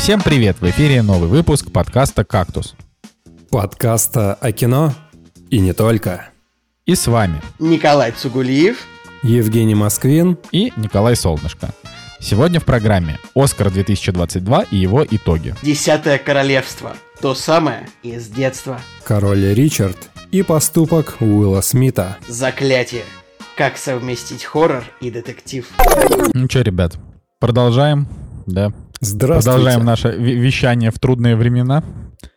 Всем привет! В эфире новый выпуск подкаста «Кактус». Подкаста о кино и не только. И с вами Николай Цугулиев. Евгений Москвин. и Николай Солнышко. Сегодня в программе «Оскар 2022» и его итоги. Десятое королевство. То самое из детства. Король Ричард и поступок Уилла Смита. Заклятие. Как совместить хоррор и детектив. Ну что, ребят, продолжаем, да? Здравствуйте. Продолжаем наше ве- вещание в трудные времена,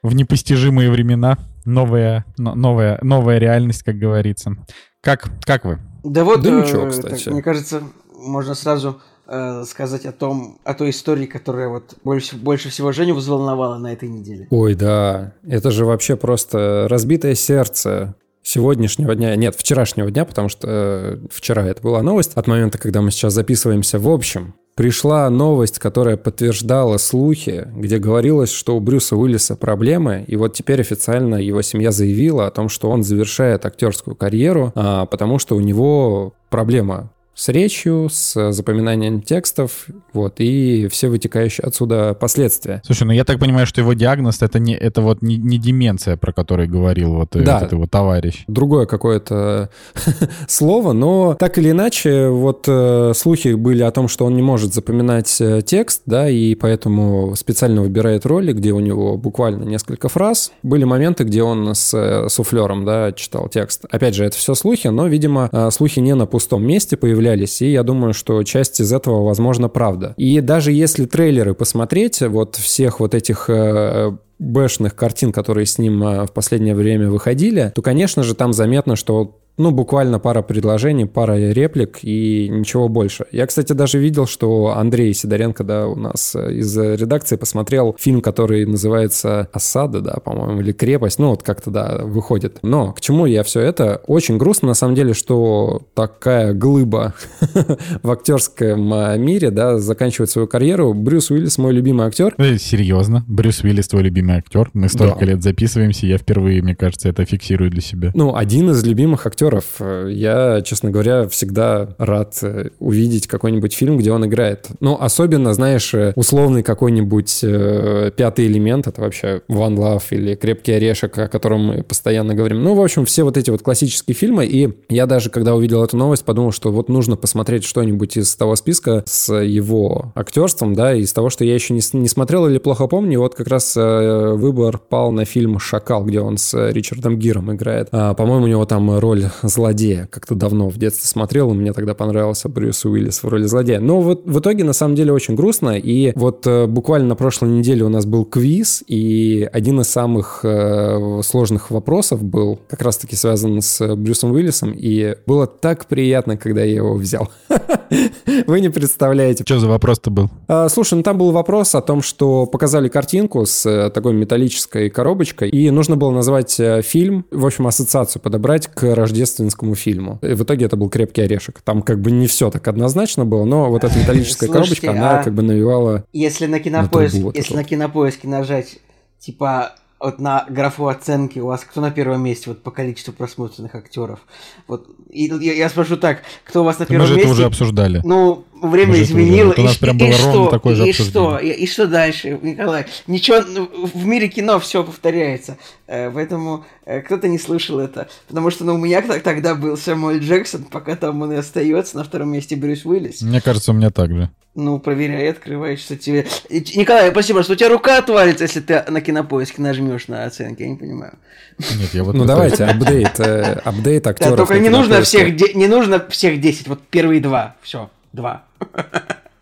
в непостижимые времена. Новая, но- новая, новая реальность, как говорится. Как, как вы? Да вот, Да э, ничего, так, кстати. мне кажется, можно сразу э, сказать о том, о той истории, которая вот больше, больше всего Женю взволновала на этой неделе. Ой, да. Это же вообще просто разбитое сердце сегодняшнего дня, нет, вчерашнего дня, потому что э, вчера это была новость, от момента, когда мы сейчас записываемся. В общем, пришла новость, которая подтверждала слухи, где говорилось, что у Брюса Уиллиса проблемы, и вот теперь официально его семья заявила о том, что он завершает актерскую карьеру, а, потому что у него проблема с речью, с запоминанием текстов, вот, и все вытекающие отсюда последствия. Слушай, ну я так понимаю, что его диагноз это не это вот не, не деменция, про которую говорил вот Да. этот его товарищ. другое какое-то слово, но так или иначе, вот э, слухи были о том, что он не может запоминать э, текст, да, и поэтому специально выбирает роли, где у него буквально несколько фраз. Были моменты, где он с э, суфлером, да, читал текст. Опять же, это все слухи, но, видимо, э, слухи не на пустом месте появлялись, и я думаю, что часть из этого, возможно, правда. И даже если трейлеры посмотреть, вот всех вот этих э, бэшных картин, которые с ним э, в последнее время выходили, то, конечно же, там заметно, что ну, буквально пара предложений, пара реплик и ничего больше. Я, кстати, даже видел, что Андрей Сидоренко, да, у нас э, из редакции посмотрел фильм, который называется «Осада», да, по-моему, или «Крепость», ну, вот как-то, да, выходит. Но к чему я все это? Очень грустно, на самом деле, что такая глыба в актерском э, мире, да, заканчивает свою карьеру. Брюс Уиллис мой любимый актер, Э, Серьезно? Брюс Уиллис твой любимый актер? Мы столько Да. лет записываемся, я впервые, мне кажется, это фиксирую для себя. Ну, один из любимых актеров. Э, Я, честно говоря, всегда рад э, увидеть какой-нибудь фильм, где он играет. Ну, особенно, знаешь, э, условный какой-нибудь э, пятый элемент, это вообще One Love или Крепкий орешек, о котором мы постоянно говорим. Ну, в общем, все вот эти вот классические фильмы. И я даже, когда увидел эту новость, подумал, что вот нужно посмотреть что-нибудь из того списка с его актерством, да, из того, что я еще не, не смотрел или плохо помню. Вот как раз э, выбор пал на фильм «Шакал», где он с Ричардом Гиром играет. А, по-моему, у него там роль злодея. Как-то давно в детстве смотрел, и мне тогда понравился Брюс Уиллис в роли злодея. Но вот в итоге, на самом деле, очень грустно. И вот э, буквально на прошлой неделе у нас был квиз, и один из самых э, сложных вопросов был как раз-таки связан с Брюсом Уиллисом, и было так приятно, когда я его взял. Вы не представляете. Что за вопрос-то был? А, Слушай, ну там был вопрос о том, что показали картинку с э, такой металлической коробочкой, и нужно было назвать фильм, в общем, ассоциацию подобрать к рождественскому фильму. И в итоге это был «Крепкий орешек». Там как бы не все так однозначно было, но вот эта металлическая Слушайте, коробочка, она а- как бы навевала... Если на кинопоиск, трубу вот если на кинопоиске нажать, типа, вот на графу оценки у вас кто на первом месте вот по количеству просмотренных актеров? Вот и я, я спрошу так, кто у вас на Мы первом же месте? это уже обсуждали. Ну, время уже- изменило. вот у нас и, прям было и ровно что? такое же и что? И, и что дальше, Николай? Ничего, в мире кино все повторяется. Э, Поэтому э, кто-то не слышал это. Потому что ну, у меня тогда был Сэмюэль Джексон, пока там он и остается. На втором месте Брюс Уиллис. Мне кажется, у меня так же. Ну, проверяй, открывай, что тебе... Николай, спасибо, что у тебя рука отвалится, если ты на кинопоиске нажмешь на оценки, я не понимаю. Нет, я вот Ну давайте, апдейт, э, апдейт Да, актеров. только не нужно всех, не нужно всех 10, вот первые два, все, два.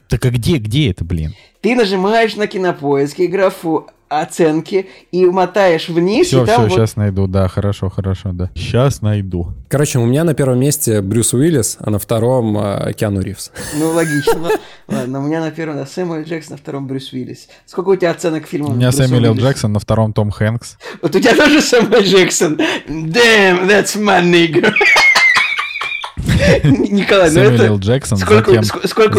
Так а где, где это, блин? Ты нажимаешь на кинопоиске графу оценки и мотаешь вниз, Все, и там все, вот... сейчас найду. Да, хорошо, хорошо, да. Сейчас найду. Короче, у меня на первом месте Брюс Уиллис, а на втором э, Киану Ривз. Ну, логично. Ладно, у меня на первом да, Сэмюэл Джексон, на втором Брюс Уиллис. Сколько у тебя оценок фильма? У меня Сэмюэл. Джексон, на втором Том Хэнкс. Вот у тебя тоже Сэмюэл Джексон. Damn, that's my nigga. Николай, ну это... Джексон, Сколько, затем,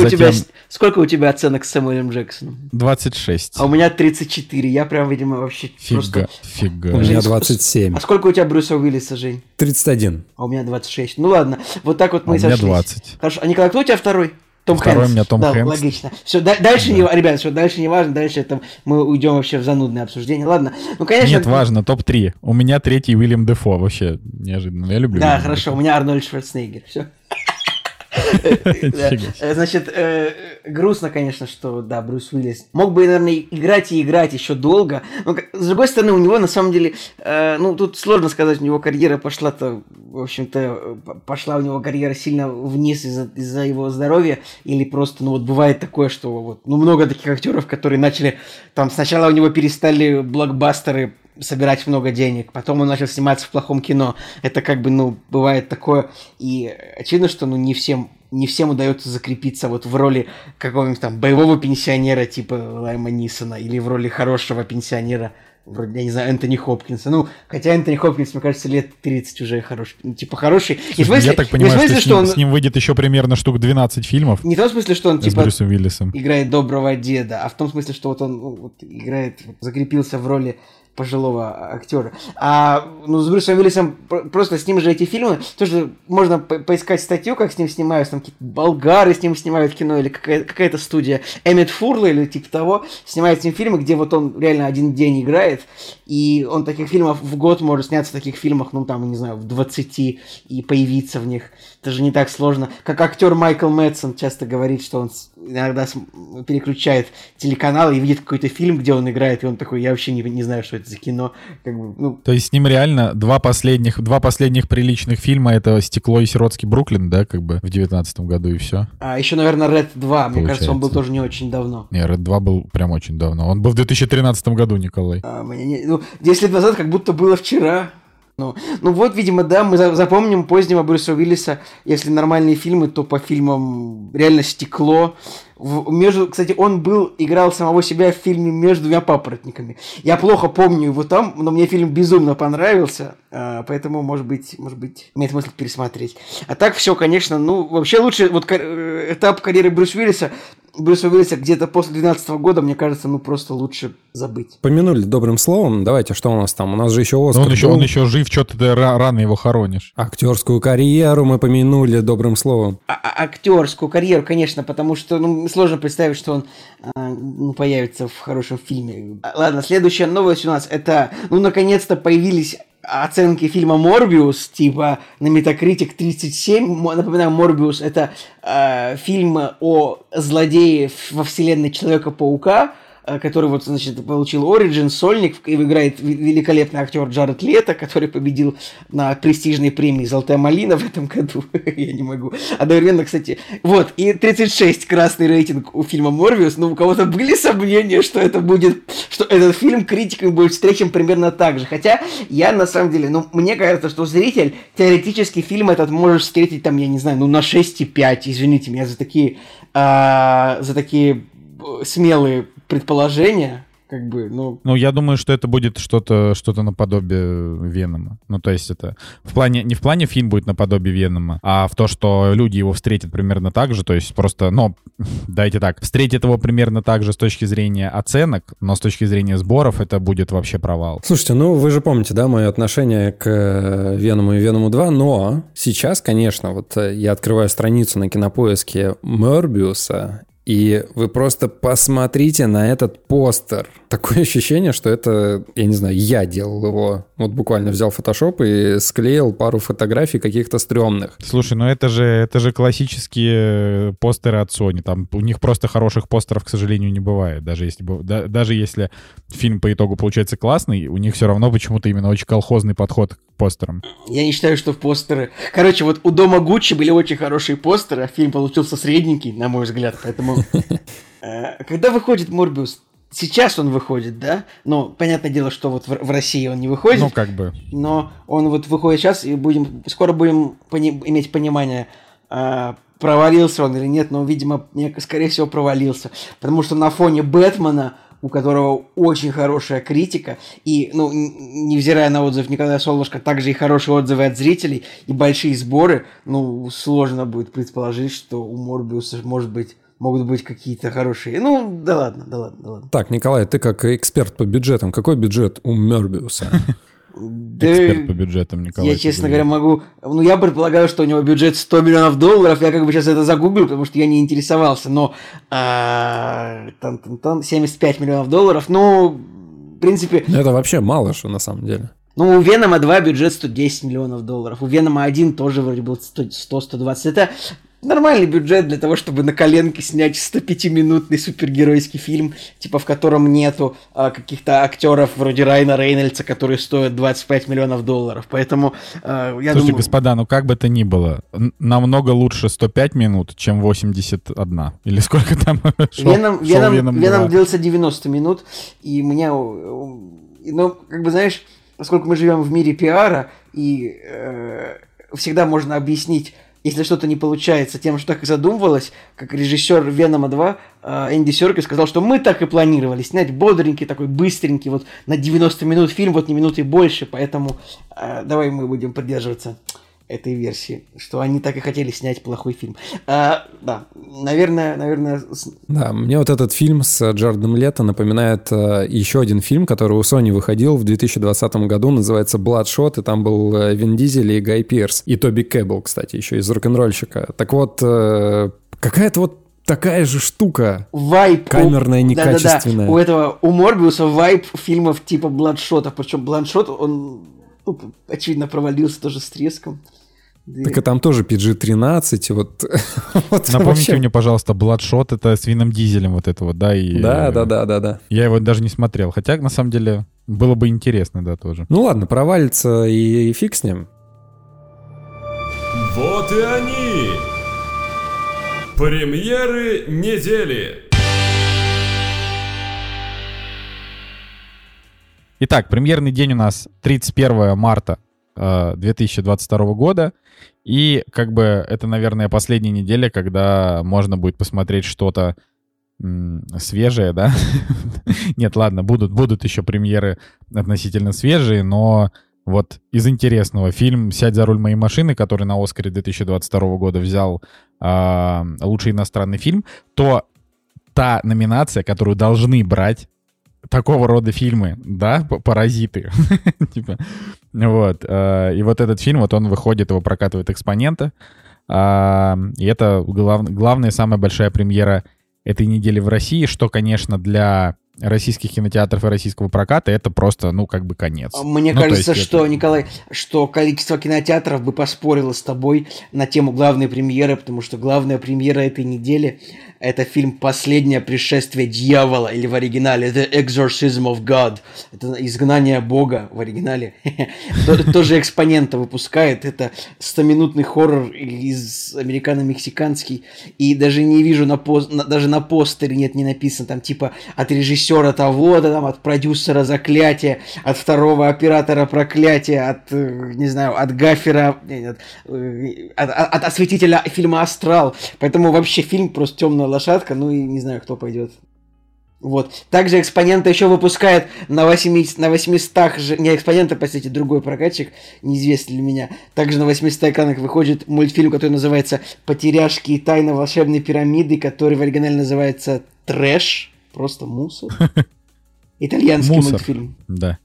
у тебя, сколько у тебя оценок с Сэмюэлем Джексоном? 26. А у меня 34. Я прям, видимо, вообще Фига, просто... фига. У меня Жень, ск- 27. А сколько у тебя Брюса Уиллиса, Жень? 31. А у меня 26. Ну ладно, вот так вот А мы у и меня сошлись. 20. Хорошо, а Николай, кто у тебя второй? Том Второй Хэнкс. у меня Том да, Хэнкс. логично. Все, дальше Да. не, ребят, все, дальше не важно, дальше это мы уйдем вообще в занудное обсуждение. Ладно, ну конечно. Нет, важно, топ-3. У меня третий Уильям Дефо, вообще неожиданно. Я люблю Да, Уильяма хорошо, у Дефо. меня Арнольд Шварценеггер. Все. Э, Значит, э, грустно, конечно, что, да, Брюс Уиллис мог бы, наверное, играть и играть еще долго. Но, с другой стороны, у него, на самом деле, э, ну, тут сложно сказать, у него карьера пошла-то, в общем-то, пошла у него карьера сильно вниз из-за из-за его здоровья, или просто, ну, вот бывает такое, что вот, ну, много таких актеров, которые начали, там, сначала у него перестали блокбастеры собирать много денег, потом он начал сниматься в плохом кино. Это как бы, ну, бывает такое. И очевидно, что, ну, не всем не всем удается закрепиться вот в роли какого-нибудь там боевого пенсионера типа Лайма Нисона или в роли хорошего пенсионера вроде, я не знаю, Энтони Хопкинса. Ну, хотя Энтони Хопкинс, мне кажется, лет 30 уже хороший, ну, типа хороший. Слушай, смысле- я так понимаю, смысле, что, с ним, он... с ним выйдет еще примерно штук 12 фильмов Не в том смысле, что он типа Брюсом Уиллисом. играет доброго деда, а в том смысле, что вот он ну, вот играет, вот закрепился в роли пожилого актера. А ну, с Брюсом Уиллисом пр- просто с ним же эти фильмы, тоже можно по- поискать статью, как с ним снимают, там какие-то болгары с ним снимают кино, или какая- какая-то студия Эммет Фурла или типа того, снимает с ним фильмы, где вот он реально один день играет, и он таких фильмов в год может сняться в таких фильмах, ну там, не знаю, в 20 и появиться в них. Это же не так сложно. Как актер Майкл Мэтсон часто говорит, что он иногда переключает телеканал и видит какой-то фильм, где он играет, и он такой, я вообще не, не знаю, что это за кино. Как бы, ну, То есть с ним реально два последних, два последних приличных фильма это «Стекло» и «Сиротский Бруклин», да, как бы в девятнадцатом году и все. а еще, наверное, Red 2, мне кажется, он был Получается. тоже не очень давно. Не, Red 2 был прям очень давно. Он был в 2013 году, Николай. А, мне не- ну, 10 лет назад как будто было вчера. Ну, ну вот, видимо, да, мы за- запомним позднего Брюса Уиллиса, если нормальные фильмы, то по фильмам реально стекло. В- между, кстати, он был, играл самого себя в фильме «Между двумя папоротниками». Я плохо помню его там, но мне фильм безумно понравился, а, поэтому, может быть, может быть, имеет смысл пересмотреть. А так все, конечно, ну, вообще лучше, вот э, этап карьеры Брюса Уиллиса, Брюса Уиллиса где-то после 2012 года, мне кажется, ну, просто лучше забыть. Помянули добрым словом. Давайте, что у нас там? У нас же еще Но Оскар он еще, был. он еще жив, что-то ты ра- рано его хоронишь. Актерскую карьеру мы помянули добрым словом. а- а- актерскую карьеру, конечно, потому что ну, сложно представить, что он а, ну, появится в хорошем фильме. Ладно, следующая новость у нас это, ну, наконец-то появились оценки фильма «Морбиус», типа на Metacritic 37. Мо- Напоминаю, «Морбиус» — это э, фильм о злодее во вселенной Человека-паука, который вот, значит, получил Origin, сольник, и играет ве- великолепный актер Джаред Лето, который победил на престижной премии «Золотая малина» в этом году. Я не могу. Одновременно, кстати, вот, и 36 красный рейтинг у фильма «Морбиус», но у кого-то были сомнения, что это будет, что этот фильм критиками будет встречен примерно так же. Хотя я, на самом деле, ну, мне кажется, что зритель теоретически фильм этот может встретить, там, я не знаю, ну, на 6,5, извините меня за такие, а, за такие э, смелые предположения, как бы, ну, Ну, я думаю, что это будет что-то что наподобие Венома. Ну, то есть это в плане, не в плане фильм будет наподобие Венома, а в то, что люди его встретят примерно так же, то есть просто, ну, дайте так, встретят его примерно так же с точки зрения оценок, но с точки зрения сборов это будет вообще провал. Слушайте, ну вы же помните, да, мое отношение к э, Веному и Веному 2, но сейчас, конечно, вот э, я открываю страницу на кинопоиске Морбиуса, и вы просто посмотрите на этот постер. Такое ощущение, что это, я не знаю, я делал его. Вот буквально взял фотошоп и склеил пару фотографий каких-то стрёмных. Слушай, ну это же, это же классические э, постеры от Sony. Там у них просто хороших постеров, к сожалению, не бывает. Даже если, да- даже если фильм по итогу получается классный, у них все равно почему-то именно очень колхозный подход к постерам. Я не считаю, что в постеры... Короче, вот у Дома Гуччи были очень хорошие постеры, а фильм получился средненький, на мой взгляд, поэтому... э, Когда выходит Морбиус? Сейчас он выходит, да? Ну, понятное дело, что вот в России он не выходит, Ну, как бы. но он вот выходит сейчас, и будем скоро будем пони- иметь понимание, а, провалился он или нет, но, видимо, скорее всего, провалился. Потому что на фоне Бэтмена, у которого очень хорошая критика, и, ну, невзирая на отзыв Николая Солнышко, также и хорошие отзывы от зрителей, и большие сборы, ну, сложно будет предположить, что у Морбиуса может быть, могут быть какие-то хорошие... Ну, да ладно, да ладно, да ладно. Так, Николай, ты как эксперт по бюджетам, какой бюджет у Морбиуса? Эксперт по бюджетам Николай. Я, честно говоря, могу... Ну, я предполагаю, что у него бюджет 100 миллионов долларов. Я как бы сейчас это загуглю, потому что я не интересовался. Но... А, тан -тан -тан, 75 миллионов долларов. Ну, в принципе... Ну, это вообще мало что на самом деле. Ну, у Венома 2 бюджет 110 миллионов долларов. У Венома 1 тоже вроде был 100-120. Это нормальный бюджет для того, чтобы на коленке снять 105-минутный супергеройский фильм, типа в котором нету а, каких-то актеров вроде Райна Рейнольдса, которые стоят 25 миллионов долларов. Поэтому а, я Слушайте, думаю... господа, ну как бы то ни было, намного луше 105 минут, чем 81. Или сколько там шел, Веном, шел Веном, Веном, Веном длился 90 минут, и меня... Ну, как бы, знаешь, поскольку мы живем в мире пиара, и э, всегда можно объяснить если что-то не получается тем, что так и задумывалось, как режиссер Венома 2 э, Энди Серки сказал, что мы так и планировали снять бодренький, такой быстренький, вот на 90 минут фильм, вот не минуты больше, поэтому э, давай мы будем поддерживаться этой версии, что они так и хотели снять плохой фильм. А, да, наверное, наверное... Да, мне вот этот фильм с Джардом Лето напоминает а, еще один фильм, который у Sony выходил в 2020 году, называется Bloodshot, и там был э, Вин Дизель и Гай Пирс, и Тоби Кэббл, кстати, еще из рок-н-ролльщика. Так вот, а, какая-то вот такая же штука. Вайп. Камерная, некачественная. Да, да, да. У этого, у Морбиуса вайп фильмов типа Бладшота. Причем Бладшот, он, ну, очевидно, провалился тоже с треском. Так и там тоже PG-13, вот. вот Напомните вообще... мне, пожалуйста, Bloodshot, это с Вином Дизелем вот это вот, да? И, да, да, да, да, да. Я его даже не смотрел, хотя, на самом деле, было бы интересно, да, тоже. Ну ладно, провалится и, и фиг с ним. Вот и они! Премьеры недели! Итак, премьерный день у нас 31 марта 2022 э, года. И как бы это, наверное, последняя неделя, когда можно будет посмотреть что-то свежее, да? Нет, ладно, будут, будут еще премьеры относительно свежие, но вот из интересного фильм «Сядь за руль моей машины», который на Оскаре 2022 года взял э, лучший иностранный фильм, то та номинация, которую должны брать такого рода фильмы, да, паразиты, типа, вот, э, и вот этот фильм, вот он выходит, его прокатывает экспонента, и это глав, главная, самая большая премьера этой недели в России, что, конечно, для российских кинотеатров и российского проката это просто, ну, как бы конец. Мне ну, кажется, что, это... Николай, что количество кинотеатров бы поспорило с тобой на тему главной премьеры, потому что главная премьера этой недели это фильм «Последнее пришествие дьявола» или в оригинале «The Exorcism of God». Это «Изгнание Бога» в оригинале. Тоже экспонента выпускает. Это 100-минутный хоррор из американо-мексиканский. И даже не вижу, на даже на постере нет, не написано там типа от режиссера того-то, там от продюсера «Заклятие», от второго оператора «Проклятие», от, э, не знаю, от гафера, от, э, от, от осветителя фильма «Астрал». Поэтому вообще фильм просто темно лошадка, ну и не знаю, кто пойдет. Вот. Также экспонента еще выпускает на 80, на 800 же, не экспонента, простите, другой прокатчик, неизвестный для меня. Также на 800 экранах выходит мультфильм, который называется «Потеряшки и тайна волшебной пирамиды», который в оригинале называется «Трэш», просто мусор. Итальянский мусор. мультфильм. Да.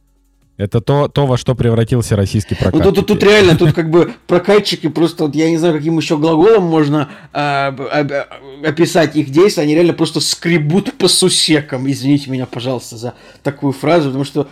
Это то, то, во что превратился российский прокат. Ну, тут, тут, тут реально, тут как бы прокатчики просто, вот, я не знаю, каким еще глаголом можно э, описать их действия, они реально просто скребут по сусекам. Извините меня, пожалуйста, за такую фразу, потому что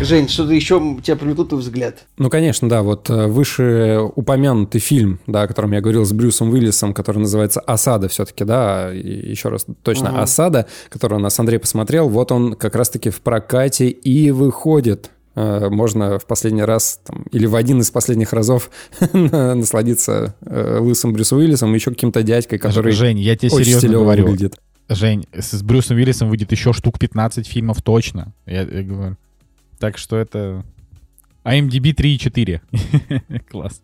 Жень, что-то еще тебя привлекло твой взгляд? Ну, конечно, да. Вот э, выше упомянутый фильм, да, о котором я говорил с Брюсом Уиллисом, который называется «Осада» все-таки, да, еще раз точно ага. «Осада», который у нас Андрей посмотрел, вот он как раз-таки в прокате и выходит Э, можно в последний раз там, или в один из последних разов насладиться э, лысым Брюсом Уиллисом и еще каким-то дядькой, который Жень, я тебе серьезно говорю. Выглядит. Жень, с Брюсом Уиллисом выйдет еще штук 15 фильмов точно. Я, я говорю. Так что это... IMDb 3,4. Класс.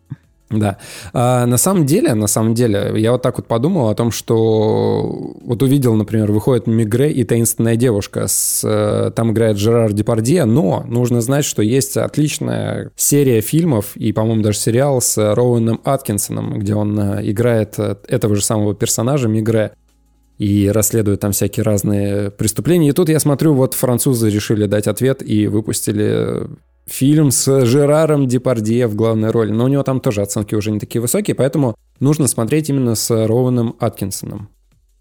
Да. А на самом деле, на самом деле, я вот так вот подумал о том, что вот увидел, например, выходит Мигре и таинственная девушка, с, э, там играет Жерар Депардье, но нужно знать, что есть отличная серия фильмов и, по-моему, даже сериал с Роуэном Аткинсоном, где он э, играет э, этого же самого персонажа Мигре и расследует там всякие разные преступления. И тут я смотрю, вот французы решили дать ответ и выпустили фильм с Жераром Депардье в главной роли. Но у него там тоже оценки уже не такие высокие, поэтому нужно смотреть именно с Роуэном Аткинсоном.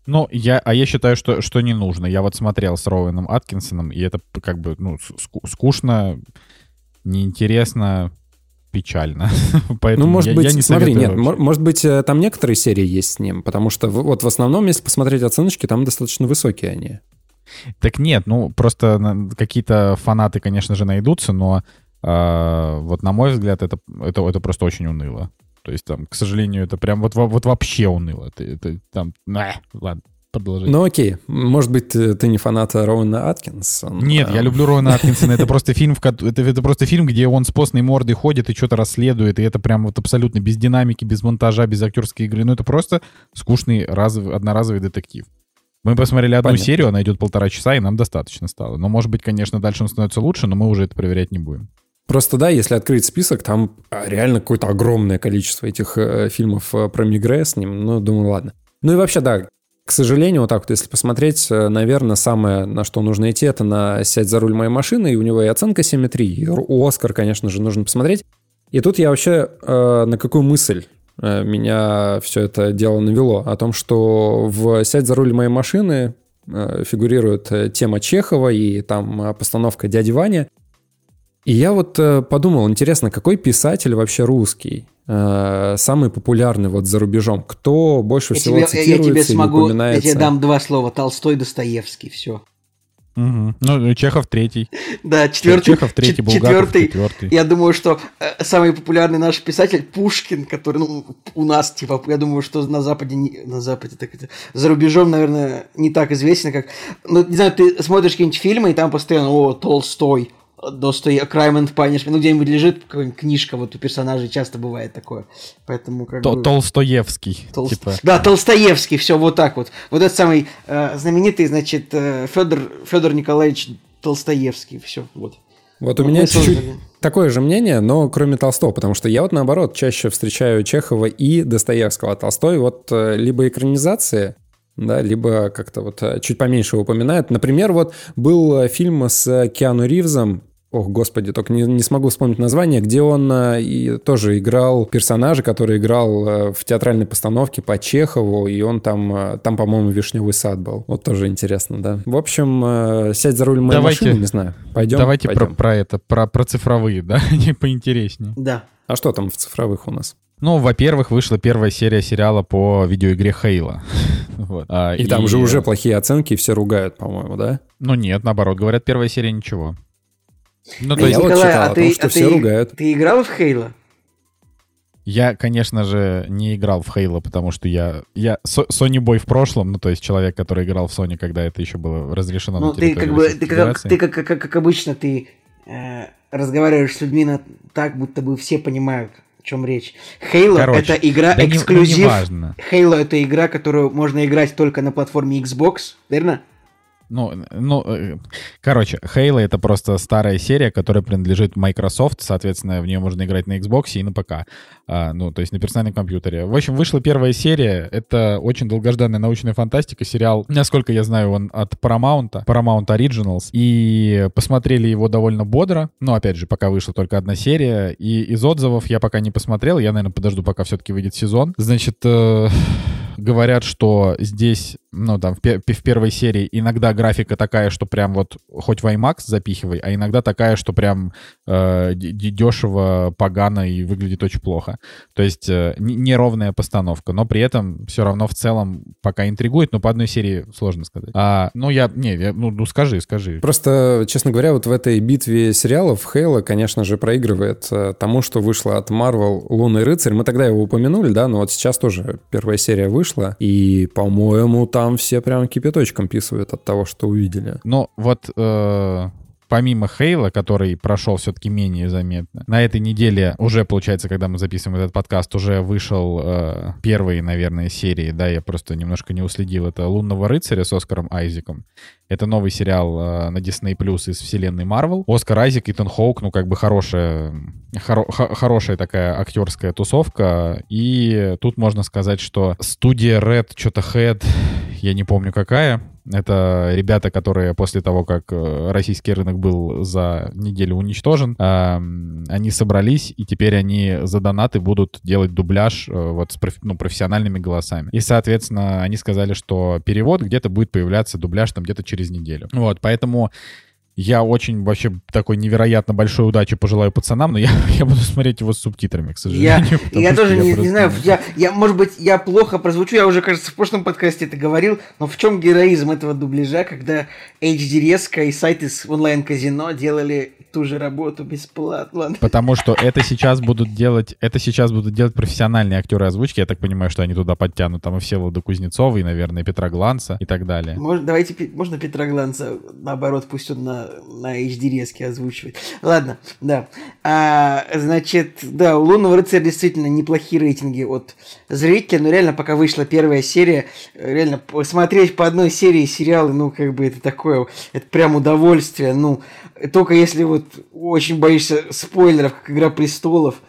Ну, я, а я считаю, что, что не нужно. Я вот смотрел с Роуэном Аткинсоном, и это как бы, ну, ску- скучно, неинтересно, печально. Поэтому ну, может я, быть, я не смотри, нет, вообще. может быть, э, там некоторые серии есть с ним, потому что вот в основном, если посмотреть оценочки, там достаточно высокие они. Так нет, ну, просто какие-то фанаты, конечно же, найдутся, но э, вот на мой взгляд, это, это, это просто очень уныло. То есть там, к сожалению, это прям вот, вот вообще уныло. Это, это там, а, ладно, продолжай. Ну окей, может быть, ты, ты не фанат Роуэна Аткинсона. Нет, я люблю Роуэна Аткинсона. Это просто фильм, в, это, это просто фильм, где он с постной мордой ходит и что-то расследует, и это прям вот абсолютно без динамики, без монтажа, без актерской игры. Ну это просто скучный разовый, одноразовый детектив. Мы посмотрели одну Понятно. серию, она идет полтора часа, и нам достаточно стало. Но, может быть, конечно, дальше он становится лучше, но мы уже это проверять не будем. Просто да, если открыть список, там а, реально какое-то огромное количество этих э, фильмов э, про Мигре с ним. Ну, думаю, ладно. Ну и вообще, да, к сожалению, вот так вот, если посмотреть, э, наверное, самое, на что нужно идти, это на «Сядь за руль моей машины», и у него и оценка 7,3, и «Оскар», конечно же, нужно посмотреть. И тут я вообще э, на какую мысль э, меня все это дело навело? О том, что в «Сядь за руль моей машины» э, фигурирует э, тема Чехова и там постановка «Дяди Ваня». И я вот э, подумал, интересно, какой писатель вообще русский? Э, самый популярный вот за рубежом? Кто больше я всего тебе, цитируется я тебе смогу, упоминается? Я тебе дам два слова. Толстой, Достоевский, все. Угу. Ну, Чехов третий. Да, четвертый. Чехов третий, Булгаков четвертый. четвертый. Я думаю, что э, самый популярный наш писатель Пушкин, который, ну, у нас, типа, я думаю, что на Западе, на Западе, так это, за рубежом, наверное, не так известен, как, ну, не знаю, ты смотришь какие-нибудь фильмы, и там постоянно, о, Толстой, Достой Crime and Punishment, ну где-нибудь лежит какая-нибудь книжка, вот у персонажей часто бывает такое, поэтому как То бы... Толстоевский, Толст... типа. Да, Толстоевский, все вот так вот. Вот этот самый э, знаменитый, значит, э, Федор, Федор Николаевич Толстоевский, все, вот. Вот у меня чуть-чуть такое же мнение, но кроме Толстого, потому что я вот наоборот чаще встречаю Чехова и Достоевского. А Толстой вот э, либо экранизации, да, либо как-то вот э, чуть поменьше упоминает. Например, вот был э, фильм с Киану Ривзом, Ох, господи, только не, не смогу вспомнить название, где он э, и тоже играл персонажа, который играл э, в театральной постановке по Чехову, и он там, э, там, по-моему, «Вишневый сад» был. Вот тоже интересно, да. В общем, э, сядь за руль моей Давайте- машины, не знаю. Пойдем? Давайте про, Пойдем. про это, про, про цифровые, да, не поинтереснее. Да. А что там в цифровых у нас? Ну, во-первых, вышла первая серия сериала по видеоигре Хейла. Вот. А, И, там же уже плохие оценки, и все ругают, по-моему, да? Ну нет, наоборот, говорят, первая серия ничего. Ну, то А есть я вот Николай, читал а о ты, том, что а все ты- ругают. Ты играл в Хейла? я, конечно же, не играл в Хейла, потому что я, я Sony Boy в прошлом, ну, то есть человек, который играл в Sony, когда это еще было разрешено Ну, на ты как бы, ты как, ты как, как, как обычно, ты э, разговариваешь с людьми на, так, будто бы все понимают, о чем речь. Halo Короче, это игра да не- ну, эксклюзив. Halo это игра, которую можно играть только на платформе Xbox, верно? Ну, ну, э, короче, Halo — это просто старая серия, которая принадлежит Microsoft, соответственно, в нее можно играть на Xbox и на ПК, А, ну, то есть на персональном компьютере. В общем, вышла первая серия, это очень долгожданная научная фантастика, сериал, насколько я знаю, он от Paramount, Paramount Originals, и посмотрели его довольно бодро, но, опять же, пока вышла только одна серия, и из отзывов я пока не посмотрел, я, наверное, подожду, пока все-таки выйдет сезон. Значит, э, говорят, что здесь, ну, там, в, пе- в первой серии иногда графика такая, что прям вот хоть в IMAX запихивай, а иногда такая, что прям э, дешево, погано и выглядит очень плохо. То есть э, неровная постановка, но при этом все равно в целом пока интригует, но по одной серии сложно сказать. А, ну, я, не, я- ну, ну, скажи, скажи. Просто, честно говоря, вот в этой битве сериалов Хейла, конечно же, проигрывает э, тому, что вышло от Marvel «Лунный рыцарь». Мы тогда его упомянули, да, но вот сейчас тоже первая серия вышла, и, по-моему, там все прям кипяточком писывают от того, что увидели. Но вот э, помимо Хейла, который прошел все-таки менее заметно, на этой неделе уже, получается, когда мы записываем этот подкаст, уже вышел э, первые, наверное, серии, да, я просто немножко не уследил, это «Лунного рыцаря» с Оскаром Айзеком. Это новый сериал э, на Disney Plus из вселенной Марвел. Оскар Айзек, Итан Хоук, ну, как бы хорошая, хоро- хо- хорошая такая актерская тусовка. И тут можно сказать, что студия Red, что-то Head, я не помню какая. Это ребята, которые после того, как э, российский рынок был за неделю уничтожен, эм, они собрались, и теперь они за донаты будут делать дубляж э, вот с ну, профессиональными голосами. И, соответственно, они сказали, что перевод где-то будет появляться, дубляж там где-то через неделю. Вот, поэтому я очень вообще такой невероятно большой удачи пожелаю пацанам, но я, я буду смотреть его с субтитрами, к Я, сожалению. я что тоже не, не просто- знаю, я, я, может быть, я плохо прозвучу, я уже, кажется, в прошлом подкасте это говорил, но в чем героизм этого дубляжа, когда HD резко и сайты с онлайн-казино делали ту же работу бесплатно. Потому что это сейчас будут делать, это сейчас будут делать профессиональные актеры озвучки. Я так понимаю, что они туда подтянут там и Всеволода Кузнецова, и, наверное, Петра Гланца и так далее. Может, давайте, можно Петра Гланца, наоборот, пусть он на, на HD резке озвучивает. Ладно, да. А, значит, да, у Лунного рыцаря действительно неплохие рейтинги от зрителя, но реально, пока вышла первая серия, реально, посмотреть по одной серии сериалы, ну, как бы это такое, это прям удовольствие, ну, только если вот очень боишься спойлеров, как «Игра престолов»,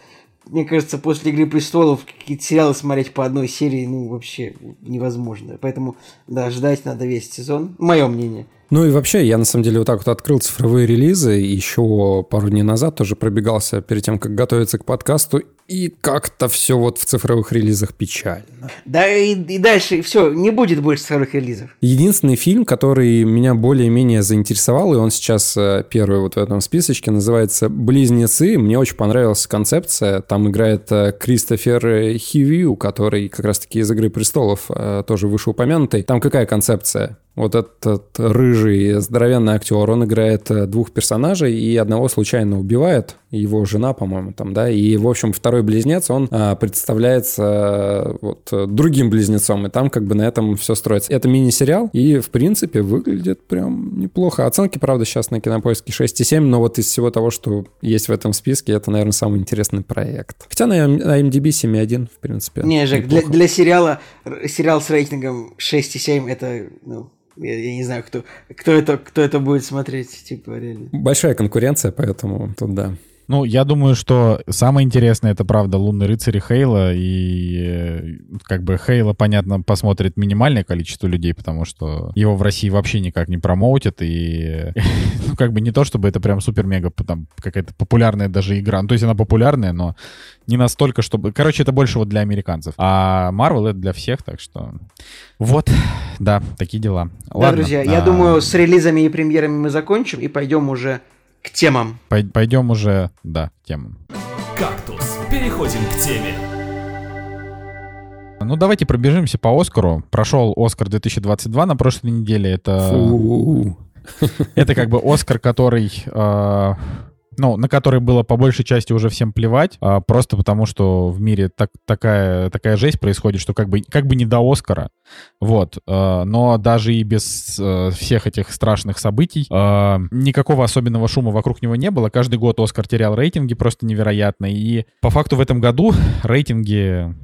мне кажется, после «Игры престолов» какие-то сериалы смотреть по одной серии, ну, вообще невозможно. Поэтому, да, ждать надо весь сезон. Мое мнение. Ну и вообще, я на самом деле вот так вот открыл цифровые релизы, еще пару дней назад тоже пробегался перед тем, как готовиться к подкасту, и как-то все вот в цифровых релизах печально. Да и, и дальше все, не будет больше цифровых релизов. Единственный фильм, который меня более-менее заинтересовал, и он сейчас э, первый вот в этом списочке, называется «Близнецы». Мне очень понравилась концепция. Там играет э, Кристофер Хивью, который как раз-таки из «Игры престолов» э, тоже вышеупомянутый. Там какая концепция? Вот этот рыжий здоровенный актер, он играет э, двух персонажей и одного случайно убивает, его жена, по-моему, там, да, и, в общем, второй близнец, он а, представляется а, вот э, другим близнецом, и там как бы на этом все строится. Это мини-сериал, и, в принципе, выглядит прям неплохо. Оценки, правда, сейчас на Кинопоиске 6,7, но вот из всего того, что есть в этом списке, это, наверное, самый интересный проект. Хотя на, на MDB 7,1, в принципе. Не, Жек, для, неплохо. для сериала, сериал с рейтингом 6,7, это, ну, я, я не знаю, кто, кто, это, кто это будет смотреть, типа, реально. Большая конкуренция, поэтому тут да. Ну, я думаю, что самое интересное это правда лунный рыцарь и Хейла. И э, как бы Хейла, понятно, посмотрит минимальное количество людей, потому что его в России вообще никак не промоутят. И ну, как бы не то, чтобы это прям супер-мега там какая-то популярная даже игра. Ну, то есть она популярная, но не настолько, чтобы... Короче, это больше вот для американцев. А Marvel это для всех, так что... Вот, да, такие дела. Да, Ладно, друзья, я а, думаю, с релизами и премьерами мы закончим и пойдем уже к темам. пой- Пойдем уже, да, к темам. «Кактус». Переходим к теме. Ну, давайте пробежимся по Оскару. Прошел Оскар 2022 на прошлой неделе. Это, Фу. это как бы Оскар, который... э, ну, на который было по большей части уже всем плевать, а, просто потому что в мире так, такая, такая жесть происходит, что как бы, как бы не до Оскара. Вот. э, но даже и без э, всех этих страшных событий э, никакого особенного шума вокруг него не было. Каждый год Оскар терял рейтинги просто невероятно. И по факту в этом году рейтинги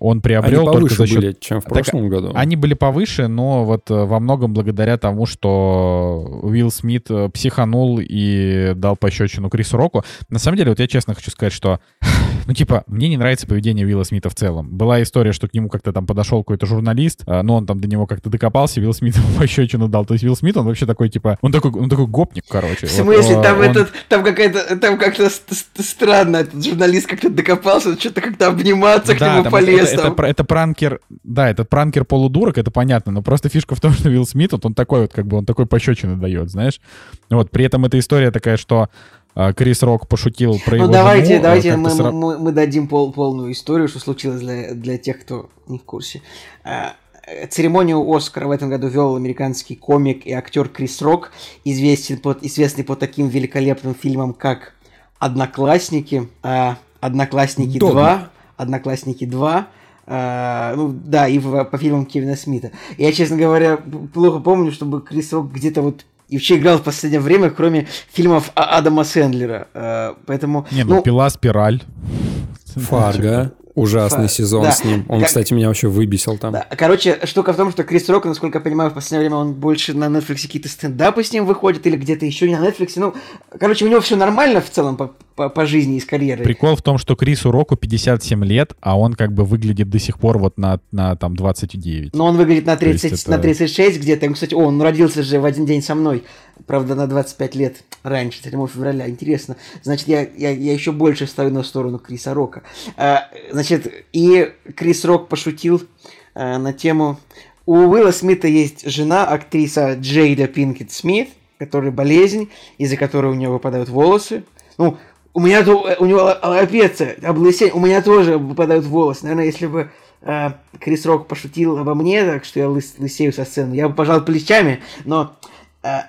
он Они приобрел только повыше за счет были, чем в Так, прошлом году. они были повыше, но вот э, во многом благодаря тому, что Уилл Смит э, психанул и дал пощечину Крису Року. На самом деле, вот я честно хочу сказать, что, ну, типа, мне не нравится поведение Уилла Смита в целом. Была история, что к нему как-то там подошел какой-то журналист, э, но он там до него как-то докопался, Уилл Смит ему пощечину дал. То есть Уилл Смит, он вообще такой, типа, он такой, он такой гопник, короче. В Вот, смысле, э, там он- этот, там какая-то, там как-то ст- ст- странно, этот журналист как-то докопался, что-то как-то обниматься к Да, нему там полез. Это, это, это, это пранкер, да, этот пранкер полудурок, это понятно, но просто фишка в том, что Уилл Смит, вот он такой вот, как бы, он такой пощечины дает, знаешь. Вот, при этом эта история такая, что а, Крис Рок пошутил про Ну его давайте, жену, а, давайте мы, сра- мы, мы дадим пол, полную историю, что случилось для, для тех, кто не в курсе. А, Церемонию Оскара в этом году вел американский комик и актер Крис Рок, известен под, известный по таким великолепным фильмам, как «Одноклассники», «Одноклассники Догма. 2», «Одноклассники 2», а, ну да, и в- по фильмам Кевина Смита. Я, честно говоря, плохо помню, чтобы Крис Рок где-то вот и вообще играл в последнее время, кроме фильмов А- Адама Сэндлера. А, поэтому, Не, ну, пила, спираль. Фарго. Ужасный Фа- сезон да. с ним. Он, Как- кстати, меня вообще выбесил там. Да, Короче, штука в том, что Крис Рок, насколько я понимаю, в последнее время он больше на Netflix какие-то стендапы с ним выходит или где-то еще не на Netflix. Ну, короче, у него все нормально в целом по, по по, жизни и с карьерой. Прикол в том, что Крису Року 57 лет, а он как бы выглядит до сих пор вот на, на там 29. Но он выглядит на, 30, есть это- на 36 где-то. Кстати, о, он родился же в один день со мной. Правда, на 25 лет раньше, 7 февраля. Интересно. Значит, я, я, я еще больше ставлю на сторону Криса Рока. А, значит, и Крис Рок пошутил а, на тему... У Уилла Смита есть жена, актриса Джейда Пинкет Смит, которая болезнь, из-за которой у нее выпадают волосы. Ну, у меня то, у него аллопеция, облысение, у меня тоже выпадают волосы. Наверное, если бы э, Крис Рок пошутил обо мне, так что я лыс- лысею со сцены, я бы пожал плечами, но э, э,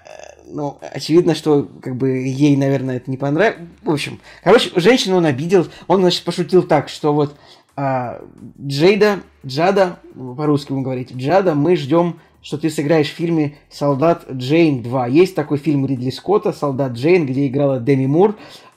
ну, очевидно, что как бы ей, наверное, это не понравилось. В общем, короче, женщину он обидел, он, значит, пошутил так, что вот а, Джейда, Джада, ну, по-русски будем говорить, Джада, мы ждем, что ты сыграешь в фильме «Солдат Джейн 2». Есть такой фильм Ридли Скотта «Солдат Джейн», где играла Деми Мур.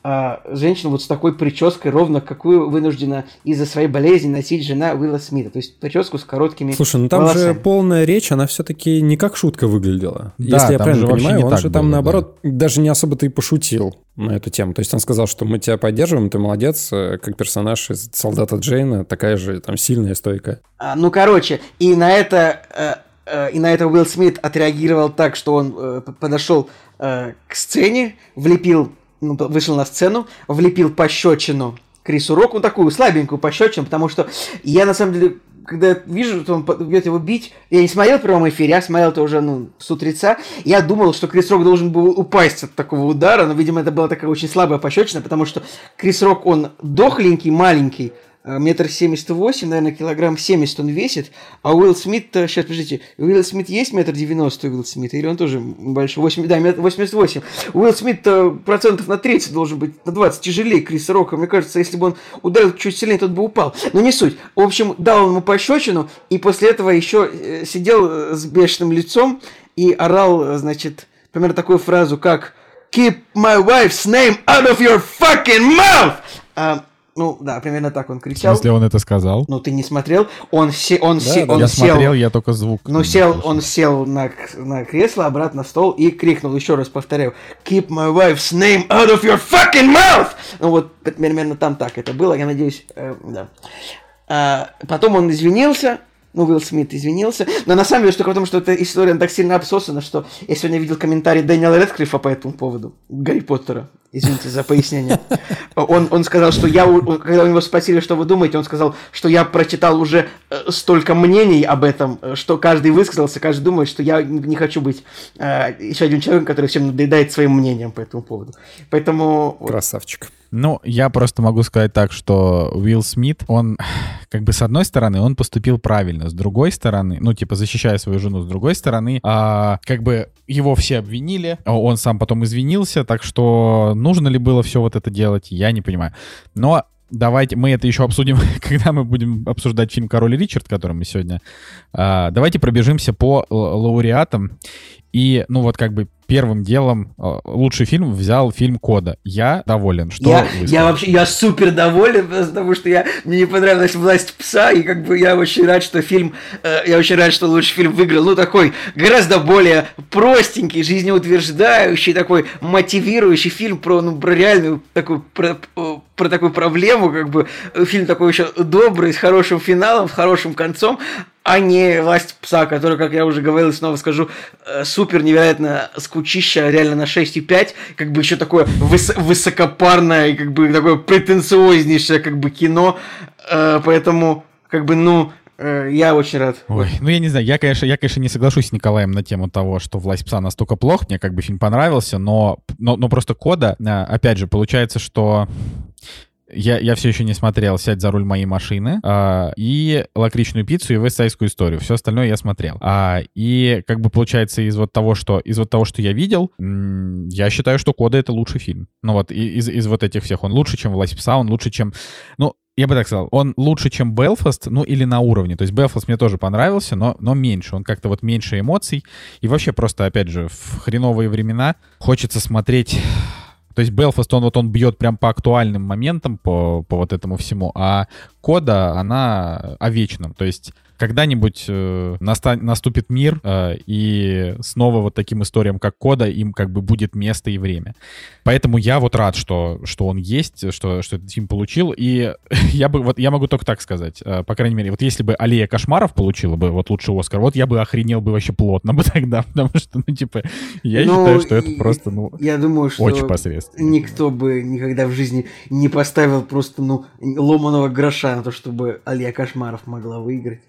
А, женщина вот с такой прической, ровно какую вынуждена из-за своей болезни носить жена Уилла Смита. То есть прическу с короткими Слушай, ну там же волосами. полная речь, она все-таки не как шутка выглядела. Да, Если я правильно же понимаю, он же там было, наоборот даже не особо-то и пошутил на эту тему. То есть он сказал, что мы тебя поддерживаем, ты молодец, э, как персонаж из солдата Джейна, такая же там сильная, стойкая. А, ну, короче, и на это, э, э, и на это Уилл Смит отреагировал так, что он э, подошел э, к сцене, влепил, вышел на сцену, влепил пощечину Крису Року, ну, такую слабенькую пощечину, потому что я, на самом деле, когда вижу, что он идет его бить, я не смотрел в прямом эфире, я смотрел это уже, ну, с утреца, я думал, что Крис Рок должен был упасть от такого удара, но, видимо, это была такая очень слабая пощечина, потому что Крис Рок, он дохленький, маленький, метр семьдесят восемь, наверное, килограмм 70 он весит, а Уилл Смит, сейчас, подождите, Уилл Смит есть метр девяносто Уилл Смит, или он тоже большой, 8, да, метр 88. Уилл Смит процентов на 30 должен быть, на 20 тяжелее Криса Рока, мне кажется, если бы он ударил чуть сильнее, тот бы упал, но не суть. В общем, дал ему пощечину, и после этого еще э, сидел э, с бешеным лицом и орал, э, значит, примерно такую фразу, как «Keep my wife's name out of your fucking mouth!» Ну, да, примерно так он В кричал. смысле, он это сказал? Ну, ты не смотрел? Он, се- он, Да, се- он я сел... смотрел, я только звук. Ну, сел, слышал. он сел на, на кресло, обратно в стол и крикнул, еще раз повторяю, «Keep my wife's name out of your fucking mouth!» Ну, вот примерно там так это было, я надеюсь, э, да. А, потом он извинился, ну, Уилл Смит извинился, но на самом деле штука в том, что эта история так сильно обсосана, что я сегодня видел комментарий Дэниела Редклиффа по этому поводу, Гарри Поттера, извините за пояснение. Он, он сказал, что я, когда у него спросили, что вы думаете, он сказал, что я прочитал уже э, столько мнений об этом, э, что каждый высказался, каждый думает, что я не хочу быть э, еще один человек, который всем надоедает своим мнением по этому поводу. Поэтому Красавчик. Ну, я просто могу сказать так, что Уилл Смит, он, как бы, с одной стороны, он поступил правильно, с другой стороны, ну, типа, защищая свою жену, с другой стороны, а, как бы, его все обвинили, а он сам потом извинился, так что нужно ли было все вот это делать, я не понимаю. Но давайте, мы это еще обсудим, когда мы будем обсуждать фильм «Король Ричард», который мы сегодня... а, давайте пробежимся по лауреатам. И, ну, вот как бы первым делом а, лучший фильм взял фильм «Кода». Я доволен, что я, вы я вообще, я супер доволен, потому что я, мне не понравилась «Власть пса», и как бы я очень рад, что фильм, э, я очень рад, что лучший фильм выиграл, ну, такой гораздо более простенький, жизнеутверждающий, такой мотивирующий фильм про, ну, про реальную такую, про, про такую проблему, как бы, фильм такой еще добрый, с хорошим финалом, с хорошим концом, а не «Власть пса», который, как я уже говорил и снова скажу, э, супер невероятно скучища, реально на 6,5, как бы еще такое выс- высокопарное, как бы такое претенциознейшее как бы кино, Э, поэтому, как бы, ну, э, я очень рад. Ой, ну я не знаю, я, конечно, я, конечно, не соглашусь с Николаем на тему того, что «Власть пса» настолько плох, мне как бы фильм понравился, но, но, но просто кода, опять же, получается, что я, я все еще не смотрел «Сядь за руль моей машины» а, и «Лакричную пиццу» и «Вестсайдскую историю». Все остальное я смотрел. А, и как бы получается из вот того, что, из вот того, что я видел, я считаю, что «Кода» — это лучший фильм. Ну вот из, из вот этих всех. Он лучше, чем «Власть пса», он лучше, чем... Ну, я бы так сказал, он лучше, чем Белфаст, ну или на уровне. То есть Белфаст мне тоже понравился, но, но меньше. Он как-то вот меньше эмоций. И вообще просто, опять же, в хреновые времена хочется смотреть То есть Белфаст, он вот он бьет прям по актуальным моментам, по, по вот этому всему, а Кода, она о вечном. То есть когда-нибудь э, наста- наступит мир, э, и снова вот таким историям, как Кода, им как бы будет место и время. Поэтому я вот рад, что, что он есть, что, что этот фильм получил, и я бы, вот я могу только так сказать, э, по крайней мере, вот если бы Алия Кошмаров получила бы вот лучший Оскар, вот я бы охренел бы вообще плотно бы тогда, потому что, ну, типа, я Ну, считаю, что это просто, ну, Я думаю, что очень посредственно. никто бы никогда в жизни не поставил просто, ну, ломаного гроша на то, чтобы Алия Кошмаров могла выиграть.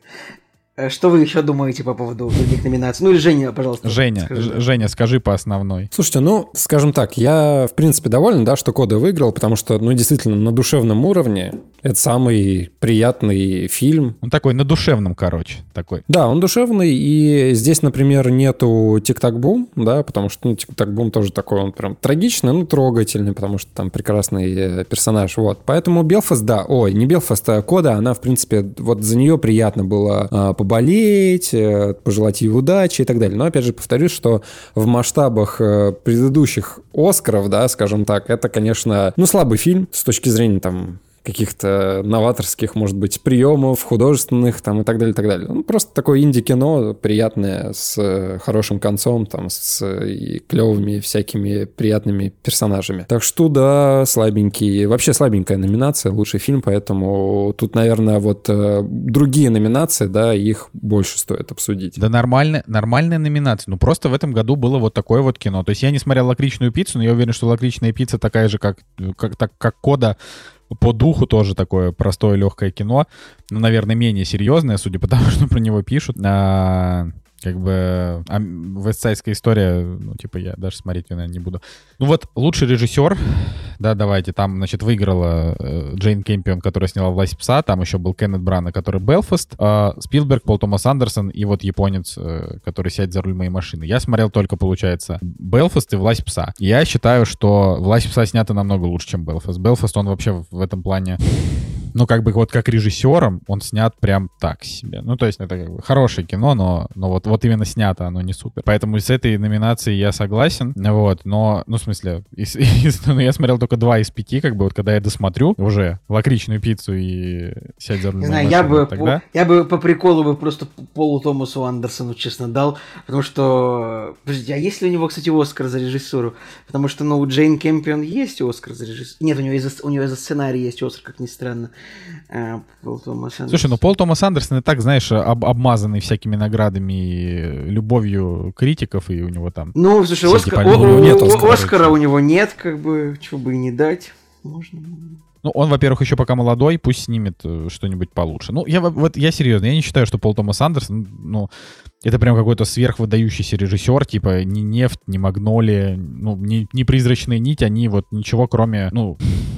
Э, Что вы еще думаете по поводу других номинаций? Ну или Женя, пожалуйста. Женя, скажи. Женя, скажи по основной. Слушайте, ну, скажем так, я, в принципе, доволен, да, что Кода выиграл, потому что, ну, действительно, на душевном уровне это самый приятный фильм. Он такой на душевном, короче, такой. Да, он душевный, и здесь, например, нету Тик-Так-Бум, да, потому что, ну, Тик-Так-Бум тоже такой, он прям трагичный, ну, трогательный, потому что там прекрасный э, персонаж, вот. Поэтому Белфаст, да, ой, не Белфаст, а Кода, она, в принципе, вот за нее приятно было а, поболеть, э, пожелать ей удачи и так далее. Но, опять же, повторюсь, что в масштабах э, предыдущих Оскаров, да, скажем так, это, конечно, ну, слабый фильм с точки зрения, там, каких-то новаторских, может быть, приемов, художественных там и так далее, и так далее. Ну, просто такое инди-кино приятное, с э, хорошим концом, там, с и клевыми всякими приятными персонажами. Так что, да, слабенький. Вообще слабенькая номинация, лучший фильм, поэтому тут, наверное, вот э, другие номинации, да, их больше стоит обсудить. Да нормально, нормальная номинация. Ну просто в этом году было вот такое вот кино. То есть я не смотрел «Лакричную пиццу», но я уверен, что «Лакричная пицца» такая же, как, как, так, как «Кода», по духу тоже такое простое легкое кино, но, наверное, менее серьезное, судя по тому, что про него пишут. А, как бы а, вестсайдская история, ну, типа, я даже смотреть наверное, не буду. Ну вот, лучший режиссер, да, давайте, там, значит, выиграла э, Джейн Кемпион, которая сняла «Власть пса», там еще был Кеннет Брана, который «Белфаст», а, Спилберг, Пол Томас Андерсон и вот японец, э, «Сядь за руль моей машины. Я смотрел только, получается, «Белфаст» и «Власть пса». Я считаю, что «Власть пса» снята намного лучше, чем «Белфаст». «Белфаст», он вообще в этом плане ну, как бы вот как режиссером он снят прям так себе. Ну, то есть это как бы хорошее кино, но, но вот, вот именно снято оно не супер. Поэтому с этой номинацией я согласен, вот, но, ну, в смысле, из, из- ну, я смотрел только два из пяти, как бы вот когда я досмотрю уже лакричную пиццу и сядь за Не знаю, я бы, тогда... по, я бы по приколу бы просто Полу Томасу Андерсону, честно, дал, потому что... Подождите, а есть ли у него, кстати, Оскар за режиссуру? Потому что, ну, у Джейн Кемпион есть Оскар за режиссуру. Нет, у него, и за, у него и за сценарий есть Оскар, как ни странно. А, Пол Томас Андерсон. Слушай, ну Пол Томас Андерсон и так, знаешь, об- обмазанный всякими наградами и любовью критиков, и у него там... Ну, слушай, Оскар, пальмы. У него нет Оскара. Оскара у него нет, как бы, чего бы и не дать. Можно. Ну, он, во-первых, еще пока молодой, пусть снимет э, что-нибудь получше. Ну, я во- вот я серьезно, я не считаю, что Пол Томас Андерсон, ну, это прям какой-то сверхвыдающийся режиссер, типа ни нефть, ни магнолия, ну, ни, ни призрачная нить, они вот ничего кроме, ну,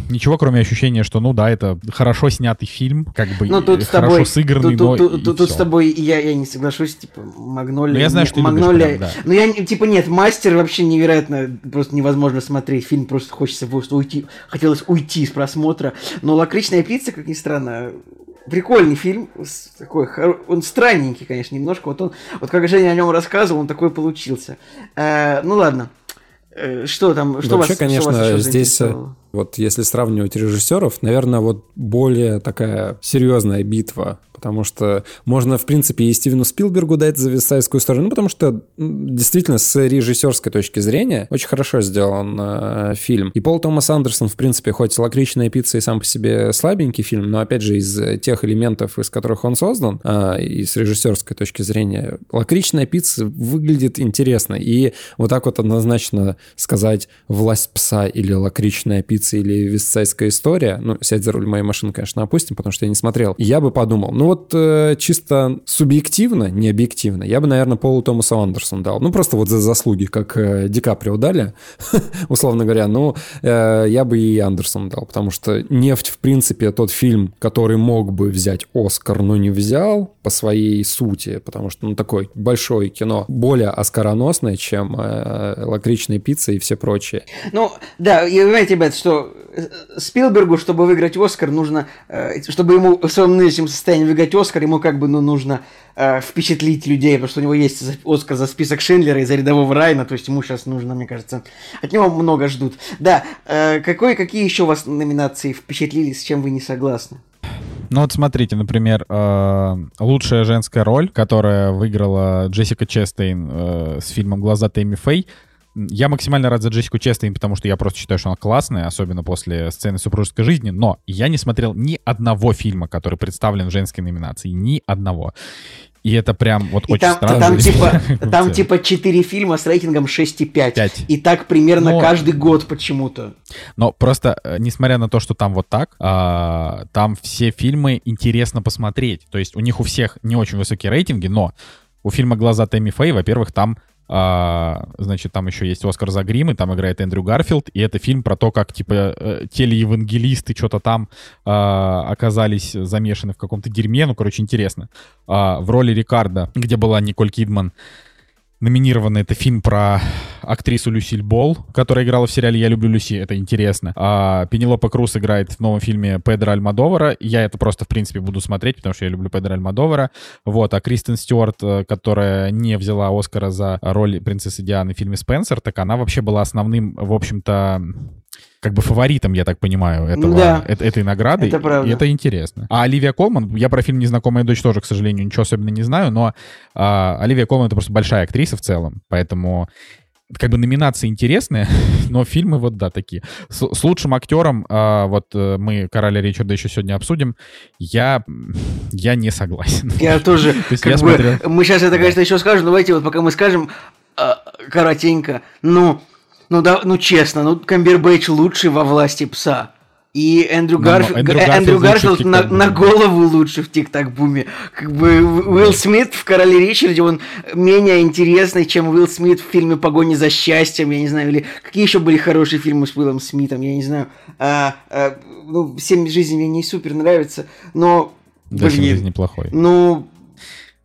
ничего кроме ощущения, что, ну да, это хорошо снятый фильм, как бы Ну, тут хорошо тобой... сыгранный, тут, но тут- и тут- тут с тобой я, я не соглашусь, типа, Магнолия... Ну, я знаю, не- что ты любишь Магнолия... прям, да. Ну, я, типа, нет, Мастер вообще невероятно, просто невозможно смотреть. Фильм просто хочется просто уйти, хотелось уйти с просмотра. Но «Лакричная пицца», как ни странно, прикольный фильм, такой, он странненький, конечно, немножко. Вот он, вот как Женя о нем рассказывал, он такой получился. Э, ну, ладно. Э, Что там, что Вообще, вас, конечно, что вас здесь, э? Вот если сравнивать режиссеров, наверное, вот более такая серьезная битва, потому что можно, в принципе, и Стивену Спилбергу дать за Висайскую сторону, ну, потому что действительно с режиссерской точки зрения очень хорошо сделан э, фильм. И Пол Томас Андерсон, в принципе, хоть «Лакричная пицца» и сам по себе слабенький фильм, но, опять же, из тех элементов, из которых он создан, э, и с режиссерской точки зрения, «Лакричная пицца» выглядит интересно. И вот так вот однозначно сказать «Власть пса» или «Лакричная пицца» или «Вестсайдская история», ну, «Сядь за руль моей машины», конечно, опустим, потому что я не смотрел, я бы подумал, ну вот э, чисто субъективно, не объективно, я бы, наверное, Полу Томасу Андерсону дал. Ну, просто вот за заслуги, как э, Ди Каприо дали, условно говоря, ну, э, я бы и Андерсону дал, потому что «Нефть», в принципе, тот фильм, который мог бы взять Оскар, но не взял по своей сути, потому что, ну, такое большое кино, более оскароносное, чем э, «Лакричная пицца» и все прочее. Ну, да, вы понимаете, ребят, что Спилбергу, чтобы выиграть Оскар, нужно, э, чтобы ему в своем нынешнем состоянии выиграть Оскар, ему как бы, ну, нужно э, впечатлить людей, потому что у него есть Оскар за список Шиндлера и за рядового Райна, то есть ему сейчас нужно, мне кажется, от него много ждут. Да, какой, какие еще у вас номинации впечатлили, с чем вы не согласны? Ну вот смотрите, например, лучшая женская роль, которая выиграла Джессика Честейн с фильмом «Глаза Тэмми Фэй», я максимально рад за Джессику Честейн, потому что я просто считаю, что она классная, особенно после сцены супружеской жизни, но я не смотрел ни одного фильма, который представлен в женской номинации, ни одного. И это прям вот и очень там, странно. Там типа, там типа 4 фильма с рейтингом 6,5. 5. И так примерно но, каждый год почему-то. Но просто, э, несмотря на то, что там вот так, а, там все фильмы интересно посмотреть. То есть у них у всех не очень высокие рейтинги, но у фильма «Глаза Тэмми Фэй», во-первых, там а, значит, там еще есть Оскар за грим, и там играет Эндрю Гарфилд, и это фильм про то, как, типа, э, телеевангелисты что-то там а, оказались замешаны в каком-то дерьме, ну, короче, интересно. А, в роли Рикардо, где была Николь Кидман, номинированы. Это фильм про актрису Люсиль Болл, которая играла в сериале «Я люблю Люси». Это интересно. А Пенелопа Круз играет в новом фильме Педро Альмадовара. Я это просто, в принципе, буду смотреть, потому что я люблю Педро Альмадовара. Вот. А Кристен Стюарт, э, которая не взяла Оскара за роль принцессы Дианы в фильме «Спенсер», так она вообще была основным, в общем-то, как бы фаворитом, я так понимаю, этого, да. э- этой награды. Это правда. И это интересно. А Оливия Колман, я про фильм «Незнакомая дочь» тоже, к сожалению, ничего особенно не знаю, но а, Оливия Колман — это просто большая актриса в целом, поэтому как бы номинации интересные, но фильмы вот, да, такие. С, с лучшим актером, а, вот э, мы Короля Ричарда еще сегодня обсудим, я, я не согласен. Я тоже, То есть я бы, смотрел... мы сейчас это, конечно, еще скажем, но давайте вот пока мы скажем а, коротенько, ну, ну да, ну честно, ну Камбербэтч лучший во власти пса. И Эндрю, Гарф... Эндрю Гарфилд, Эндрю Гарфилд на, на голову лучше в «Тик-так... бум»е. Как бы Уилл Смит в «Короле Ричарде», он менее интересный, чем Уилл Смит в фильме «Погони за счастьем», я не знаю, или какие еще были хорошие фильмы с Уиллом Смитом, я не знаю. А, а, ну, «Семь жизней» мне не супер нравится, но... Да, блин, «Семь жизней» плохой. Ну,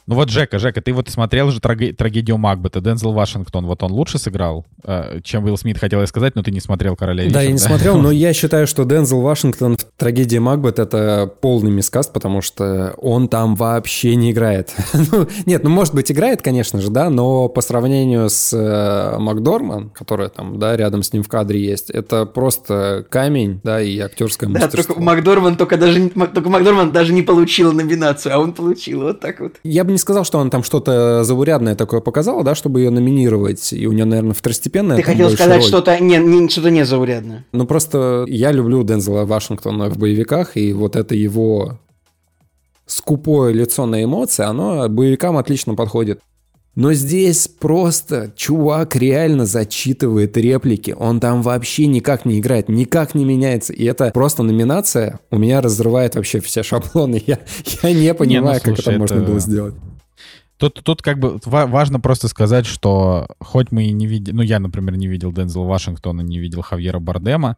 ну вот, Жека, Жека, ты вот смотрел же траг... трагедию Макбета, Дензел Вашингтон, вот он лучше сыграл, э, чем Уилл Смит, хотел я сказать, но ты не смотрел «Короля Да, Ричарда. я не смотрел, но я считаю, что Дензел Вашингтон в трагедии Макбет это полный мискаст, потому что он там вообще не играет. ну, нет, ну может быть играет, конечно же, да, но по сравнению с э, Макдорман, которая там, да, рядом с ним в кадре есть, это просто камень, да, и актерское мастерство. Да, только Макдорман только даже, только Макдорман даже не получил номинацию, а он получил, вот так вот. Я бы не сказал, что она там что-то заурядное такое показала, да, чтобы ее номинировать. И у нее, наверное, второстепенная. Ты хотел сказать что-то не, не, что-то не заурядное. Ну, просто я люблю Дензела Вашингтона в боевиках, и вот это его скупое лицо на эмоции, оно боевикам отлично подходит. Но здесь просто чувак реально зачитывает реплики. Он там вообще никак не играет, никак не меняется. И это просто номинация у меня разрывает вообще все шаблоны. Я, я не понимаю, не, ну, слушай, как это, это можно было сделать. Тут, тут как бы важно просто сказать, что хоть мы и не видели, ну я, например, не видел Дензела Вашингтона, не видел Хавьера Бардема,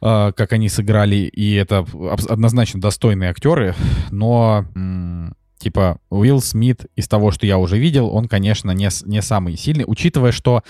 э, как они сыграли, и это однозначно достойные актеры, но м- типа Уилл Смит из того, что я уже видел, он, конечно, не, не самый сильный, учитывая, что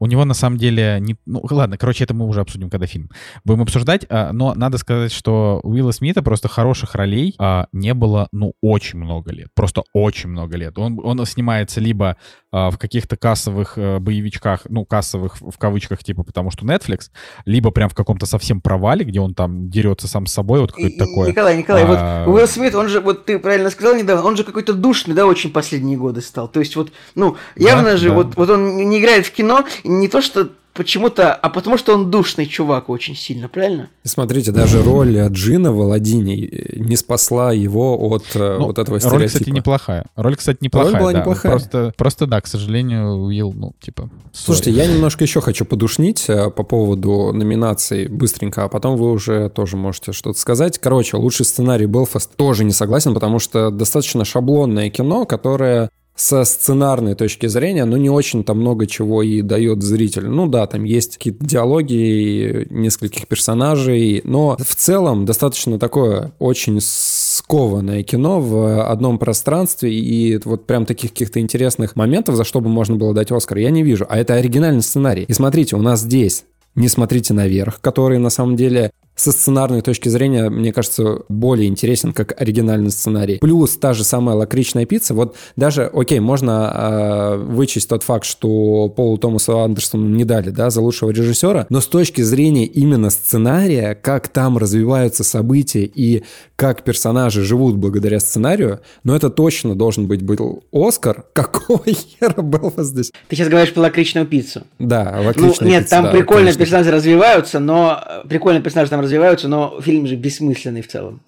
у него на самом деле... Не... Ну, ладно, короче, это мы уже обсудим, когда фильм будем обсуждать. А, но надо сказать, что у Уилла Смита просто хороших ролей а, не было, ну, очень много лет. Просто очень много лет. Он, он снимается либо в каких-то кассовых а, боевичках, ну, кассовых в кавычках, типа, потому что Netflix, либо прям в каком-то совсем провале, где он там дерется сам с собой, вот какое-то такое. Николай, Николай, а... вот Уилл Смит, он же, вот ты правильно сказал недавно, он же какой-то душный, да, очень последние годы стал. То есть вот, ну, явно да, же, да. Вот, вот он не играет в кино, не то что почему-то, а потому что он душный чувак очень сильно, правильно? Смотрите, даже роль Джина в Аладдине не спасла его от э, ну, вот этого стереотипа. Роль, кстати, неплохая. Роль, кстати, неплохая. Роль была да. неплохая. Просто, просто, да, к сожалению, Уилл, ну, типа... Слушайте, я немножко еще хочу подушнить э, по поводу номинаций быстренько, а потом вы уже тоже можете что-то сказать. Короче, лучший сценарий Белфаст тоже не согласен, потому что достаточно шаблонное кино, которое со сценарной точки зрения, ну, не очень-то много чего и дает зрителю. Ну да, там есть какие-то диалоги нескольких персонажей, но в целом достаточно такое очень скованное кино в одном пространстве, и вот прям таких каких-то интересных моментов, за что бы можно было дать Оскар, я не вижу. А это оригинальный сценарий. И смотрите, у нас здесь «Не смотрите наверх», который на самом деле со сценарной точки зрения, мне кажется, более интересен как оригинальный сценарий. Плюс та же самая лакричная пицца. Вот даже, окей, можно э, вычесть тот факт, что Полу Томасу Андерсону не дали, да, за лучшего режиссера, но с точки зрения именно сценария, как там развиваются события и как персонажи живут благодаря сценарию, но это точно должен быть был Оскар. Какого хера Белфаст здесь? Ты сейчас говоришь про лакричную пиццу. Да, Ну, лакричная нет, пицца, там да, прикольные конечно. персонажи развиваются, но... Прикольные персонажи там развиваются, но фильм же бессмысленный в целом.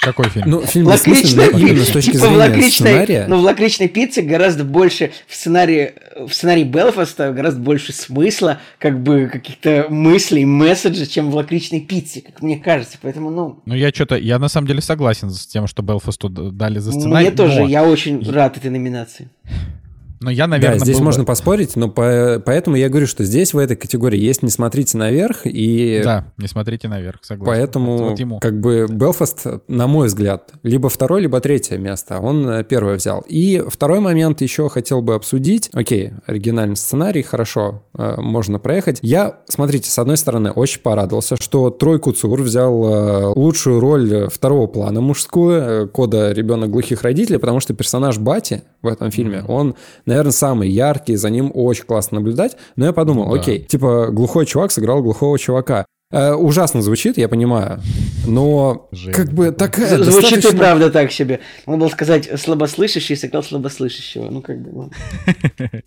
Какой фильм? Ну, фильм бессмысленный именно с точки Типа в зрения лакричной- сценария. Но в лакричной пицце гораздо больше в сценарии, в сценарии Белфаста гораздо больше смысла, как бы каких-то мыслей, месседжей, чем в лакричной пицце, как мне кажется. Поэтому, ну, Ну, я что-то, я на самом деле согласен с тем, что Белфасту дали за сценарий. мне тоже, но, я очень рад этой номинации. Но я, наверное, да, здесь был бы- можно поспорить, но по- поэтому я говорю, что здесь в этой категории есть «Не смотрите наверх», и Да, не смотрите наверх, согласен. поэтому Вот- вот ему. как бы Белфаст, на мой взгляд, либо второе, либо третье место. Он э, первое взял. И второй момент еще хотел бы обсудить. Окей, оригинальный сценарий, хорошо, э, можно проехать. Я, смотрите, с одной стороны, очень порадовался, что Трой Куцур взял э, лучшую роль второго плана мужскую, кода ребенок глухих родителей, потому что персонаж Бати в этом фильме, он, наверное, самый яркий, за ним очень классно наблюдать. Но я подумал, Ну да. окей, типа глухой чувак сыграл глухого чувака. Э, ужасно звучит, я понимаю, но Жень, как бы такая Звучит и достаточно- правда так себе. Надо было сказать слабослышащий сыграл слабослышащего. Ну, как бы, ладно.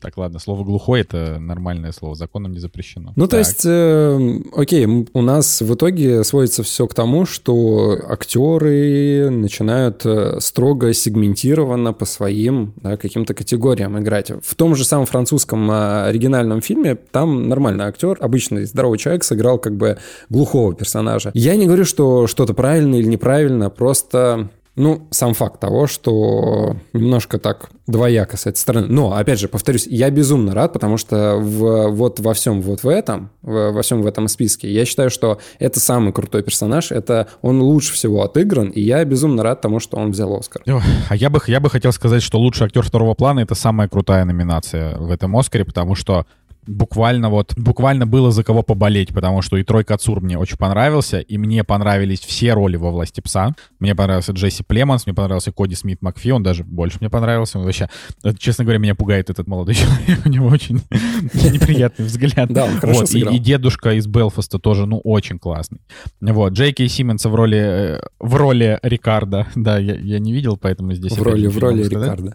Так, ладно, слово глухой это нормальное слово, законом не запрещено. Ну, то есть, э, окей, у нас в итоге сводится все к тому, что актеры начинают э, строго сегментированно по своим каким-то категориям играть. В том же самом французском оригинальном фильме там нормальный актер, обычный здоровый человек, сыграл как бы глухого персонажа. Я не говорю, что что-то правильно или неправильно, просто... Ну, сам факт того, что немножко так двояко с этой стороны. Но, опять же, повторюсь, я безумно рад, потому что в, вот во всем вот в этом, в- во всем в этом списке, я считаю, что это самый крутой персонаж, это он лучше всего отыгран, и я безумно рад тому, что он взял Оскар. А я бы, я бы хотел сказать, что лучший актер второго плана это самая крутая номинация в этом Оскаре, потому что буквально вот, буквально было за кого поболеть, потому что и Трой Кацур мне очень понравился, и мне понравились все роли во «Власти пса». Мне понравился Джесси Племонс, мне понравился Коди Смит Макфи, он даже больше мне понравился. Он вообще, э, честно говоря, меня пугает этот молодой человек, у него очень неприятный взгляд. Да, хорошо и, сыграл. и дедушка из Белфаста тоже, ну, очень классный. Вот, Джейки Симмонса в роли, э, в роли Рикарда, да, я, не видел, поэтому здесь... В опять роли- в роли. Рикарда.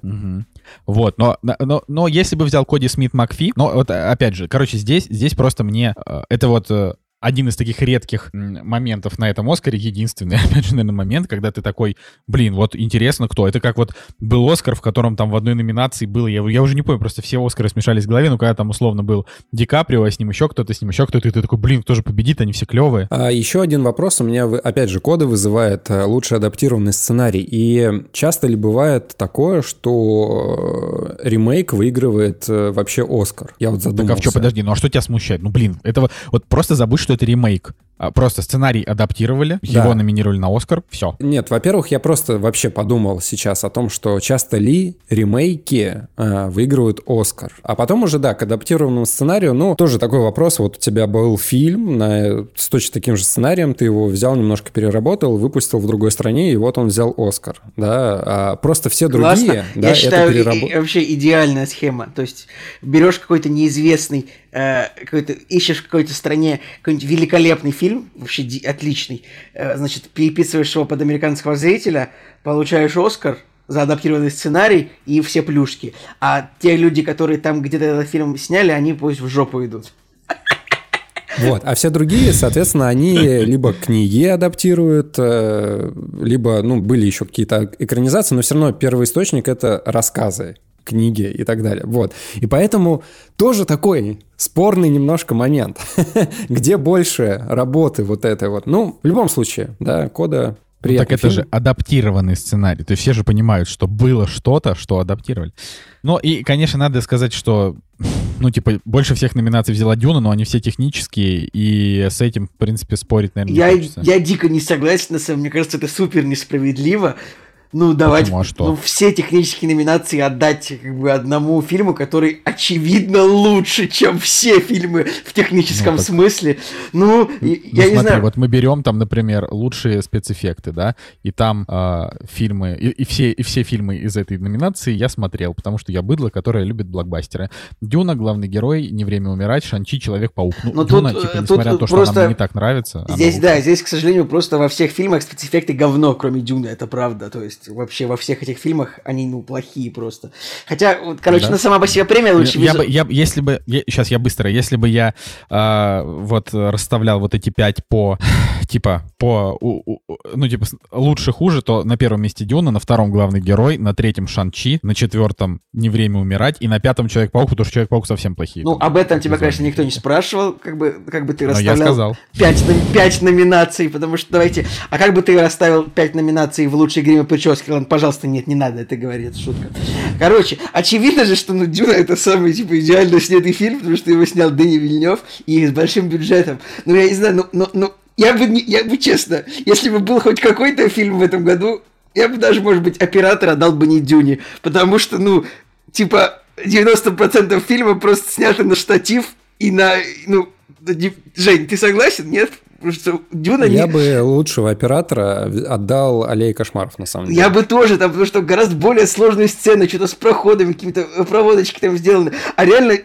Вот, но, но, но если бы взял Коди Смит Макфи, но вот э, опять же, короче, здесь, здесь просто мне, э, это вот э, один из таких редких моментов на этом Оскаре, единственный, опять же, наверное, момент, когда ты такой, блин, вот интересно кто. Это как вот был Оскар, в котором там в одной номинации было, я, я уже не помню, просто все Оскары смешались в голове, но когда там условно был Ди Каприо, а с ним еще кто-то, с ним еще кто-то, и ты такой, блин, кто же победит, они все клевые. А еще один вопрос у меня, опять же, коды вызывает э, лучше адаптированный сценарий. И часто ли бывает такое, что э, ремейк выигрывает э, вообще Оскар? Я вот Так задумался. а в что, подожди, ну а что тебя смущает? Ну, блин, это вот, вот просто забудь, что это ремейк. А, Просто сценарий адаптировали, Да. его номинировали на Оскар, все. Нет, во-первых, я просто вообще подумал сейчас о том, что часто ли ремейки э, выигрывают Оскар. А потом уже, да, к адаптированному сценарию, ну, тоже такой вопрос. Вот у тебя был фильм на, с точно таким же сценарием, ты его взял, немножко переработал, выпустил в другой стране, и вот он взял Оскар, да. А просто все другие, Классно. да, Я это считаю, и- переработ- и вообще идеальная схема. То есть берешь какой-то неизвестный, э, какой-то, ищешь в какой-то стране какой-нибудь великолепный фильм, вообще ди- отличный, э, значит, переписываешь его под американского зрителя, получаешь Оскар за адаптированный сценарий и все плюшки. А те люди, которые там где-то этот фильм сняли, они пусть в жопу идут. Вот, а все другие, соответственно, они либо книги адаптируют, э, либо, ну, были еще какие-то экранизации, но все равно первый источник — это рассказы, книги и так далее. Вот. И поэтому тоже такой спорный немножко момент, где больше работы вот этой вот. Ну, в любом случае, да, кода Ну, приятный так это фильм. же адаптированный сценарий. То есть все же понимают, что было что-то, что адаптировали. Ну и, конечно, надо сказать, что, ну, типа, больше всех номинаций взяла Дюна, но они все технические, и с этим, в принципе, спорить, наверное, не Я, хочется. я дико не согласен, на самом деле, мне кажется, это супер несправедливо. Ну, давайте Почему? А что? ну, все технические номинации отдать как бы одному фильму, который очевидно лучше, чем все фильмы в техническом Ну, так- смысле. Ну, Ну, я не смотри, знаю. вот мы берем там, например, лучшие спецэффекты, да, и там а, фильмы, и, и все, и все фильмы из этой номинации я смотрел, потому что я быдло, которое любит блокбастеры. Дюна, главный герой, Не время умирать, Шанчи, Человек-паук. Ну, Но Дюна, тут, типа, э, несмотря тут на то, что просто она мне не так нравится. Здесь, да, здесь, к сожалению, просто во всех фильмах спецэффекты говно, кроме Дюны, это правда. То есть вообще во всех этих фильмах они, ну, плохие просто. Хотя, вот, короче, Да. ну, сама по себе премия лучше Я, визу- я, б- если бы, сейчас я быстро, если бы я а, вот э, расставлял вот эти пять по, типа, по, у- у- ну, типа, лучше, хуже, то на первом месте Дюна, на втором главный герой, на третьем Шанчи, на четвертом Не время умирать, и на пятом Человек-паук, потому что Человек-паук совсем плохие. Ну, там об этом тебя, конечно, никто не спрашивал, как бы, как бы ты Но я расставлял сказал. пять, пять номинаций, потому что давайте, а как бы ты расставил пять номинаций в лучшей гриме прически? Ладно, пожалуйста, нет, не надо это говорить, это шутка. Короче, очевидно же, что ну, Дюна это самый, типа, идеально снятый фильм, потому что его снял Дэнни Вильнев и с большим бюджетом. Ну, я не знаю, ну, ну, ну я бы, не- я бы честно, если бы был хоть какой-то фильм в этом году, я бы даже, может быть, оператора дал бы не Дюне, потому что, ну, типа, 90% фильма просто сняты на штатив и на, ну, Жень, ты согласен, нет? Что Дюна Я не... бы лучшего оператора отдал Аллее кошмаров, на самом деле. Я бы тоже там, потому что гораздо более сложные сцены, что-то с проходами, какие-то э, проводочки там сделаны. А реально,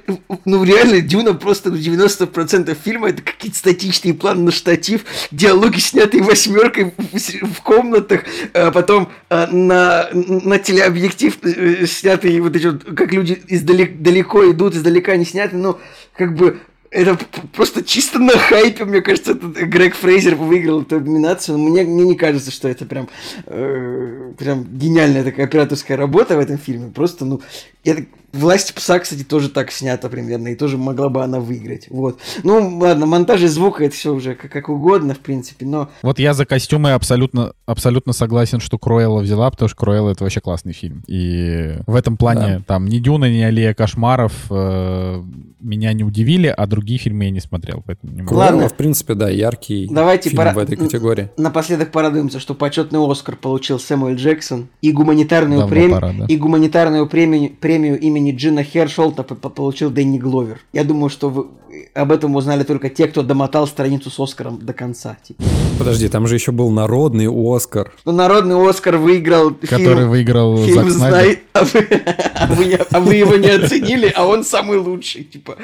ну реально, Дюна просто ну, 90% фильма это какие-то статичные планы на штатив, диалоги, снятые восьмеркой в, комнатах, а потом а, на, на телеобъектив э, снятые вот эти вот, как люди издалек, далеко идут, издалека не сняты, ну, как бы это просто чисто на хайпе, мне кажется, этот Грег Фрейзер выиграл эту номинацию. Но мне, мне не кажется, что это прям, э, прям гениальная такая операторская работа в этом фильме. Просто, ну, так- «Власть пса», кстати, тоже так снята примерно, и тоже могла бы она выиграть. Вот. Ну, ладно, монтаж и звук, это все уже как, как угодно, в принципе, но... Вот я за костюмы абсолютно, абсолютно согласен, что Круэлла взяла, потому что Круэлла — это вообще классный фильм. И в этом плане там ни Дюна, ни Аллея кошмаров э, меня не удивили, а другие фильмы я не смотрел, поэтому не могу. Ладно. в принципе, да, яркий Давайте фильм пора- в этой категории. Напоследок порадуемся, что почетный Оскар получил Сэмюэл Джексон и гуманитарную, Давно прем- пора, да. и гуманитарную премию, премию имени Джина Хершолта получил Дэнни Гловер. Я думаю, что вы об этом узнали только те, кто домотал страницу с Оскаром до конца. типа. Подожди, там же еще был народный Оскар. Ну, народный Оскар выиграл Который фильм, выиграл фильм Зак Снайдер. «Знай», а вы, а вы а вы его не оценили, а он самый лучший. Типа.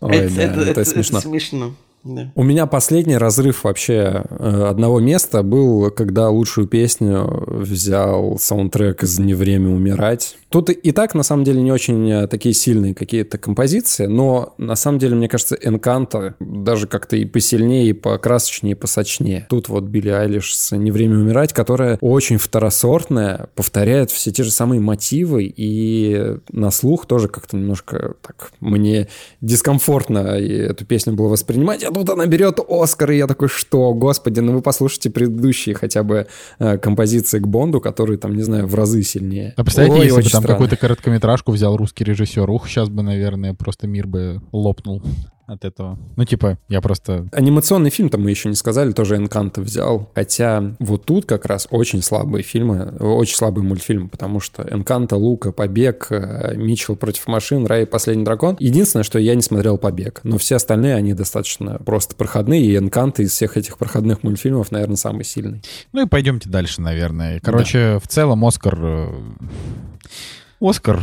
Ой, да, это, смешно. смешно. У меня последний разрыв вообще э, одного места был, когда лучшую песню взял саундтрек из «Не время умирать». Тут и- так, на самом деле, не очень э, такие сильные какие-то композиции, но, на самом деле, мне кажется, «Энканто» даже как-то и посильнее, и покрасочнее, и посочнее. Тут вот Билли Айлиш с «Не время умирать», которая очень второсортная, повторяет все те же самые мотивы, и на слух тоже как-то немножко так мне дискомфортно эту песню было воспринимать. А тут она берет Оскар, и я такой, что, господи, ну вы послушайте предыдущие хотя бы э, композиции к Бонду, которые там, не знаю, в разы сильнее. А представляете, Ой, если бы там странно. какую-то короткометражку взял русский режиссер, ух, сейчас бы, наверное, просто мир бы лопнул от этого. Ну, типа, я просто... Анимационный фильм-то мы еще не сказали, тоже Энканто взял. Хотя вот тут как раз очень слабые фильмы, очень слабый мультфильм, потому что Энканто, Лука, Побег, э, Митчелл против машин, Рай и Последний дракон. Единственное, что я не смотрел Побег, но все остальные, они достаточно просто проходные, и Энканто из всех этих проходных мультфильмов, наверное, самый сильный. Ну и пойдемте дальше, наверное. Короче, в целом Оскар... Оскар,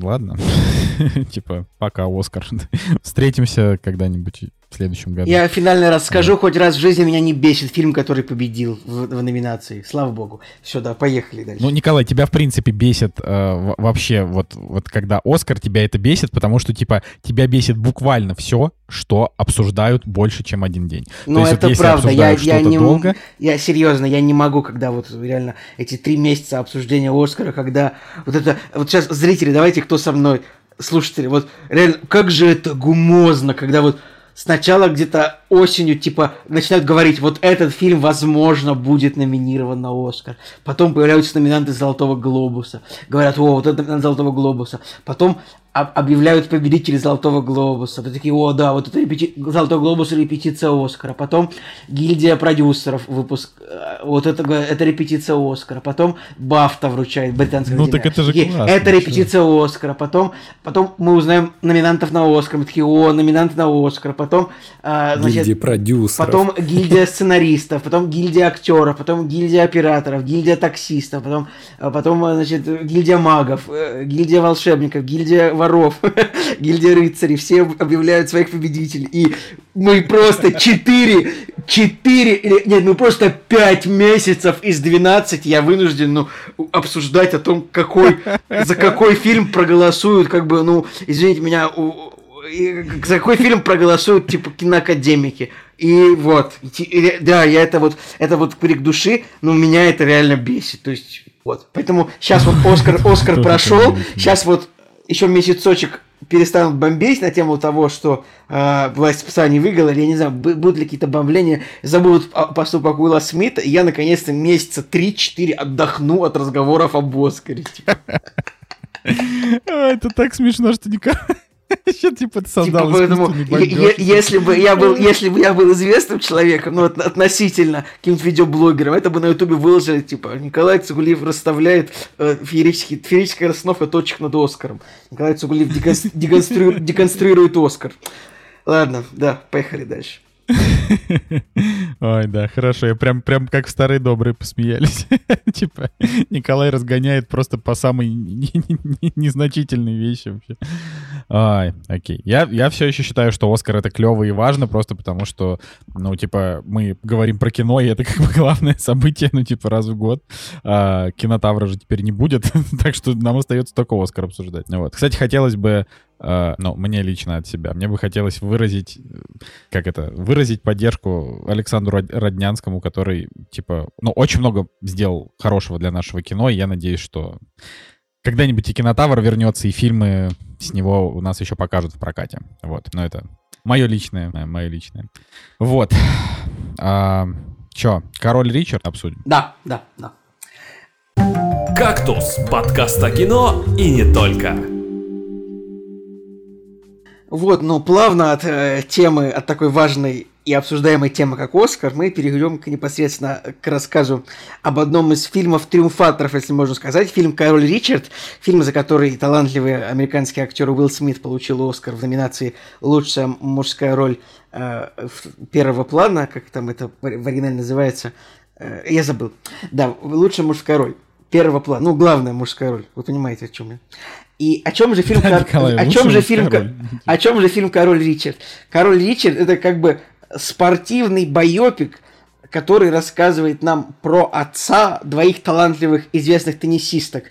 ладно. Типа, пока, Оскар. Встретимся когда-нибудь в следующем году. Я финальный раз скажу, хоть раз в жизни меня не бесит фильм, который победил в, в номинации. Слава богу. Все, да, поехали дальше. Ну, Николай, тебя, в принципе, бесит э, вообще, вот, вот когда Оскар, тебя это бесит, потому что, типа, тебя бесит буквально все, что обсуждают больше, чем один день. Ну, это вот если правда. Я, я не долго, Я серьезно, я не могу, когда вот реально эти три месяца обсуждения Оскара, когда вот это. Вот сейчас, зрители, давайте кто со мной, слушатели, вот реально, как же это гумозно, когда вот сначала где-то осенью, типа, начинают говорить, вот этот фильм, возможно, будет номинирован на Оскар. Потом появляются номинанты Золотого Глобуса. Говорят, о, вот это номинант Золотого Глобуса. Потом объявляют победителей Золотого Глобуса. Ты такие, о, да, вот это репети... Золотой Глобус репетиция Оскара. Потом гильдия продюсеров выпуск, э, вот это, это репетиция Оскара. Потом Бафта вручает британская Ну, так это же Такие, классно, Это репетиция Оскара. Потом, потом мы узнаем номинантов на Оскар. Мы такие, о, номинанты на Оскар. Потом, э, значит, Гильдии продюсеров. Потом гильдия сценаристов, потом гильдия актеров, потом гильдия операторов, гильдия таксистов, потом, а потом э, значит, гильдия магов, э, гильдия волшебников, гильдия воров, гильдия рыцарей. Все объявляют своих победителей. И мы просто 4, 4, или, нет, мы просто 5 месяцев из 12 я вынужден ну, обсуждать о том, какой, за какой фильм проголосуют, как бы, ну, извините меня, у- за какой фильм проголосуют, типа, киноакадемики. И вот, и да, я это вот, это вот крик души, но меня это реально бесит. То есть, вот. Поэтому сейчас вот Оскар, Оскар прошел, сейчас вот еще месяцочек перестанут бомбить на тему того, что э, власть спеца не выиграла, или я не знаю, бу- будут ли какие-то бомбления, забудут поступок Уилла Смита, и я наконец-то месяца 3-4 отдохну от разговоров об Оскаре. Типа, А, Это так смешно, что никак... Еще типа ты Типа, создал поэтому, бомбёж. е- если бы я был, если бы я был известным человеком, ну, от- относительно каким-то видеоблогером, это бы на ютубе выложили, типа, Николай Цугулиев расставляет э, феерическая расстановка точек над Оскаром. Николай Цугулиев деконс- деконстру- деконструирует Оскар. Ладно, да, поехали дальше. Ой, да, хорошо. Я прям, прям как в старые добрые посмеялись. Типа, Николай разгоняет просто по самой не- не- не- незначительной вещи вообще. Ай, окей. Я, я все еще считаю, что Оскар это клево и важно, просто потому что, ну, типа, мы говорим про кино, и это как бы главное событие, ну, типа, раз в год. А, кинотавра же теперь не будет, так что нам остается только Оскар обсуждать. Ну Вот. Кстати, хотелось бы а, ну, мне лично от себя. Мне бы хотелось выразить, как это, выразить поддержку Александру Род- Роднянскому, который, типа, ну, очень много сделал хорошего для нашего кино, и я надеюсь, что когда-нибудь и кинотавр вернется, и фильмы с него у нас еще покажут в прокате. Вот, но это мое личное, мое личное. Вот. А, чё, Король Ричард обсудим? Да, да, да. «Кактус» — подкаст о кино и не только. Вот, но плавно от э, темы, от такой важной и обсуждаемой темы, как Оскар, мы перейдем к, непосредственно к рассказу об одном из фильмов-триумфаторов, если можно сказать. Фильм «Король Ричард», фильм, за который талантливый американский актер Уилл Смит получил Оскар в номинации «Лучшая мужская роль э, первого плана», как там это в оригинале называется, Э, я забыл. Да, «Лучшая мужская роль». Первого плана, ну, главная мужская роль, вы понимаете, о чем я. И о чем же фильм, Да, Кор- Николай, о чем же фильм, Ко- роль. о чем же фильм Король Ричард? Король Ричард это как бы спортивный байопик, который рассказывает нам про отца двоих талантливых известных теннисисток.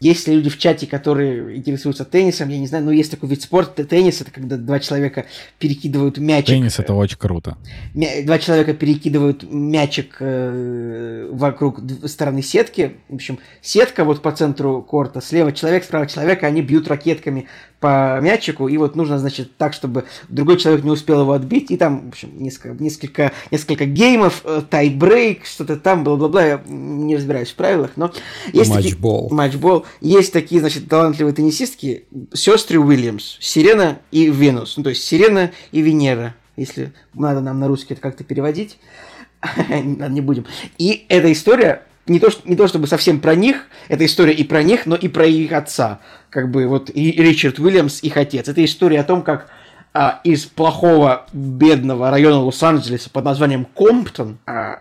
Есть ли люди в чате, которые интересуются теннисом, я не знаю, но есть такой вид спорта, теннис, это когда два человека перекидывают мячик. Теннис — это очень круто. Два человека перекидывают мячик э, вокруг стороны сетки. В общем, сетка вот по центру корта, слева человек, справа человек, и они бьют ракетками по мячику, и вот нужно, значит, так, чтобы другой человек не успел его отбить, и там, в общем, несколько, несколько, несколько геймов, э, тайбрейк, что-то там, бла-бла-бла, я не разбираюсь в правилах, но есть такие- Матчбол. Матчбол. Есть такие, значит, талантливые теннисистки, сестры Уильямс, Сирена и Венус. Ну, то есть Сирена и Венера, если надо нам на русский это как-то переводить. Не будем. И эта история не то, не то чтобы совсем про них, это история и про них, но и про их отца. Как бы вот и Ричард Уильямс, их отец. Это история о том, как а, из плохого, бедного района Лос-Анджелеса под названием Комптон а,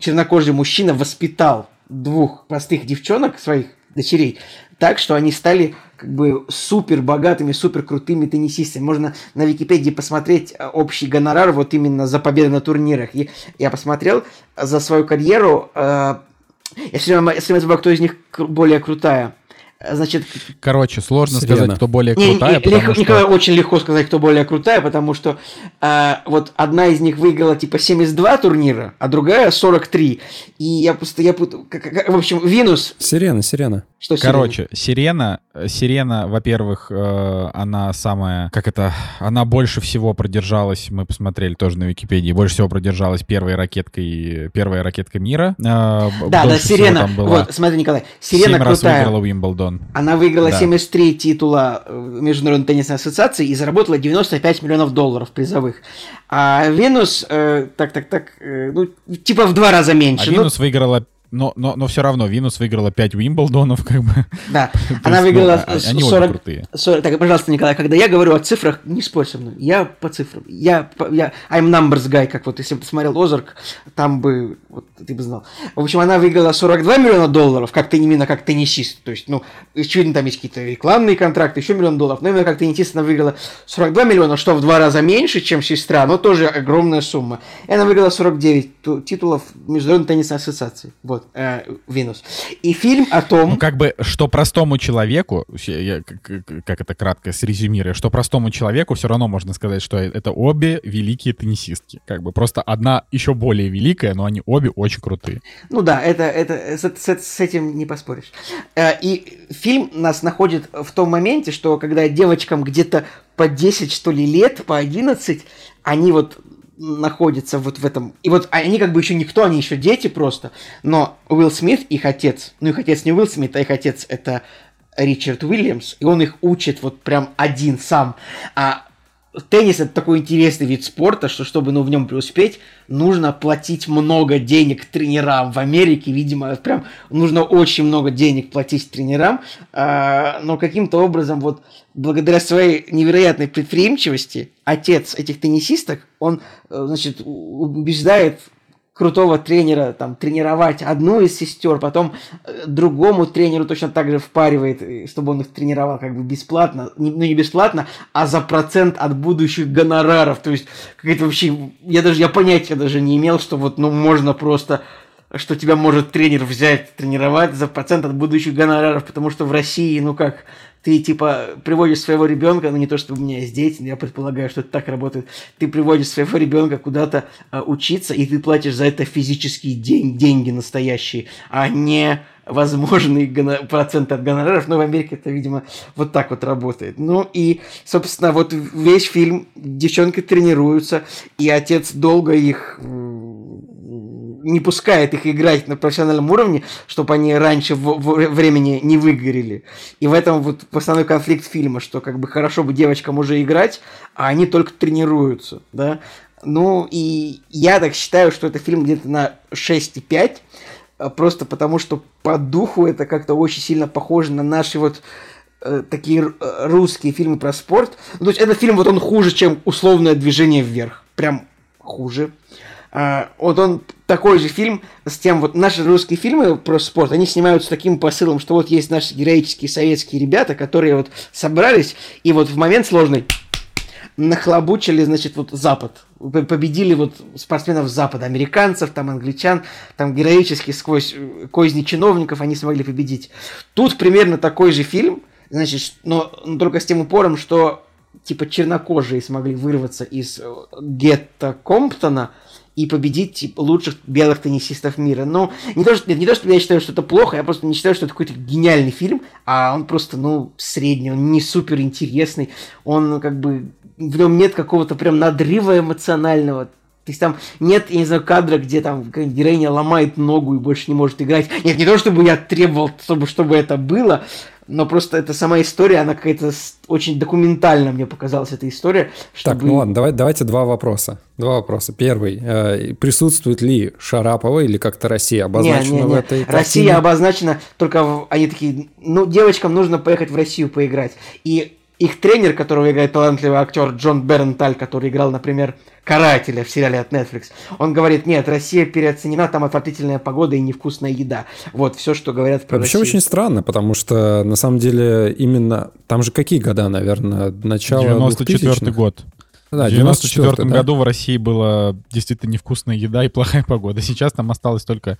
чернокожий мужчина воспитал двух простых девчонок, своих дочерей, так, что они стали как бы супер богатыми, супер крутыми теннисистами. Можно на Википедии посмотреть а, общий гонорар вот именно за победы на турнирах. И я посмотрел за свою карьеру, э, я все время, я все время забываю, кто из них более крутая. Значит, Короче, сложно Сирена. сказать, кто более не, крутая, не, потому легко- что... Николай, очень легко сказать, кто более крутая, потому что э, вот одна из них выиграла типа 72 турнира, а другая 43. И я просто, я в общем, Винус, Сирена, сирена. Что Сирена? Короче, Сирена, Сирена, во-первых, э, она самая, как это, она больше всего продержалась, мы посмотрели тоже на Википедии, больше всего продержалась первой ракеткой, первая ракетка мира. Э, Да, да, Сирена. Вот, смотри, Николай, Сирена Семь раз крутая. выиграла Уимблдон. Она выиграла Да. 73 титула э, Международной теннисной ассоциации и заработала 95 миллионов долларов призовых. А Венус, э, так, так, так, э, ну, типа в два раза А меньше. Ну, Винус выиграла, но, но, но все равно, Винус выиграла 5 Уимблдонов, как бы. да, она есть, ну, выиграла а- с- они обе 40, крутые. 40 Так, пожалуйста, Николай, когда я говорю о цифрах, не спорь со мной. Я по цифрам. Я, я I'm numbers guy, как вот если бы ты смотрел Озарк, там бы, вот ты бы знал. В общем, она выиграла 42 миллиона долларов, как ты именно как теннисист. То есть, ну, очевидно, там есть какие-то рекламные контракты, еще миллион долларов. Но именно как теннисист она выиграла 42 миллиона, что в два раза меньше, чем сестра, но тоже огромная сумма. И она выиграла 49 ту- титулов Международной теннисной ассоциации. Вот, э, Винус. И фильм о том... Ну, как бы, что простому человеку, я- как как это кратко срезюмирую, что простому человеку все равно можно сказать, что это обе великие теннисистки. Как бы просто одна еще более великая, но они обе очень крутые. Ну да, это, это, с, с- с этим не поспоришь. Э, И фильм нас находит в том моменте, что когда девочкам где-то по 10, что ли, лет, по 11, они вот находятся вот в этом... И вот они как бы еще никто, они еще дети просто. Но Уилл Смит, их отец, ну их отец не Уилл Смит, а их отец это Ричард Уильямс, и он их учит вот прям один сам. А теннис это такой интересный вид спорта, что чтобы ну, в нем преуспеть, нужно платить много денег тренерам. В Америке, видимо, прям нужно очень много денег платить тренерам, А, но каким-то образом вот благодаря своей невероятной предприимчивости отец этих теннисисток, он, э, значит, убеждает крутого тренера там тренировать одну из сестер, потом э, другому тренеру точно так же впаривает, э, чтобы он их тренировал как бы бесплатно, не, ну не бесплатно, а за процент от будущих гонораров. То есть какая-то вообще, я даже я понятия даже не имел, что вот ну можно просто что тебя может тренер взять тренировать за процент от будущих гонораров, потому что в России, ну как, ты типа приводишь своего ребенка, ну не то чтобы у меня есть дети, но я предполагаю, что это так работает, ты приводишь своего ребенка куда-то а, учиться, и ты платишь за это физические день, деньги настоящие, а не возможный гоно- процент от гонораров, но в Америке это, видимо, вот так вот работает. Ну и, собственно, вот весь фильм. Девчонки тренируются, и отец долго их не пускает их играть на профессиональном уровне, чтобы они раньше в- в- времени не выгорели. И в этом вот основной конфликт фильма, что как бы хорошо бы девочкам уже играть, а они только тренируются, да. Ну, и я так считаю, что это фильм где-то на 6,5, а, просто потому что по духу это как-то очень сильно похоже на наши вот э, такие э, русские фильмы про спорт. Ну, то есть этот фильм вот он хуже, чем условное движение вверх. Прям хуже. А, вот он такой же фильм с тем, вот наши русские фильмы про спорт, они снимаются таким посылом, что вот есть наши героические советские ребята, которые вот собрались, и вот в момент сложный нахлобучили, значит, вот Запад. Победили вот спортсменов Запада, американцев, там, англичан, там героически сквозь э, козни чиновников они смогли победить. Тут примерно такой же фильм, значит, но, но только с тем упором, что типа чернокожие смогли вырваться из э, гетто Комптона и победить типа, лучших белых теннисистов мира. Но не то, что, нет, не то, что я считаю, что это плохо, я просто не считаю, что это какой-то гениальный фильм, а он просто, ну, средний, он не супер интересный, он как бы, в нем нет какого-то прям надрыва эмоционального, то есть там нет, я не знаю, кадра, где там героиня ломает ногу и больше не может играть. Нет, не то, чтобы я требовал, чтобы, чтобы это было, но просто эта сама история, она какая-то очень документальна, мне показалась эта история. Чтобы... Так, ну ладно, давай, давайте два вопроса. Два вопроса. Первый. э, присутствует ли Шарапова или как-то Россия обозначена Не, не, в не. этой Россия картине? обозначена только в- они такие, ну, девочкам нужно поехать в Россию поиграть. И их тренер, которого играет талантливый актер Джон Бернталь, который играл, например, карателя в сериале от Netflix, он говорит, нет, Россия переоценена, там отвратительная погода и невкусная еда. Вот все, что говорят про Вообще Россию. очень странно, потому что на самом деле именно... Там же какие года, наверное? Начало 94 2000-х? год. Да, в 94 да? году в России была действительно невкусная еда и плохая погода. Сейчас там осталась только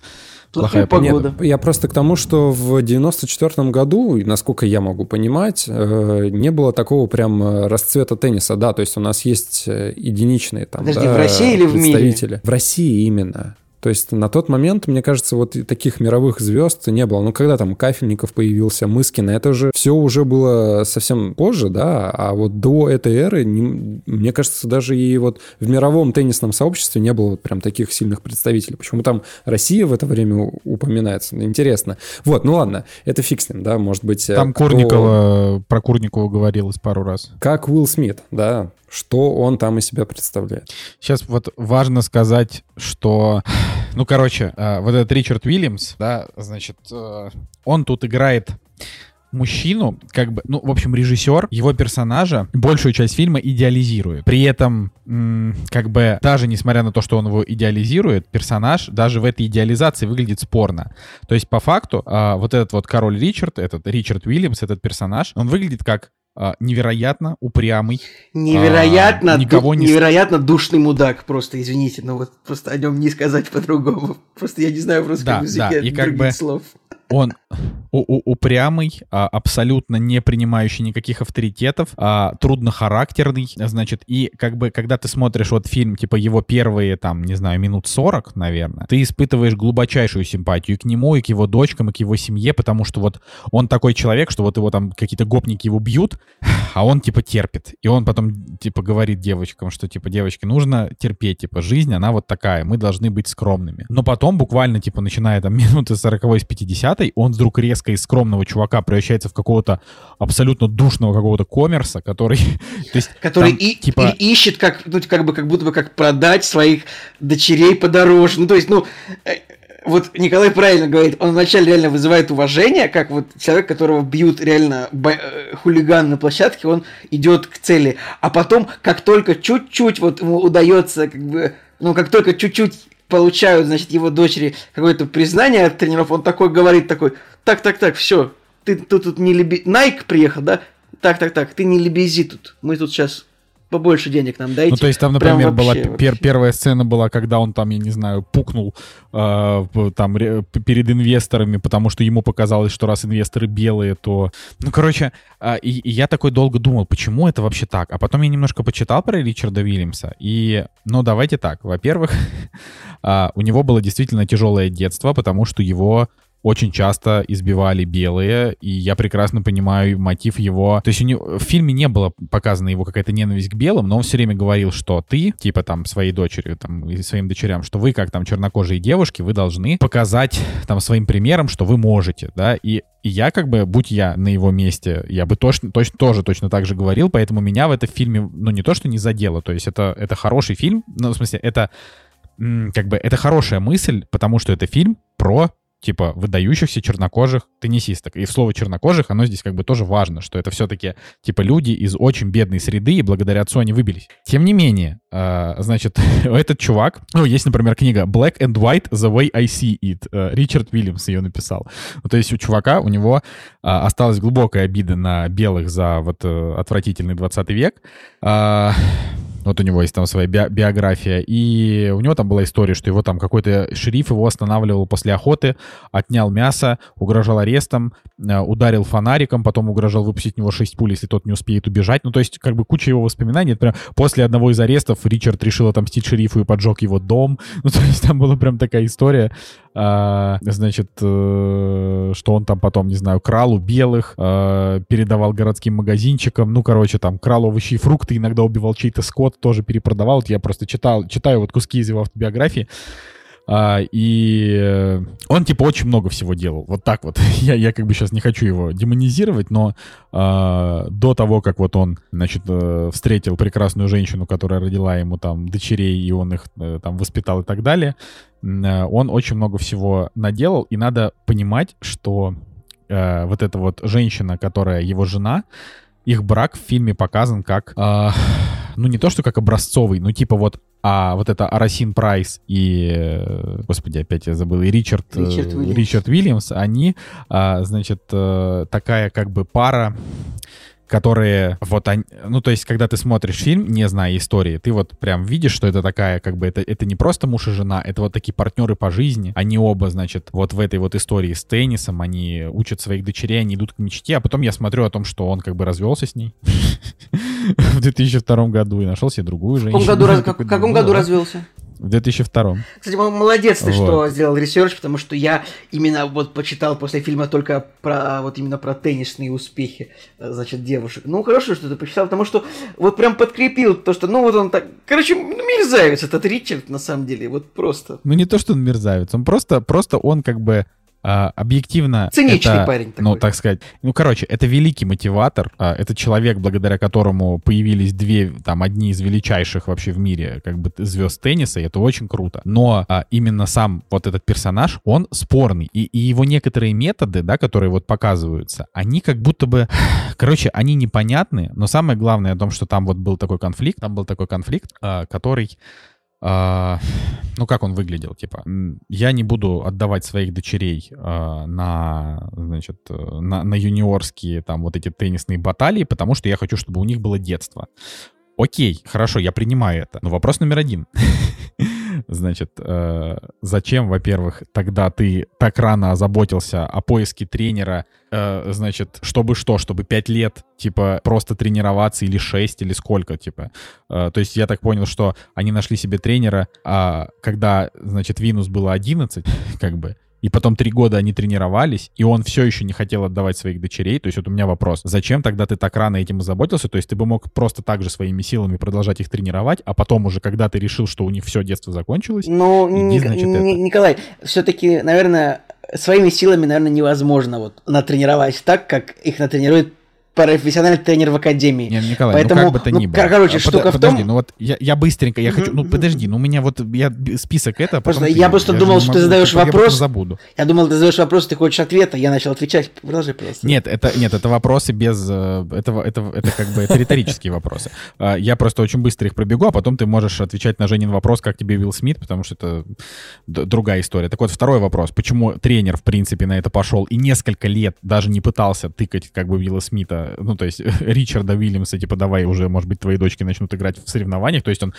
Плохая плохая погода. Нет, я просто к тому, что в 94 году, насколько я могу понимать, э, не было такого прям э, расцвета тенниса. Да, то есть у нас есть э, единичные там Подожди, да, в России или в мире? В России именно. То есть на тот момент, мне кажется, вот таких мировых звезд не было. Ну, когда там Кафельников появился, Мыскина, это же все уже было совсем позже, да, а вот до этой эры, не, мне кажется, даже и вот в мировом теннисном сообществе не было вот прям таких сильных представителей. Почему там Россия в это время упоминается? Интересно. Вот, ну ладно, это фиг с ним, да, может быть... Э, там кто... Курникова, про Курникова говорилось пару раз. Как Уилл Смит, да, что он там из себя представляет. Сейчас вот важно сказать, что, ну, короче, э, вот этот Ричард Уильямс, да, значит, э, он тут играет мужчину, как бы, ну, в общем, режиссер его персонажа большую часть фильма идеализирует. При этом, как бы, даже несмотря на то, что он его идеализирует, персонаж даже в этой идеализации выглядит спорно. То есть, по факту, а, вот этот вот король Ричард, этот Ричард Уильямс, этот персонаж, он выглядит как а, невероятно упрямый. Невероятно, а, никого ду- не... невероятно душный мудак, просто, извините, но вот просто о нем не сказать по-другому. Просто я не знаю просто да, языке да, и как бы слов он упрямый, а, абсолютно не принимающий никаких авторитетов, а, труднохарактерный, значит, и как бы, когда ты смотришь вот фильм, типа его первые, там, не знаю, минут 40, наверное, ты испытываешь глубочайшую симпатию и к нему, и к его дочкам, и к его семье, потому что вот он такой человек, что вот его там какие-то гопники его бьют, а он, типа, терпит. И он потом, типа, говорит девочкам, что, типа, девочки, нужно терпеть, типа, жизнь, она вот такая, мы должны быть скромными. Но потом, буквально, типа, начиная там минуты 40 с 50 он вдруг резко из скромного чувака превращается в какого-то абсолютно душного какого-то коммерса, который... то есть, который там, и, типа... и ищет, как, ну, как бы, как будто бы как продать своих дочерей подороже. Ну, то есть, ну, э, вот Николай правильно говорит, он вначале реально вызывает уважение, как вот человек, которого бьют реально э, хулиган на площадке, он идет к цели. А потом, как только чуть-чуть вот ему удается, как бы, ну, как только чуть-чуть получают, значит, его дочери какое-то признание от тренеров, он такой говорит, такой, так, так, так, все, ты, ты тут не леби... Найк приехал, да? Так, так, так, ты не лебези тут, мы тут сейчас побольше денег нам дайте. Ну, то есть там, например, была пер первая сцена была, когда он там, я не знаю, пукнул э, там перед инвесторами, потому что ему показалось, что раз инвесторы белые, то... Ну, короче, э, и, и я такой долго думал, почему это вообще так? А потом я немножко почитал про Ричарда Уильямса, и, ну, давайте так. Во-первых, э, у него было действительно тяжелое детство, потому что его очень часто избивали белые, и я прекрасно понимаю мотив его. То есть у него, в фильме не было показана его какая-то ненависть к белым, но он все время говорил, что ты, типа там своей дочери, там, и своим дочерям, что вы, как там чернокожие девушки, вы должны показать там своим примером, что вы можете, да, и и я как бы, будь я на его месте, я бы точно, точно, тоже точно так же говорил, поэтому меня в этом фильме, ну, не то, что не задело, то есть это, это хороший фильм, ну, в смысле, это как бы, это хорошая мысль, потому что это фильм про типа выдающихся чернокожих теннисисток. И в слово чернокожих оно здесь как бы тоже важно, что это все-таки типа люди из очень бедной среды, и благодаря отцу они выбились. Тем не менее, э, значит, этот чувак, ну, есть, например, книга Black and White, The Way I See It. Э, Ричард Уильямс ее написал. Ну, то есть у чувака, у него э, осталась глубокая обида на белых за вот э, отвратительный 20 век. Э, вот у него есть там своя би биография. И у него там была история, что его там какой-то шериф его останавливал после охоты, отнял мясо, угрожал арестом, ударил фонариком, потом угрожал выпустить в него 6 пуль, если тот не успеет убежать. Ну, то есть, как бы куча его воспоминаний. Например, после одного из арестов Ричард решил отомстить шерифу и поджег его дом. Ну, то есть, там была прям такая история а, значит, э, что он там потом, не знаю, крал у белых, э, передавал городским магазинчикам, ну, короче, там, крал овощи и фрукты, иногда убивал чей-то скот, тоже перепродавал. Вот я просто читал, читаю вот куски из его автобиографии, а, и он, типа, очень много всего делал. Вот так вот. я, я как бы сейчас не хочу его демонизировать, но а, до того, как вот он, значит, э, встретил прекрасную женщину, которая родила ему там дочерей, и он их э, там воспитал и так далее, э, он очень много всего наделал, и надо понимать, что э, вот эта вот женщина, которая его жена, их брак в фильме показан как, э, ну не то что как образцовый, ну типа вот, а вот это Арасин Прайс и, э, господи, опять я забыл, и Ричард, э, Ричард Уильямс, Ричард Уильямс они, э, значит, э, такая как бы пара, которые вот они, ну то есть когда ты смотришь фильм, не зная истории, ты вот прям видишь, что это такая как бы это это не просто муж и жена, это вот такие партнеры по жизни, они оба значит вот в этой вот истории с теннисом, они учат своих дочерей, они идут к мечте, а потом я смотрю о том, что он как бы развелся с ней в 2002 году и нашел себе другую женщину. В каком году, как, в каком году развелся? В 2002. Кстати, молодец ты, Вот. что сделал research, потому что я именно вот почитал после фильма только про вот именно про теннисные успехи, э, значит, девушек. Ну, хорошо, что ты почитал, потому что вот прям подкрепил то, что, ну, вот он так... Короче, ну, мерзавец этот Ричард, на самом деле, вот просто. Ну не то, что он мерзавец, он просто, просто он как бы а, объективно... Циничный это, парень Ну, такой. так сказать. Ну, короче, это великий мотиватор. а, это человек, благодаря которому появились две, там, одни из величайших вообще в мире, как бы, звезд тенниса, и это очень круто. Но а, именно сам вот этот персонаж, он спорный. И, и его некоторые методы, да, которые вот показываются, они как будто бы... Короче, они непонятны, но самое главное о том, что там вот был такой конфликт, там был такой конфликт, а, который... а, ну, как он выглядел, типа, я не буду отдавать своих дочерей а, на, значит, э, на, на юниорские там вот эти теннисные баталии, потому что я хочу, чтобы у них было детство. Окей, хорошо, я принимаю это. Но вопрос номер один. Значит, э, зачем, во-первых, тогда ты так рано озаботился о поиске тренера, э, значит, чтобы что, чтобы 5 лет, типа, просто тренироваться или 6, или сколько, типа. Э, то есть я так понял, что они нашли себе тренера, а когда, значит, Винус было 11, как бы, и потом три года они тренировались, и он все еще не хотел отдавать своих дочерей. То есть вот у меня вопрос, зачем тогда ты так рано этим озаботился? То есть ты бы мог просто так же своими силами продолжать их тренировать, а потом уже, когда ты решил, что у них все детство закончилось, Ну, Иди, Ник- значит, Ни- это. Николай, все-таки, наверное, своими силами, наверное, невозможно вот натренировать так, как их натренирует профессиональный тренер в академии. Не, Николай, Поэтому, ну как бы то ну, ни было. кор- короче, А, штука в подожди, том- ну вот я, я быстренько, я хочу, ну подожди, ну у меня вот я список это, а Просто ты. я просто же думал, что ты могу, задаешь типа, я вопрос. забуду. Я думал, ты задаешь вопрос, ты хочешь ответа, я начал отвечать. Продолжи, пожалуйста. Нет, это нет, это вопросы без э, этого, это, это как бы это риторические вопросы. А, Я просто очень быстро их пробегу, а потом ты можешь отвечать на Женин вопрос, как тебе Уилл Смит, потому что это другая история. Так вот, второй вопрос. Почему тренер, в принципе, на это пошел и несколько лет даже не пытался тыкать как бы Уилла Смита, ну, то есть Ричарда Уильямса, типа, давай уже, может быть, твои дочки начнут играть в соревнованиях. То есть он,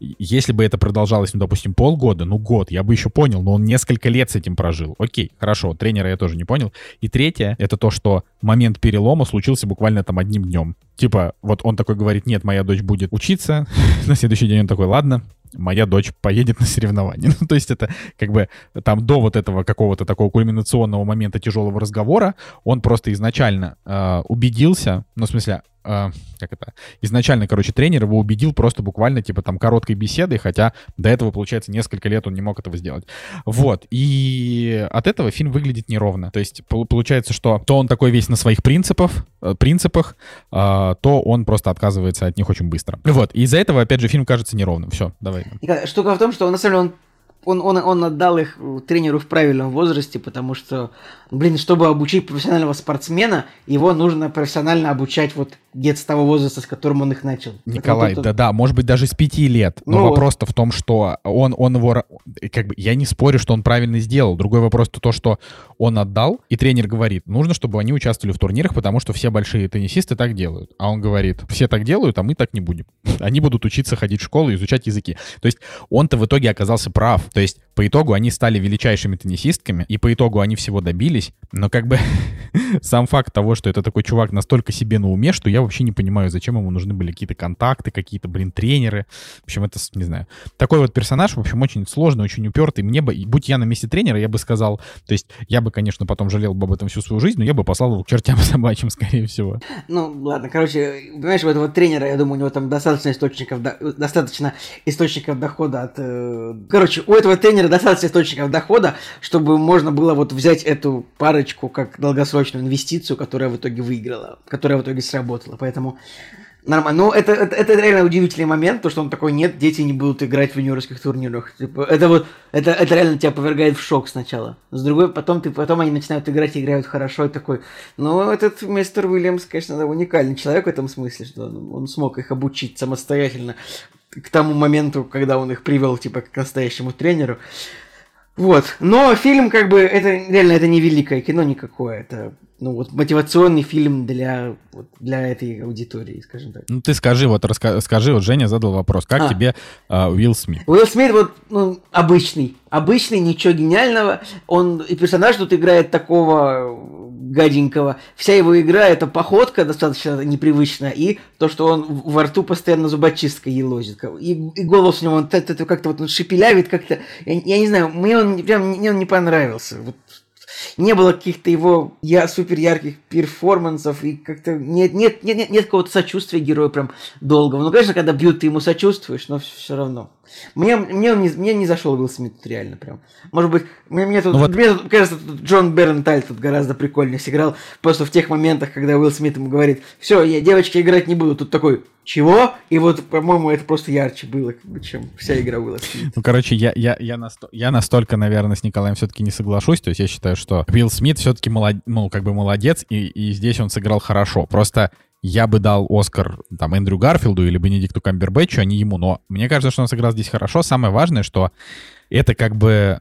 если бы это продолжалось, ну, допустим, полгода, ну, год, я бы еще понял, но он несколько лет с этим прожил. Окей, хорошо, тренера я тоже не понял. И третье, это то, что момент перелома случился буквально там одним днем. Типа, вот он такой говорит, нет, моя дочь будет учиться. На следующий день он такой, ладно, моя дочь поедет на соревнования. Ну, то есть это как бы там до вот этого какого-то такого кульминационного момента тяжелого разговора он просто изначально э, убедился, ну, в смысле, э, как это, изначально, короче, тренер его убедил просто буквально, типа, там, короткой беседой, хотя до этого, получается, несколько лет он не мог этого сделать. Вот, и от этого фильм выглядит неровно. То есть пол- получается, что то он такой весь на своих принципах, э, принципах, а, то он просто отказывается от них очень быстро. Вот, и из-за этого, опять же, фильм кажется неровным. Все, давай. Штука в том, что на самом деле он он, он, он отдал их тренеру в правильном возрасте, потому что, блин, чтобы обучить профессионального спортсмена, его нужно профессионально обучать вот где-то с того возраста, с которым он их начал. Николай, да-да, может быть, даже с пяти лет. Но Ну вопрос-то в том, что он, он его... Как бы, я не спорю, что он правильно сделал. Другой вопрос то, то, что он отдал, и тренер говорит, нужно, чтобы они участвовали в турнирах, потому что все большие теннисисты так делают. А он говорит, все так делают, а мы так не будем. Они будут учиться ходить в школу и изучать языки. То есть он-то в итоге оказался прав. То есть по итогу они стали величайшими теннисистками, и по итогу они всего добились. Но как бы сам факт того, что это такой чувак настолько себе на уме, что я вообще не понимаю, зачем ему нужны были какие-то контакты, какие-то, блин, тренеры. В общем, это, не знаю. Такой вот персонаж, в общем, очень сложный, очень упертый. Мне бы, будь я на месте тренера, я бы сказал, то есть я бы, конечно, потом жалел бы об этом всю свою жизнь, но я бы послал его к чертям собачьим, скорее всего. Ну, ладно, короче, понимаешь, у этого тренера, я думаю, у него там достаточно источников, до- достаточно источников дохода от... э, Короче, у этого тренера достаточно источников дохода, чтобы можно было вот взять эту парочку как долгосрочную инвестицию, которая в итоге выиграла, которая в итоге сработала, поэтому... Нормально. Ну, это, это, это реально удивительный момент, то, что он такой, нет, дети не будут играть в юниорских турнирах. Типа, это вот, это, это реально тебя повергает в шок сначала. С другой, потом, ты, потом они начинают играть и играют хорошо, и такой, ну, этот мистер Уильямс, конечно, уникальный человек в этом смысле, что он, он смог их обучить самостоятельно к тому моменту, когда он их привел, типа, к настоящему тренеру. Вот. Но фильм, как бы, это реально это не великое кино никакое. Это ну, вот мотивационный фильм для, вот, для этой аудитории, скажем так. Ну, ты скажи, вот раска- скажи, вот Женя задал вопрос, как А. тебе э, Уилл Смит? Уилл Смит вот ну, обычный. Обычный, ничего гениального. Он и персонаж тут играет такого гаденького. Вся его игра это походка достаточно непривычная, и то, что он во рту постоянно зубочисткой елозит. И, и голос у него он как-то вот он шепелявит, как-то. Я, я не знаю, мне он прям мне он не понравился. Вот не было каких-то его я, супер ярких перформансов, и как-то нет, нет, нет, нет, нет какого-то сочувствия герою прям долгого. Ну, конечно, когда бьют, ты ему сочувствуешь, но все равно. Мне, мне, он не, мне не зашел Уилл Смит тут реально прям. Может быть, мне, мне тут, Ну вот- мне тут, кажется, тут Джон Бернталь тут гораздо прикольнее сыграл. Просто в тех моментах, когда Уилл Смит ему говорит, все, я девочки играть не буду. Тут такой, чего? И вот, по-моему, это просто ярче было, чем вся игра Уилла Смита. Ну, короче, я, я, я, насто- я настолько, наверное, с Николаем все-таки не соглашусь. То есть я считаю, что Уилл Смит все-таки молод... ну, как бы молодец, и, и здесь он сыграл хорошо. Просто я бы дал Оскар там Эндрю Гарфилду или Бенедикту Камбербэтчу, а не ему. Но мне кажется, что он сыграл здесь хорошо. Самое важное, что это как бы,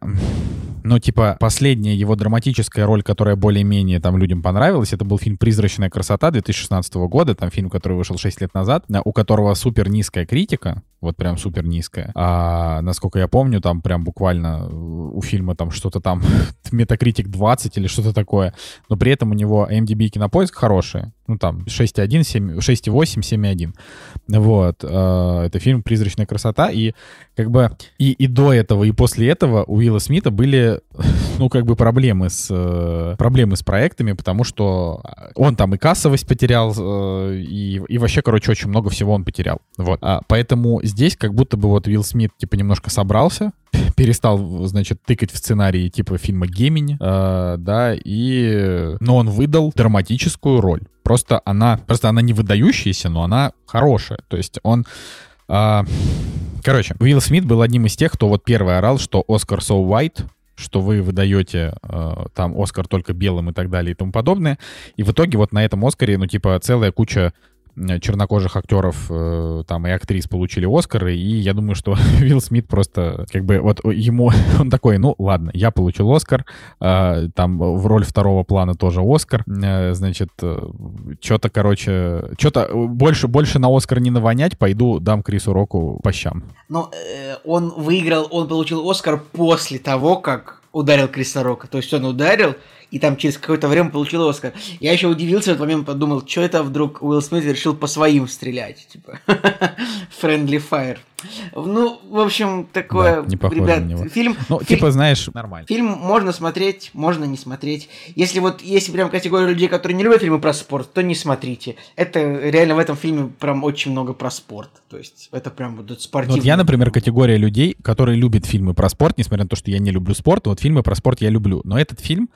ну, типа, последняя его драматическая роль, которая более-менее там людям понравилась, это был фильм «Призрачная красота» 2016 года, там фильм, который вышел 6 лет назад, на- у которого супер низкая критика, вот прям супер низкая. А, насколько я помню, там прям буквально у фильма там что-то там Метакритик 20 или что-то такое, но при этом у него MDB кинопоиск хорошие, ну там 6.1, 7, 6.8, 7.1. Вот. э, Это фильм «Призрачная красота». И как бы и, и до этого, и после этого у Уилла Смита были, ну, как бы проблемы с, э, проблемы с проектами, потому что он там и кассовость потерял, э, и, и вообще, короче, очень много всего он потерял. Вот. А, поэтому здесь как будто бы вот Уилл Смит, типа, немножко собрался, перестал, значит, тыкать в сценарии типа фильма «Гемини», э, да, и... Но он выдал драматическую роль. Просто она, просто она не выдающаяся, но она хорошая. То есть он... а, Короче, Уилл Смит был одним из тех, кто вот первый орал, что Оскар so white, что вы выдаете э, там Оскар только белым и так далее и тому подобное. И в итоге вот на этом Оскаре, ну, типа, целая куча э, чернокожих актеров э, там и актрис получили Оскары, и я думаю, что Уилл Смит просто как бы вот ему, он такой, ну ладно, я получил Оскар, э, там в роль второго плана тоже Оскар, э, значит, что-то, короче, что-то больше, больше на Оскар не навонять, пойду дам Крису Року по щам. Но э, он выиграл, он получил Оскар после того, как ударил Криса Рока. То есть он ударил, и там через какое-то время получил Оскар. Я еще удивился в этот момент, подумал, что это вдруг Уилл Смит решил по своим стрелять, типа, friendly fire. Ну, в общем, такое, Да, не похоже ребят, на него. фильм... Ну, фи- типа, знаешь, нормально. Фильм можно смотреть, можно не смотреть. Если вот есть прям категория людей, которые не любят фильмы про спорт, то не смотрите. Это реально в этом фильме прям очень много про спорт. То есть это прям вот Ну, спортивный. Вот я, например, категория людей, которые любят фильмы про спорт, несмотря на то, что я не люблю спорт, вот фильмы про спорт я люблю. Но этот фильм,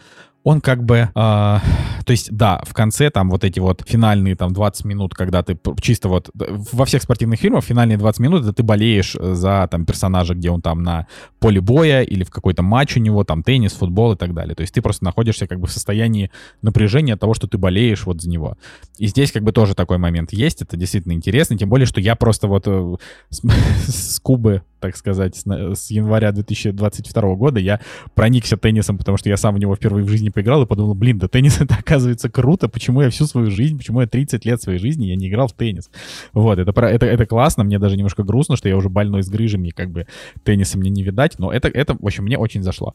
он как бы... а, то есть, да, в конце там вот эти вот финальные там 20 минут, когда ты чисто вот... Во всех спортивных фильмах финальные 20 минут, это ты болеешь за там персонажа, где он там на поле боя или в какой-то матч у него, там теннис, футбол и так далее. То есть ты просто находишься как бы в состоянии напряжения от того, что ты болеешь вот за него. И здесь как бы тоже такой момент есть, это действительно интересно, тем более, что я просто вот э, с, с Кубы, так сказать, с, января 2022 года я проникся теннисом, потому что я сам в него впервые в жизни поиграл и подумал, блин, да теннис это оказывается круто, почему я всю свою жизнь, почему я 30 лет своей жизни я не играл в теннис. Вот, это, это, это классно, мне даже немножко грустно, что я уже больной с грыжами, как бы тенниса мне не видать, но это, это в общем, мне очень зашло.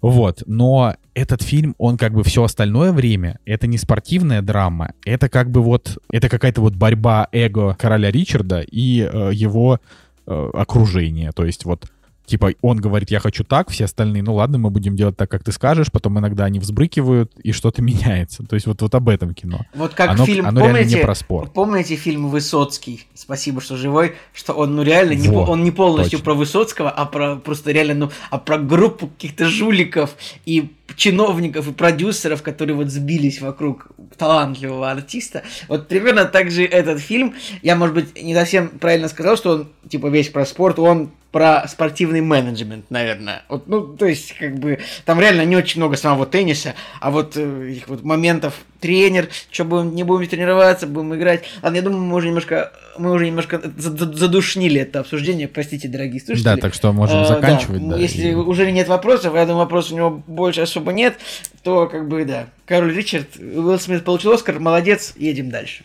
Вот, но этот фильм, он как бы все остальное время, это не спортивная драма, это как бы вот, это какая-то вот борьба эго короля Ричарда и э, его э, окружения, то есть вот Типа, он говорит, я хочу так, все остальные, ну ладно, мы будем делать так, как ты скажешь, потом иногда они взбрыкивают, и что-то меняется. То есть вот, вот об этом кино. Вот как оно, фильм, оно помните, не про спорт. помните фильм Высоцкий? Спасибо, что живой, что он ну реально не, Во, по- он не полностью точно. про Высоцкого, а про просто реально ну а про группу каких-то жуликов и чиновников и продюсеров, которые вот сбились вокруг талантливого артиста. Вот примерно так же этот фильм. Я, может быть, не совсем правильно сказал, что он типа весь про спорт. Он про спортивный менеджмент, наверное. Вот, ну, то есть, как бы, там реально не очень много самого тенниса, а вот э, их вот моментов тренер, что будем, не будем тренироваться, будем играть. Ладно, я думаю, мы уже немножко, мы уже немножко задушнили это обсуждение, простите, дорогие слушатели. Да, так что можем а, заканчивать. Да. Да, Если и... уже нет вопросов, я думаю, вопросов у него больше особо нет, то, как бы, да. Король Ричард, Уилл Смит получил Оскар, молодец, едем дальше.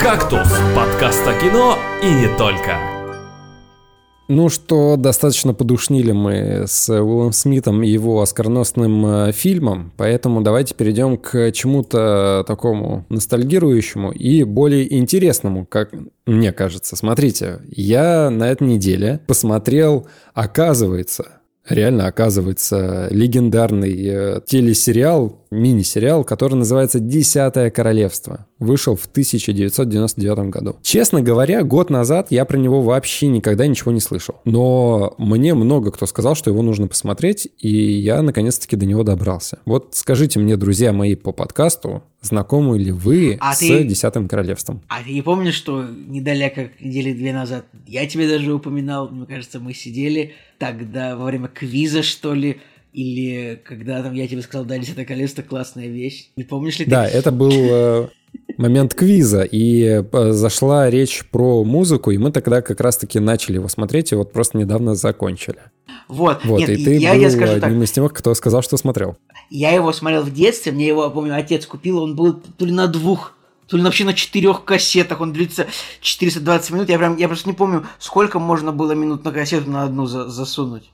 «Кактус» — подкаст о кино и не только. Ну что, достаточно подушнили мы с Уиллом Смитом и его оскарносным э, фильмом, поэтому давайте перейдем к чему-то такому ностальгирующему и более интересному, как мне кажется. Смотрите, я на этой неделе посмотрел, оказывается, реально оказывается легендарный э, телесериал, мини-сериал, который называется «Десятое королевство». Вышел в 1999 году. Честно говоря, год назад я про него вообще никогда ничего не слышал. Но мне много кто сказал, что его нужно посмотреть, и я наконец-таки до него добрался. Вот скажите мне, друзья мои по подкасту, знакомы ли вы а с ты... «Десятым королевством»? А ты не помнишь, что недалеко недели две назад я тебе даже упоминал, мне кажется, мы сидели тогда во время квиза, что ли, или когда там я тебе сказал, да, «Десятое королевство» классная вещь. Не помнишь ли ты? Да, это был э, момент квиза, и э, зашла речь про музыку, и мы тогда как раз-таки начали его смотреть, и вот просто недавно закончили. Вот, вот Нет, и ты я, был я скажу одним так. из тех, кто сказал, что смотрел. Я его смотрел в детстве, мне его, помню, отец купил, он был то ли на двух то ли вообще на четырех кассетах, он длится 420 минут, я прям, я просто не помню, сколько можно было минут на кассету на одну за, засунуть.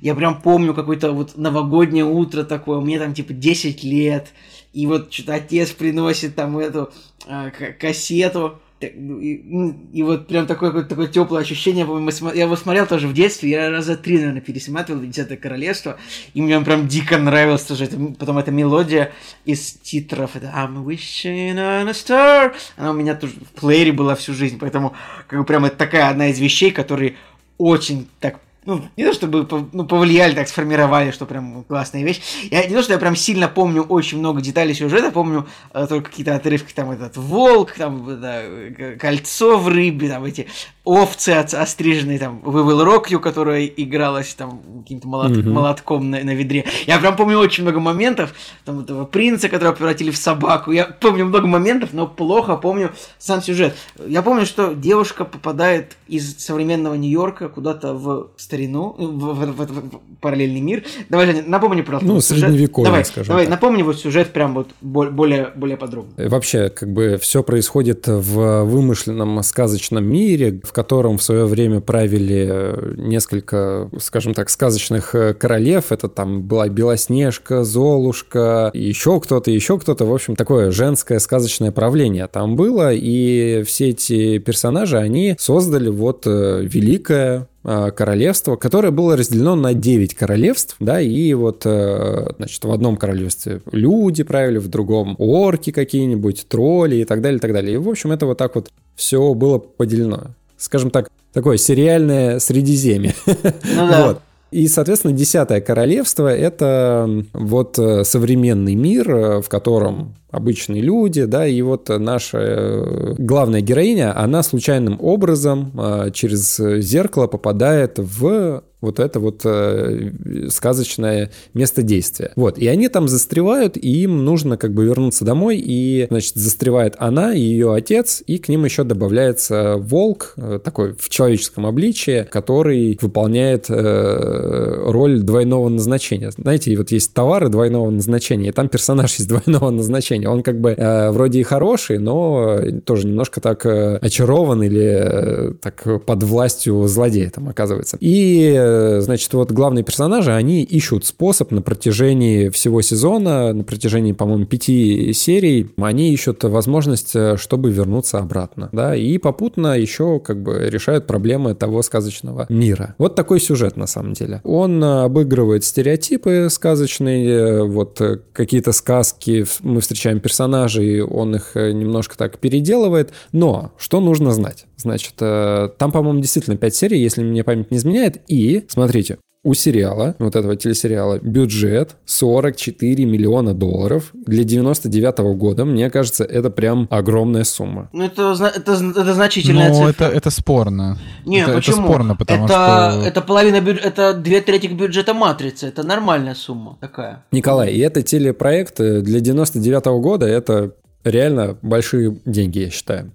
Я прям помню какое-то вот новогоднее утро такое, мне там типа 10 лет, и вот что-то отец приносит там эту э, кассету, ну, и, ну, и вот прям такое, такое, теплое ощущение, я его смотрел тоже в детстве, я раза три, наверное, пересматривал «Десятое королевство», и мне он прям дико нравилось тоже, это, потом эта мелодия из титров, это «I'm wishing on a star», она у меня тоже в плеере была всю жизнь, поэтому как бы прям это такая одна из вещей, которые очень так ну, не то чтобы ну, повлияли, так сформировали, что прям классная вещь. Я не то, что я прям сильно помню очень много деталей сюжета, помню э, только какие-то отрывки, там этот волк, там это, кольцо в рыбе, там эти овцы от, остриженные, там Rock You, которая игралась там каким-то молот, mm-hmm. молотком на, на ведре. Я прям помню очень много моментов, там этого принца, которого превратили в собаку. Я помню много моментов, но плохо помню сам сюжет. Я помню, что девушка попадает из современного Нью-Йорка куда-то в старину, в, в, в, в параллельный мир. Давай, Женя, напомни, пожалуйста. Ну, средневековье, давай, скажем Давай, так. напомни вот сюжет прям вот более, более подробно. Э, вообще, как бы все происходит в вымышленном сказочном мире, в котором в свое время правили э, несколько, скажем так, сказочных э, королев. Это там была Белоснежка, Золушка, еще кто-то, еще кто-то. В общем, такое женское сказочное правление там было. И все эти персонажи, они создали вот великое Э, королевство, которое было разделено на 9 королевств, да, и вот, э, значит, в одном королевстве люди правили, в другом орки какие-нибудь, тролли и так далее, и так далее. И, в общем, это вот так вот все было поделено. Скажем так, такое сериальное Средиземье. Ну да. вот. И, соответственно, Десятое Королевство — это вот э, современный мир, в котором обычные люди, да, и вот наша э, главная героиня, она случайным образом э, через зеркало попадает в вот это вот э, сказочное место действия. Вот, и они там застревают, и им нужно как бы вернуться домой, и, значит, застревает она и ее отец, и к ним еще добавляется волк, э, такой в человеческом обличии, который выполняет э, роль двойного назначения. Знаете, вот есть товары двойного назначения, и там персонаж есть двойного назначения. Он как бы э, вроде и хороший, но тоже немножко так э, очарован или э, так под властью злодея там оказывается. И значит, вот главные персонажи, они ищут способ на протяжении всего сезона, на протяжении, по-моему, пяти серий, они ищут возможность, э, чтобы вернуться обратно, да, и попутно еще как бы решают проблемы того сказочного мира. Вот такой сюжет на самом деле. Он э, обыгрывает стереотипы сказочные, э, вот какие-то сказки, мы встречаем персонажей, он их немножко так переделывает, но что нужно знать? Значит, там, по-моему, действительно 5 серий, если мне память не изменяет, и Смотрите, у сериала, вот этого телесериала, бюджет 44 миллиона долларов для 99 -го года. Мне кажется, это прям огромная сумма. Ну, это, это, это значительная Ну, цифра. это, это спорно. Не, это, почему? это спорно, потому это, что... это половина бю- это две трети бюджета матрицы. Это нормальная сумма такая. Николай, и это телепроект э, для 99 -го года, это реально большие деньги, я считаю.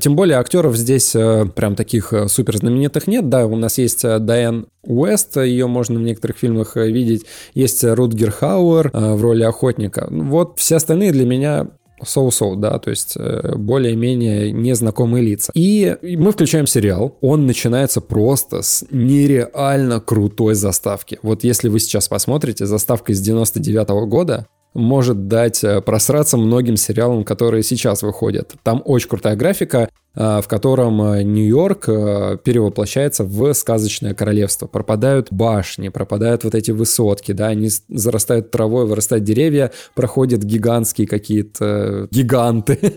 Тем более актеров здесь э, прям таких э, супер знаменитых нет. Да, у нас есть э, Дайан Уэст, ее можно в некоторых фильмах видеть. Есть Рутгер Хауэр в роли охотника. Ну, Вот все остальные для меня соу-соу, да, то есть более-менее незнакомые лица. И мы включаем сериал, он начинается просто с нереально крутой заставки. Вот если вы сейчас посмотрите, заставка из 99 года, может дать э, просраться многим сериалам, которые сейчас выходят. Там очень крутая графика, э, в котором э, Нью-Йорк перевоплощается в сказочное королевство. Пропадают башни, пропадают вот эти высотки, да, они зарастают травой, вырастают деревья, проходят гигантские какие-то гиганты.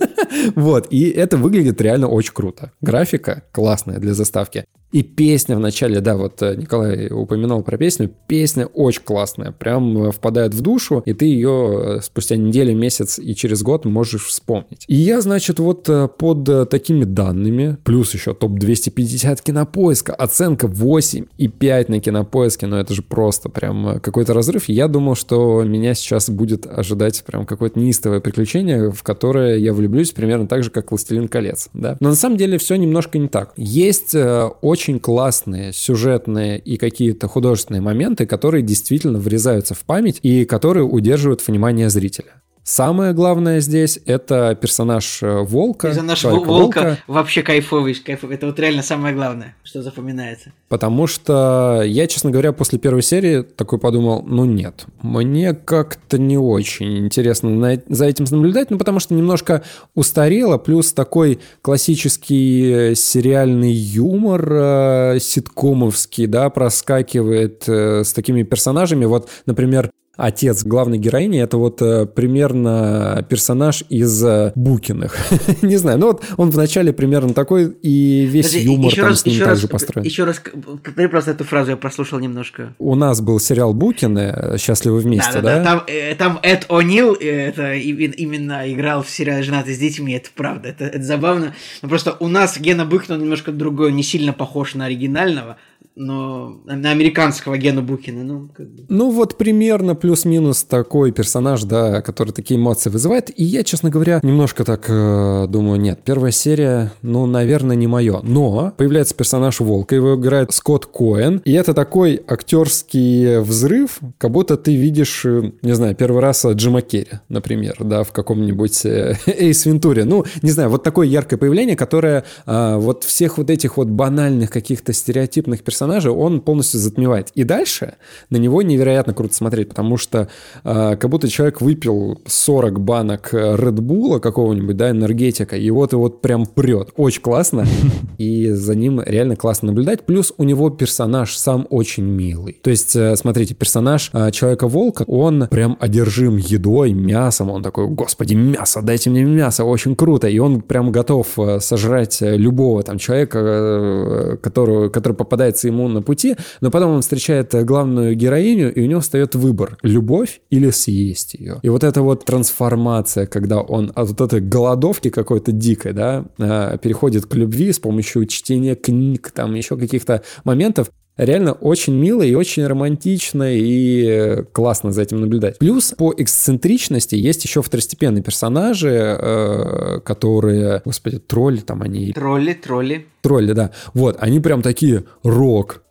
Вот, и это выглядит реально очень круто. Графика классная для заставки. И песня в начале, да, вот э, Николай упоминал про песню, песня очень классная, прям э, впадает в душу, и ты ее э, спустя неделю, месяц и через год можешь вспомнить. И я, значит, вот под такими данными, плюс еще топ-250 кинопоиска, оценка 8,5 на кинопоиске, ну это же просто прям какой-то разрыв. И я думал, что меня сейчас будет ожидать прям какое-то неистовое приключение, в которое я влюблюсь примерно так же, как «Властелин колец», да. Но на самом деле все немножко не так. Есть э, очень классные сюжетные и какие-то художественные моменты, которые действительно врезаются в память и которые удерживают внимание зрителя. Самое главное здесь это персонаж э, волка. Нашего Человека-волка. волка вообще кайфовый, кайфовый. Это вот реально самое главное, что запоминается. Потому что я, честно говоря, после первой серии такой подумал, ну нет, мне как-то не очень интересно за этим наблюдать, ну потому что немножко устарело, плюс такой классический э, сериальный юмор э, ситкомовский, да, проскакивает э, с такими персонажами. Вот, например, Отец главной героини это вот э, примерно персонаж из э, Букиных. Не знаю, ну вот он вначале примерно такой, и весь Подожди, юмор там раз, с ним еще также раз, построен. еще раз, повтори просто эту фразу, я прослушал немножко. У нас был сериал Букины э, «Счастливы вместе», да? Да-да-да, там, э, там Эд О'Нил э, это именно играл в сериале «Женатый с детьми», это правда, это, это забавно. Но просто у нас Гена Букин, он немножко другой, не сильно похож на оригинального, но на американского Гену Букина, ну, как бы. Ну вот примерно плюс-минус такой персонаж, да, который такие эмоции вызывает. И я, честно говоря, немножко так э, думаю, нет, первая серия, ну, наверное, не мое. Но появляется персонаж Волка, его играет Скотт Коэн. И это такой актерский взрыв, как будто ты видишь, э, не знаю, первый раз Джима Керри, например, да, в каком-нибудь э, Эйс Вентуре. Ну, не знаю, вот такое яркое появление, которое э, вот всех вот этих вот банальных каких-то стереотипных персонажей он полностью затмевает. И дальше на него невероятно круто смотреть, потому что э, как будто человек выпил 40 банок Редбула какого-нибудь, да, энергетика, и вот и вот прям прет. Очень классно. И за ним реально классно наблюдать. Плюс у него персонаж сам очень милый. То есть, э, смотрите, персонаж э, Человека-волка, он прям одержим едой, мясом. Он такой, господи, мясо, дайте мне мясо, очень круто. И он прям готов э, сожрать э, любого там человека, э, которого, который попадается ему на пути. Но потом он встречает главную героиню, и у него встает выбор, любовь или съесть ее. И вот эта вот трансформация, когда он от вот этой голодовки какой-то дикой, да, э, переходит к любви с помощью чтения книг, там еще каких-то моментов, Реально очень мило и очень романтично и э, классно за этим наблюдать. Плюс по эксцентричности есть еще второстепенные персонажи, э, которые, господи, тролли там они, Тролли, тролли. тролли, да. Вот, они прям такие рок.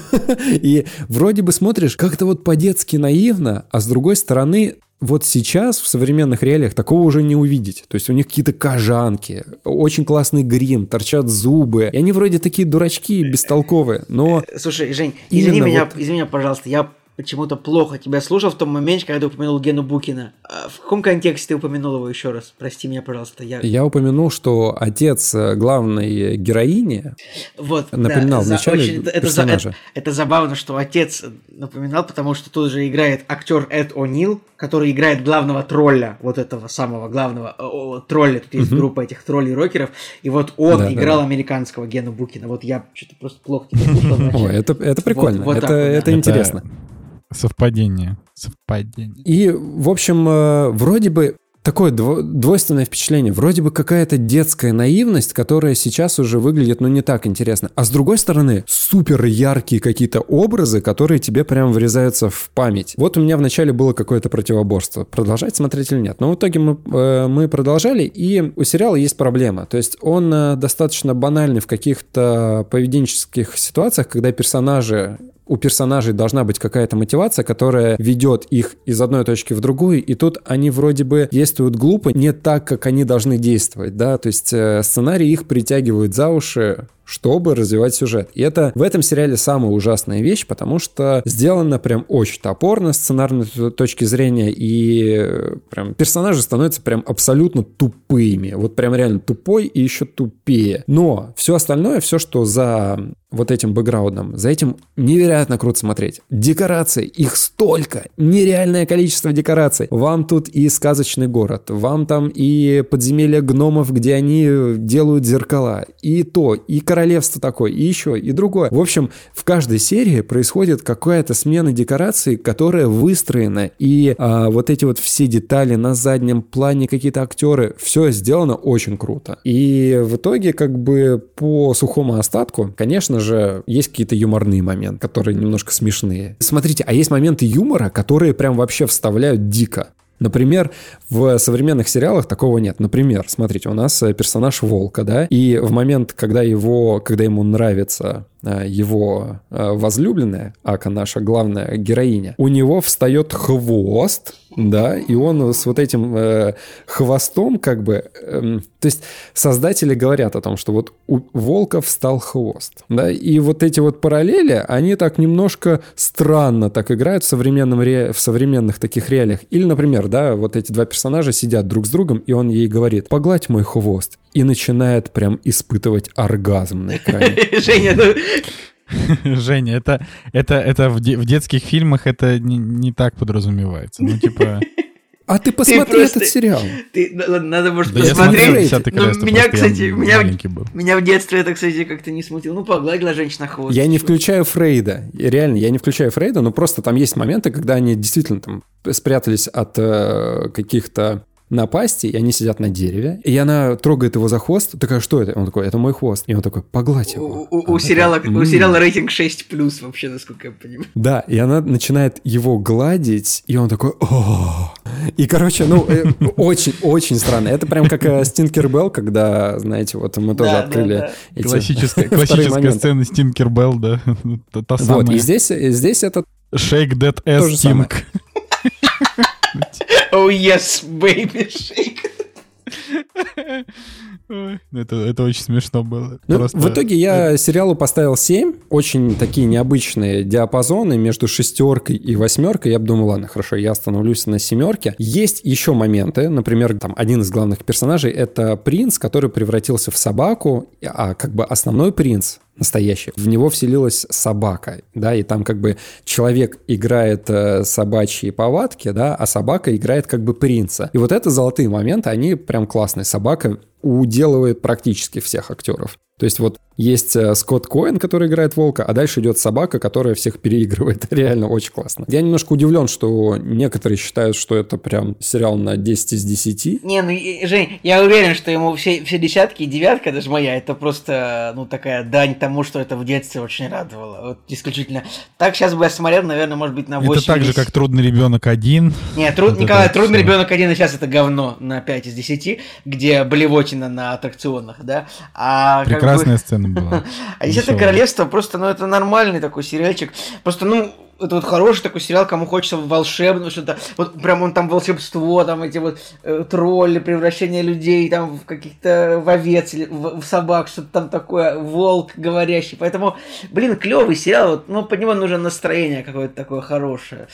И вроде бы смотришь как-то вот по-детски наивно, а с другой стороны, вот сейчас в современных реалиях такого уже не увидеть. То есть у них какие-то кожанки, очень классный грим, торчат зубы. И они вроде такие дурачки бестолковые, но Слушай, Жень, извини меня, вот- извини меня, пожалуйста, я почему-то плохо тебя слушал в том моменте, когда ты упомянул Гену Букина. А в каком контексте ты упомянул его еще раз? Прости меня, пожалуйста. Я, Я упомянул, что отец э, главной героини вот, напоминал да, вначале очень- это, персонажа. это- это забавно, что отец напоминал, потому что тут же играет актер Эд О'Нил, который играет главного тролля, вот этого самого главного о, о, тролля. Тут есть Мгм. группа этих троллей-рокеров, и вот он Да, играл да. американского Гена Букина. Вот я что-то просто плохо тебя слушал. это, это прикольно, вот это, так да. Это интересно. Совпадение. Совпадение. И, в общем, э, вроде бы такое дво- двойственное впечатление. Вроде бы какая-то детская наивность, которая сейчас уже выглядит, ну, не так интересно. А с другой стороны, супер яркие какие-то образы, которые тебе прям врезаются в память. Вот у меня вначале было какое-то противоборство. Продолжать смотреть или нет? Но в итоге мы, э, мы продолжали, и у сериала есть проблема. То есть он э, достаточно банальный в каких-то поведенческих ситуациях, когда персонажи у персонажей должна быть какая-то мотивация, которая ведет их из одной точки в другую, и тут они вроде бы действуют глупо, не так, как они должны действовать, да, то есть э, сценарий их притягивает за уши, чтобы развивать сюжет. И это в этом сериале самая ужасная вещь, потому что сделано прям очень топорно с сценарной точки зрения, и э, прям персонажи становятся прям абсолютно тупыми. Вот прям реально тупой и еще тупее. Но все остальное, все, что за вот этим бэкграундом, за этим невероятно круто смотреть. Декорации, их столько, нереальное количество декораций. Вам тут и сказочный город, вам там и подземелье гномов, где они делают зеркала, и то, и королевство такое, и еще, и другое. В общем, в каждой серии происходит какая-то смена декораций, которая выстроена, и а, вот эти вот все детали на заднем плане, какие-то актеры, все сделано очень круто. И в итоге, как бы по сухому остатку, конечно же, есть какие-то юморные моменты, которые немножко смешные. Смотрите, а есть моменты юмора, которые прям вообще вставляют дико. Например, в современных сериалах такого нет. Например, смотрите, у нас э, персонаж Волка, да, и в момент, когда его, когда ему нравится его э, возлюбленная, Ака, наша главная героиня, у него встает хвост, да, и он с вот этим э, хвостом как бы... эм, то есть создатели говорят о том, что вот у волка встал хвост, да, и вот эти вот параллели, они так немножко странно так играют в, современном ре- в современных таких реалиях. Или, например, да, вот эти два персонажа сидят друг с другом, и он ей говорит, погладь мой хвост, и начинает прям испытывать оргазм на экране. Женя, ну, Женя, это, это, это в, де- в детских фильмах это не, не так подразумевается. Ну, типа... А ты посмотри просто- этот сериал. ты, ну, надо, может, Да я смотрел посмотреть. «Десятое Ну, королевство», меня, кстати, меня, был. меня в детстве это, кстати, как-то не смутило. Ну, погладила женщина хвост. Я не включаю Фрейда. Реально, я не включаю Фрейда, но просто там есть моменты, когда они действительно там спрятались от э, каких-то напастей, и они сидят на дереве, и она трогает его за хвост, такая, что это? Он такой, это мой хвост. И он такой, погладь У, его. у- у Она сериала, такая, у сериала рейтинг 6 плюс, вообще, насколько я понимаю. Да, и она начинает его гладить, и он такой, о И, короче, ну, очень-очень странно. Это прям как э, Стинкер Белл, когда, знаете, вот мы тоже открыли Классическая, классическая сцена Стинкер Белл, да. Та, Вот, и здесь, и здесь это Shake that ass. Stink. Oh yes, baby, shake. Это, это очень смешно было. Ну, Просто- В итоге я сериалу поставил 7. Очень такие необычные диапазоны между шестеркой и восьмеркой. Я бы думал, ладно, хорошо, я остановлюсь на семерке. Есть еще моменты. Например, там один из главных персонажей — это принц, который превратился в собаку, а как бы основной принц настоящий. В него вселилась собака, да, и там как бы человек играет э, собачьи повадки, да, а собака играет как бы принца. И вот это золотые моменты, они прям классные. Собака уделывает практически всех актеров. То есть вот есть э, Скотт Коэн, который играет волка, а дальше идет собака, которая всех переигрывает. Реально очень классно. Я немножко удивлен, что некоторые считают, что это прям сериал на 10 из 10. Не, ну, Жень, я уверен, что ему все, все десятки и девятка, даже моя, это просто, ну, такая дань тому, что это в детстве очень радовало. Вот исключительно. Так сейчас бы я смотрел, наверное, может быть, на 8 Это так же, как «Трудный ребенок один». Нет, труд... Вот Николай, это трудный всё. ребенок один и сейчас это говно на 5 из 10, где блевотина на аттракционах, да. А как прекрасная сцена была. А Десятое королевство просто, ну, это нормальный такой сериальчик. Просто, ну, это вот хороший такой сериал, кому хочется волшебного что-то. Вот прям он там волшебство, там эти вот э, тролли, превращение людей там в каких-то в овец или в, в собак, что-то там такое, волк говорящий. Поэтому, блин, клевый сериал, вот, ну, под него нужно настроение какое-то такое хорошее.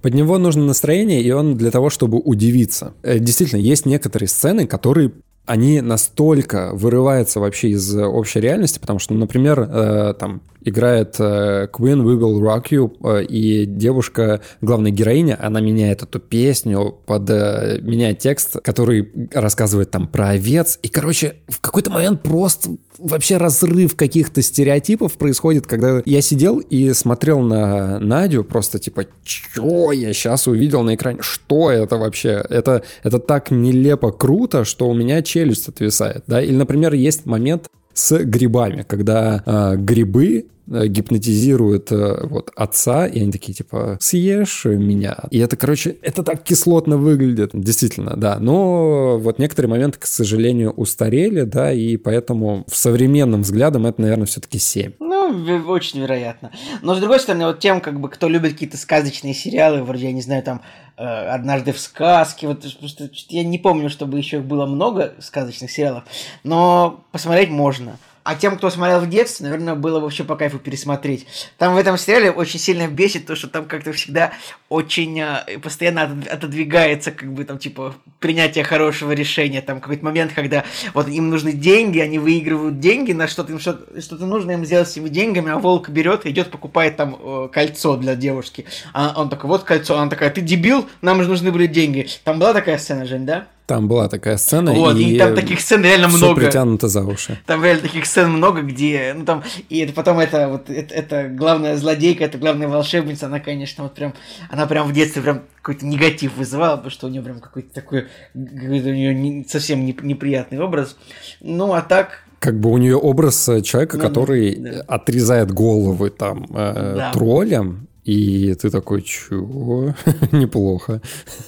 Под него нужно настроение, и он для того, чтобы удивиться. Э, Действительно, есть некоторые сцены, которые они настолько вырываются вообще из общей реальности, потому что, ну, например, э, там играет э, Queen We Will Rock You, э, и девушка, главная героиня, она меняет эту песню под... э, меняет текст, который рассказывает там про овец, и, короче, в какой-то момент просто вообще разрыв каких-то стереотипов происходит, когда я сидел и смотрел на Надю, просто типа, чё я сейчас увидел на экране, что это вообще? Это, это так нелепо круто, что у меня челюсть отвисает, да? Или, например, есть момент с грибами, когда э, грибы э, гипнотизируют э, вот отца, и они такие типа съешь меня. И это, короче, это так кислотно выглядит, действительно, да. Но вот некоторые моменты, к сожалению, устарели, да, и поэтому в современном взглядом это, наверное, все-таки 7. Ну, очень вероятно. Но с другой стороны, вот тем, как бы, кто любит какие-то сказочные сериалы, вроде, я не знаю, там, э, «Однажды в сказке», вот просто я не помню, чтобы еще было много сказочных сериалов, но посмотреть можно. А тем, кто смотрел в детстве, наверное, было вообще по кайфу пересмотреть. Там в этом сериале очень сильно бесит то, что там как-то всегда очень э, постоянно отод- отодвигается, как бы там, типа, принятие хорошего решения. Там какой-то момент, когда вот им нужны деньги, они выигрывают деньги на что-то, им что-то, что-то нужно им сделать с этими деньгами, а волк берет, идет, покупает там э, кольцо для девушки. А он такой, вот кольцо. Она такая, ты дебил, нам же нужны были деньги. Там была такая сцена, Жень, да? Там была такая сцена, Вот, и там таких сцен реально много. притянуто за уши. Там реально таких сцен много, где, ну там, и это потом это вот, это, это главная злодейка, это главная волшебница, она, конечно, вот прям, она прям в детстве прям какой-то негатив вызывала, потому что у нее прям какой-то такой, какой-то у нее не- совсем не- неприятный образ. Ну, а так, Как бы у нее образ э, человека, Ну который да. отрезает головы там э, Да. троллям, и ты такой, чего? Неплохо.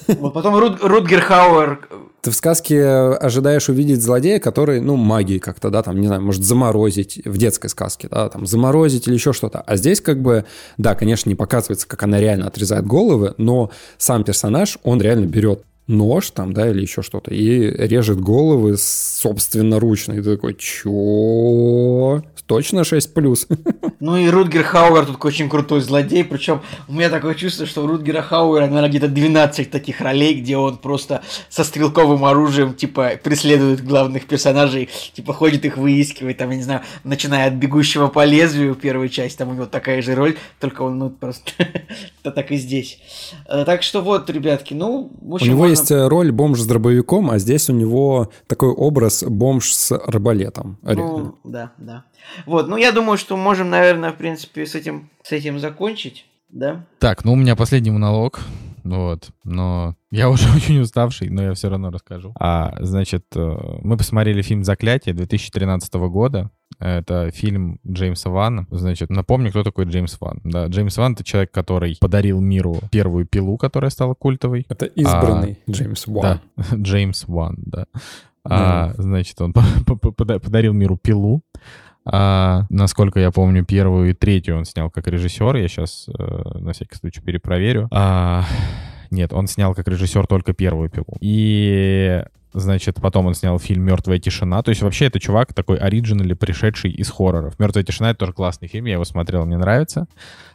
вот потом Руд, Рутгер Хауэр, Ты в сказке ожидаешь увидеть злодея, который, ну, магией как-то, да, там, не знаю, может заморозить, в детской сказке, да, там, заморозить или еще что-то. А здесь как бы, да, конечно, не показывается, как она реально отрезает головы, но сам персонаж, он реально берет нож там, да, или еще что-то, и режет головы собственноручно. И ты такой, чё? Точно 6 плюс? ну и Рутгер Хауэр тут очень крутой злодей, причем у меня такое чувство, что у Рутгера Хауэра, наверное, где-то 12 таких ролей, где он просто со стрелковым оружием, типа, преследует главных персонажей, типа, ходит их выискивает, там, я не знаю, начиная от «Бегущего по лезвию» первой части, там у него такая же роль, только он, ну, просто, так и здесь. Э, Так что вот, ребятки, ну, в У общем, него можно- есть э, роль бомж с дробовиком, а здесь у него такой образ бомж с арбалетом. реально. Ну, да, да. Вот, ну я думаю, что можем, наверное, в принципе, с этим, с этим закончить, да? Так, ну у меня последний монолог. Вот, но я уже очень уставший, но я все равно расскажу. А, значит, э, мы посмотрели фильм «Заклятие» 2013 года. Это фильм Джеймса Вана. Значит, напомню, кто такой Джеймс Ван. Да, Джеймс Ван — это человек, который подарил миру первую пилу, которая стала культовой. Это избранный Джеймс Уан. Да, Джеймс Ван, да. А, значит, он по- по- пода- подарил миру пилу. А, насколько я помню, первую и третью он снял как режиссер. Я сейчас на всякий случай перепроверю. А, нет, он снял как режиссер только первую пилу. И Значит, потом он снял фильм «Мертвая тишина». То есть вообще это чувак такой оригинали, пришедший из хорроров. «Мертвая тишина» — это тоже классный фильм, я его смотрел, мне нравится.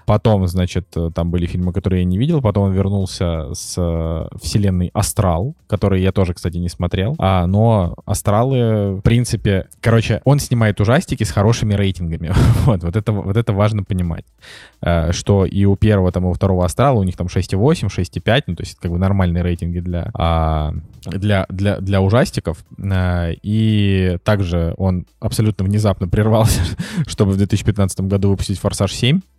Потом, значит, там были фильмы, которые я не видел. Потом он вернулся с э, вселенной «Астрал», который я тоже, кстати, не смотрел. А, но «Астралы», в принципе... Короче, он снимает ужастики с хорошими рейтингами. вот, вот, это, вот это важно понимать. Э, что и у первого, там, и у второго «Астрала» у них там 6,8, 6,5. Ну, то есть, как бы нормальные рейтинги для, а, для, для, для ужастиков. Э, И также он абсолютно внезапно прервался, чтобы в 2015 году выпустить «Форсаж 7».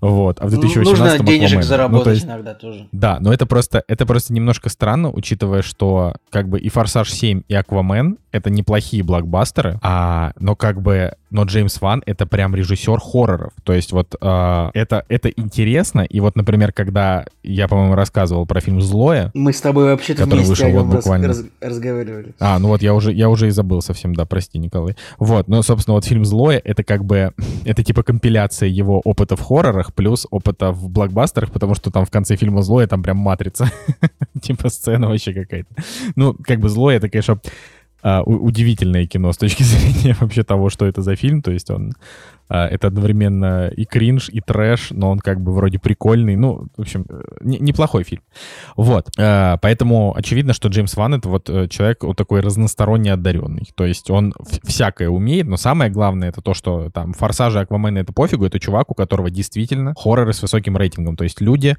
Вот. А в Ну, 2018 Нужно денежек Аквамен. заработать Ну, есть, иногда тоже. да, но это просто, это просто немножко странно, учитывая, что как бы и «Форсаж 7», и «Аквамен» — это неплохие блокбастеры, а, но как бы, но Джеймс Ван — это прям режиссер хорроров. То есть вот а, это, это интересно, и вот, например, когда я, по-моему, рассказывал про фильм «Злое», Мы с тобой вообще-то Который вместе вышел вот буквально. раз- разговаривали. А, ну вот я уже, я уже и забыл совсем, да, прости, Николай. Вот, ну, собственно, вот фильм «Злое» — это как бы, это типа компиляция его опыта в хоррорах плюс опыта в блокбастерах, потому что там в конце фильма «Злое» там прям матрица. Типа сцена вообще какая-то. Ну, как бы «Злое» — это, конечно, а, удивительное кино с точки зрения вообще того, что это за фильм. То есть он... а, Это одновременно и кринж, и трэш, но он как бы вроде прикольный. Ну, в общем, э, не- неплохой фильм. Вот. Э, Поэтому очевидно, что Джеймс Ван — это вот э, человек вот такой разносторонне одаренный. То есть он всякое умеет, но самое главное — это то, что там «Форсажи», «Аквамены» — это пофигу. Это чувак, у которого действительно хорроры с высоким рейтингом. То есть люди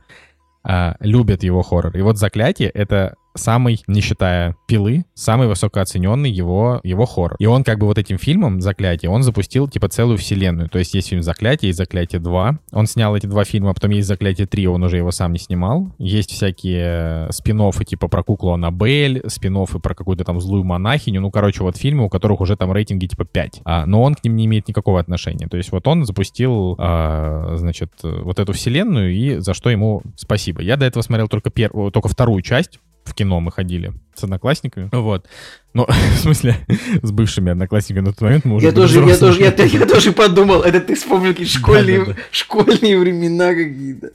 а, любят его хоррор. И вот «Заклятие» — это самый, не считая «Пилы», самый высокооцененный его, его хоррор. И он как бы вот этим фильмом «Заклятие», он запустил типа целую вселенную. То есть есть фильм «Заклятие» и «Заклятие 2». Он снял эти два фильма, а потом есть «Заклятие 3», он уже его сам не снимал. Есть всякие спин типа про куклу Аннабель, спин про какую-то там злую монахиню. Ну, короче, вот фильмы, у которых уже там рейтинги типа 5. А, но он к ним не имеет никакого отношения. То есть вот он запустил, а, значит, вот эту вселенную, и за что ему спасибо. Я до этого смотрел только, пер... только вторую часть, в кино мы ходили с одноклассниками. Вот. Ну, в смысле, с бывшими одноклассниками на тот момент мы уже Я тоже, я тоже, я, я тоже подумал, это ты вспомнил какие-то школьные, Да-да-да. школьные времена какие-то.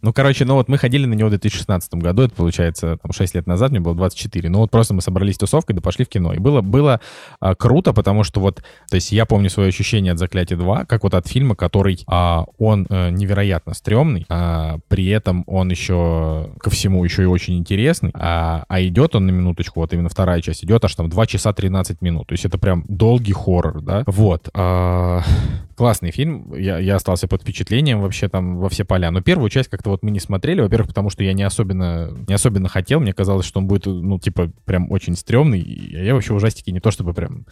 Ну, короче, ну вот мы ходили на него в 2016 году, это получается там 6 лет назад, мне было 24. Ну вот просто мы собрались тусовкой, да пошли в кино. И было, было а, круто, потому что вот, то есть я помню свое ощущение от «Заклятия 2», как вот от фильма, который, а, он а, невероятно стрёмный, а, при этом он еще ко всему еще и очень интересный, а, а идет он на минуточку, вот именно вторая часть идет аж там 2 часа 13 минут. То есть это прям долгий хоррор, да? Вот. а, классный фильм, я, я остался под впечатлением вообще там во все поля. Но первую часть как-то вот мы не смотрели, во-первых, потому что я не особенно, не особенно хотел, мне казалось, что он будет, ну, типа, прям очень стрёмный, и я вообще ужастики не то чтобы прям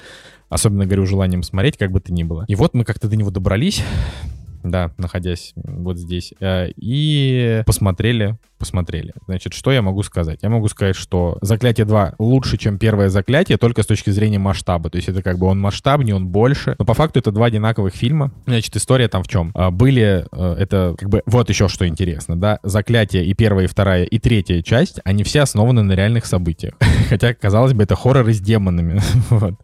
особенно горю желанием смотреть, как бы то ни было. И вот мы как-то до него добрались, да, находясь вот здесь, э, и посмотрели, посмотрели. Значит, что я могу сказать? Я могу сказать, что «Заклятие 2» лучше, чем первое «Заклятие», только с точки зрения масштаба. То есть это как бы он масштабнее, он больше. Но по факту это два одинаковых фильма. Значит, история там в чем? А, Были, э, это как бы, вот еще что интересно, да, «Заклятие» и первая, и вторая, и третья часть, они все основаны на реальных событиях. Хотя, казалось бы, это хорроры с демонами. Вот.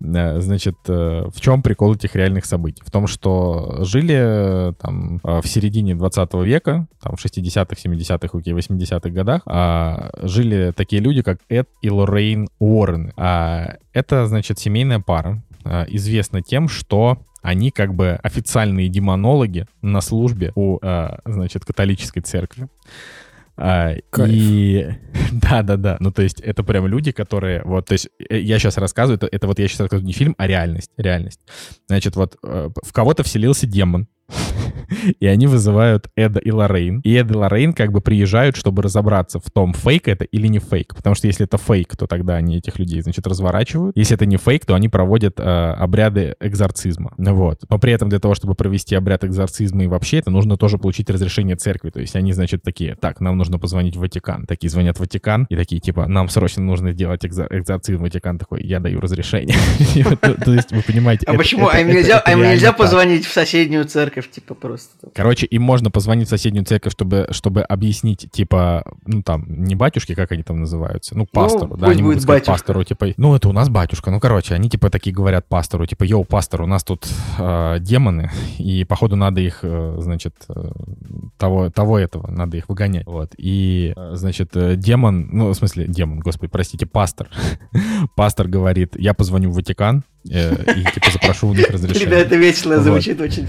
Э, Значит, э, в чем прикол этих реальных событий? В том, что жили там в середине 20 века, там в 60-х, 70-х, окей, 80-х годах, а, жили такие люди, как Эд и Лоррейн Уоррен. А, Это, значит, семейная пара, а, известна тем, что они как бы официальные демонологи на службе у, а, значит, католической церкви. А, Кайф. И да, да, да. Ну, то есть, это прям люди, которые. Вот, то есть, э, я сейчас рассказываю, это, это вот я сейчас рассказываю не фильм, а реальность. Реальность. Значит, вот э, в кого-то вселился демон. И они вызывают Эда и Лоррейн. И Эд и Лоррейн как бы приезжают, чтобы разобраться в том, фейк это или не фейк. Потому что если это фейк, то тогда они этих людей, значит, разворачивают. Если это не фейк, то они проводят э, обряды экзорцизма. Вот. Но при этом для того, чтобы провести обряд экзорцизма и вообще, это нужно тоже получить разрешение церкви. То есть они, значит, такие, так, нам нужно позвонить в Ватикан. Такие звонят в Ватикан и такие, типа, нам срочно нужно сделать экзор- экзорцизм. Ватикан такой, я даю разрешение. То есть, вы понимаете... А почему? А им нельзя, а позвонить в соседнюю церковь, типа просто. Короче, им можно позвонить в соседнюю церковь, чтобы, чтобы объяснить, типа, ну там, не батюшки, как они там называются, ну, пастору, да, пусть они могут сказать батюшка. пастору, типа, ну, это у нас батюшка, ну, короче, они, типа, такие говорят пастору, типа, йоу, пастор, у нас тут э, демоны, и, походу, надо их, э, значит, э, того, того этого, надо их выгонять, вот, и, э, значит, э, демон, ну, в смысле, демон, господи, простите, пастор, пастор говорит, я позвоню в Ватикан, и, типа, запрошу у них разрешение. Ребята, это весело Вот. звучит очень.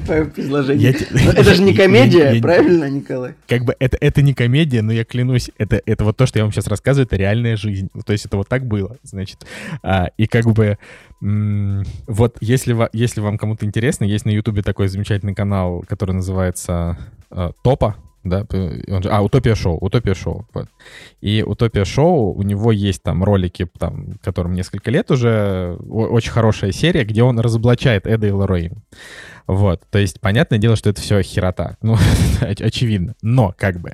Я те- Но это же не комедия, я- правильно, Николай? как бы это, это не комедия, но я клянусь, это, это вот то, что я вам сейчас рассказываю, это реальная жизнь. То есть это вот так было, значит. А, и как бы вот если, если вам кому-то интересно, есть на Ютубе такой замечательный канал, который называется а, Топа, да, он же- а, Утопия Шоу, Утопия Шоу, вот. И Утопия Шоу, у него есть там ролики, там, которым несколько лет уже, очень хорошая серия, где он разоблачает Эда и Лоррейн. Вот, то есть, понятное дело, что это все херота. Ну, очевидно. Но, как бы,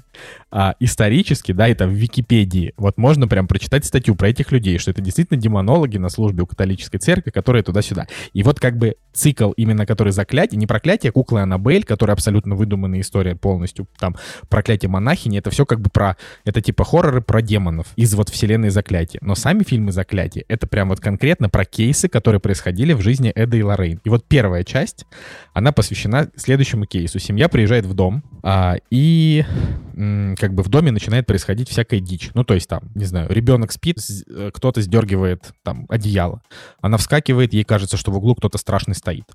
а, исторически, да, это в Википедии, вот можно прям прочитать статью про этих людей, что это действительно демонологи на службе у католической церкви, которые туда-сюда. И вот как бы цикл именно, который заклятие, не проклятие куклы Аннабель, которая абсолютно выдуманная история полностью, там, проклятие монахини, это все как бы про, это типа хорроры про демонов из вот вселенной заклятия. Но сами фильмы заклятия, это прям вот конкретно про кейсы, которые происходили в жизни Эда и Лоррейн. И вот первая часть, она посвящена следующему кейсу. Семья приезжает в дом, а, и как бы в доме начинает происходить всякая дичь. Ну, то есть там, не знаю, ребенок спит, э, кто-то сдергивает там одеяло. Она вскакивает, ей кажется, что в углу кто-то страшный стоит.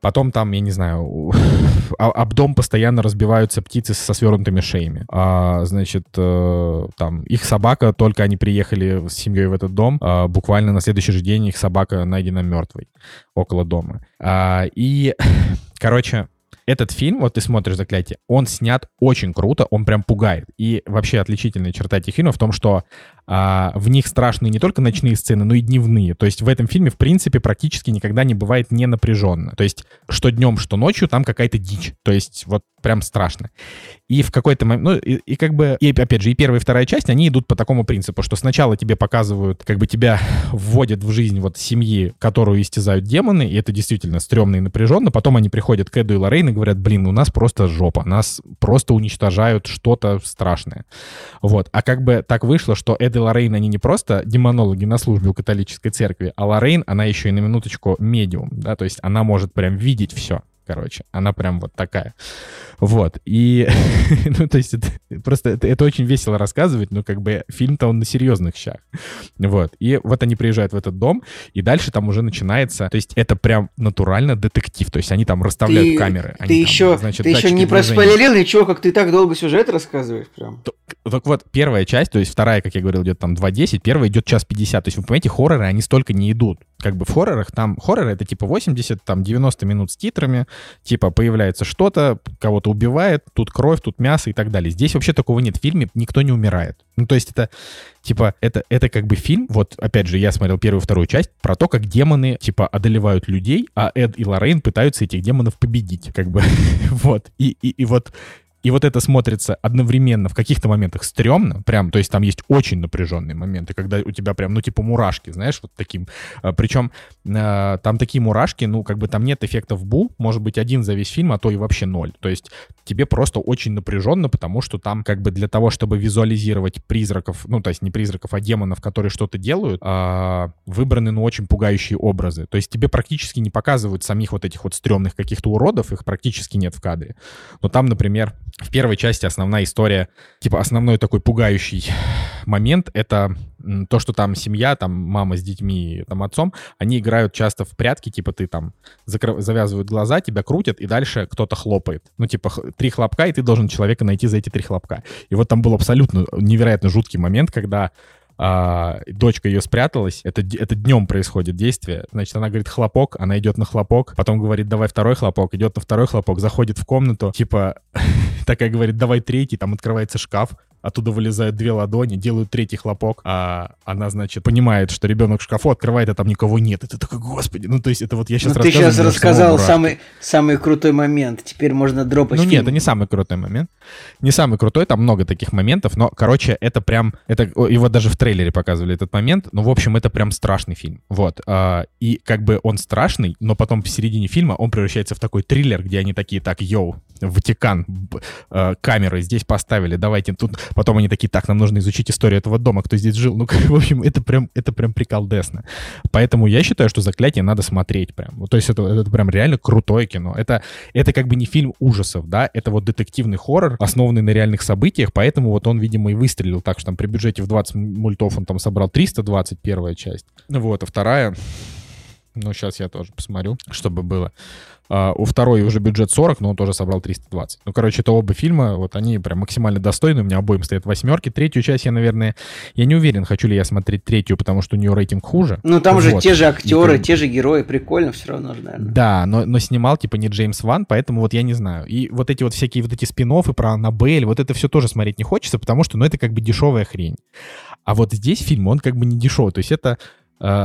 Потом там, я не знаю, об дом постоянно разбиваются птицы со свернутыми шеями. А, значит, э, там их собака, только они приехали с семьей в этот дом, а, буквально на следующий же день их собака найдена мертвой около дома. А, и, короче, этот фильм, вот ты смотришь «Заклятие», он снят очень круто, он прям пугает. И вообще отличительная черта этих фильмов в том, что а, в них страшные не только ночные сцены, но и дневные. То есть в этом фильме, в принципе, практически никогда не бывает не напряженно. То есть что днем, что ночью там какая-то дичь. То есть вот прям страшно. И в какой-то момент, ну, и, и как бы, и опять же, и первая, и вторая часть, они идут по такому принципу, что сначала тебе показывают, как бы тебя вводят в жизнь вот семьи, которую истязают демоны, и это действительно стрёмно и напряженно. Потом они приходят к Эду и Лоррейн и говорят, блин, у нас просто жопа, нас просто уничтожают что-то страшное. Вот. А как бы так вышло, что Эд и Лоррейн, они не просто демонологи на службе у католической церкви, а Лоррейн, она еще и на минуточку медиум, да, то есть она может прям видеть все короче. Она прям вот такая. Вот. И, ну, то есть, это, просто это, это очень весело рассказывать, но как бы фильм-то он на серьезных щах. Вот. И вот они приезжают в этот дом, и дальше там уже начинается, то есть, это прям натурально детектив, то есть, они там расставляют ты, камеры. Ты еще, значит, ты еще не проспойлерил ничего, как ты так долго сюжет рассказываешь прям. Так вот, первая часть, то есть вторая, как я говорил, идет там 2.10, первая идет час 50. То есть, вы понимаете, хорроры, они столько не идут. Как бы в хоррорах там, хорроры это типа 80, там 90 минут с титрами, типа появляется что-то, кого-то убивает, тут кровь, тут мясо и так далее. Здесь вообще такого нет. В фильме никто не умирает. Ну, то есть это, типа, это, это как бы фильм, вот, опять же, я смотрел первую и вторую часть, про то, как демоны, типа, одолевают людей, а Эд и Лоррейн пытаются этих демонов победить, как бы, вот. И, и, и вот и вот это смотрится одновременно в каких-то моментах стрёмно, прям, то есть там есть очень напряженные моменты, когда у тебя прям, ну, типа мурашки, знаешь, вот таким. А, Причем там такие мурашки, ну, как бы там нет эффектов бу, может быть один за весь фильм, а то и вообще ноль. То есть тебе просто очень напряженно, потому что там как бы для того, чтобы визуализировать призраков, ну, то есть не призраков, а демонов, которые что-то делают, а, выбраны, ну, очень пугающие образы. То есть тебе практически не показывают самих вот этих вот стрёмных каких-то уродов, их практически нет в кадре. Но там, например, в первой части основная история, типа основной такой пугающий момент — это то, что там семья, там мама с детьми, там отцом, они играют часто в прятки, типа ты там закрыв... завязывают глаза, тебя крутят, и дальше кто-то хлопает. Ну, типа три хлопка, и ты должен человека найти за эти три хлопка. И вот там был абсолютно невероятно жуткий момент, когда а, дочка ее спряталась, это, это днем происходит действие, значит, она говорит хлопок, она идет на хлопок, потом говорит, давай второй хлопок, идет на второй хлопок, заходит в комнату, типа, такая говорит, давай третий, там открывается шкаф, оттуда вылезают две ладони, делают третий хлопок, а она, значит, понимает, что ребенок в шкафу открывает, а там никого нет. Это такой, господи, ну то есть это вот я сейчас ну, ты сейчас рассказал самый, самый крутой момент, теперь можно дропать Ну нет, это не самый крутой момент. Не самый крутой, там много таких моментов, но, короче, это прям, это, его даже в трейлере показывали этот момент, ну, в общем, это прям страшный фильм, вот. А, и как бы он страшный, но потом в середине фильма он превращается в такой триллер, где они такие, так, йоу, Ватикан, э, камеры здесь поставили, давайте тут. Потом они такие, так, нам нужно изучить историю этого дома, кто здесь жил. Ну, в общем, это прям, это прям приколдесно. Поэтому я считаю, что «Заклятие» надо смотреть прям. То есть это, это прям реально крутое кино. Это, это как бы не фильм ужасов, да, это вот детективный хоррор, основанный на реальных событиях, поэтому вот он, видимо, и выстрелил так, что там при бюджете в 20 мультов он там собрал 320, первая часть. Вот, а вторая... Ну, сейчас я тоже посмотрю, чтобы было. Uh, у второй уже бюджет 40, но он тоже собрал 320. Ну, короче, это оба фильма, вот они прям максимально достойны, у меня обоим стоят восьмерки. Третью часть я, наверное, я не уверен, хочу ли я смотреть третью, потому что у нее рейтинг хуже. Ну, там вот. же те же актеры, И, те же герои, прикольно все равно наверное. Да, но, но снимал типа не Джеймс Ван, поэтому вот я не знаю. И вот эти вот всякие вот эти спин про Аннабель, вот это все тоже смотреть не хочется, потому что, ну, это как бы дешевая хрень. А вот здесь фильм, он как бы не дешевый, то есть это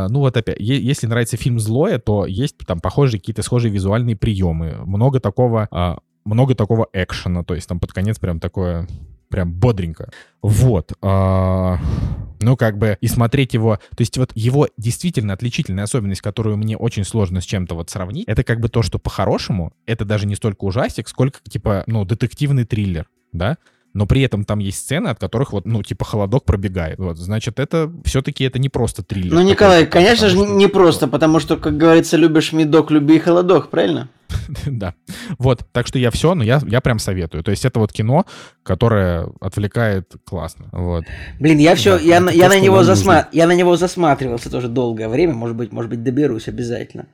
ну вот опять, если нравится фильм «Злое», то есть там похожие какие-то схожие визуальные приемы. Много такого, э, много такого экшена, то есть там под конец прям такое прям бодренько. Вот. а, ну, как бы, и смотреть его... То есть вот его действительно отличительная особенность, которую мне очень сложно с чем-то вот сравнить, это как бы то, что по-хорошему, это даже не столько ужастик, сколько, типа, ну, детективный триллер, да? Но при этом там есть сцены, от которых вот, ну, типа, холодок пробегает. Вот, значит, это все-таки это не просто триллер. Ну, Николай, такой, конечно же, что... не просто, потому что, как говорится, любишь медок, люби и холодок, правильно? да. Вот, так что я все, но я, я прям советую. То есть это вот кино, которое отвлекает классно. Вот. Блин, я все, да, я, на, я, на него засма... я на него засматривался тоже долгое время, может быть, может быть, доберусь обязательно.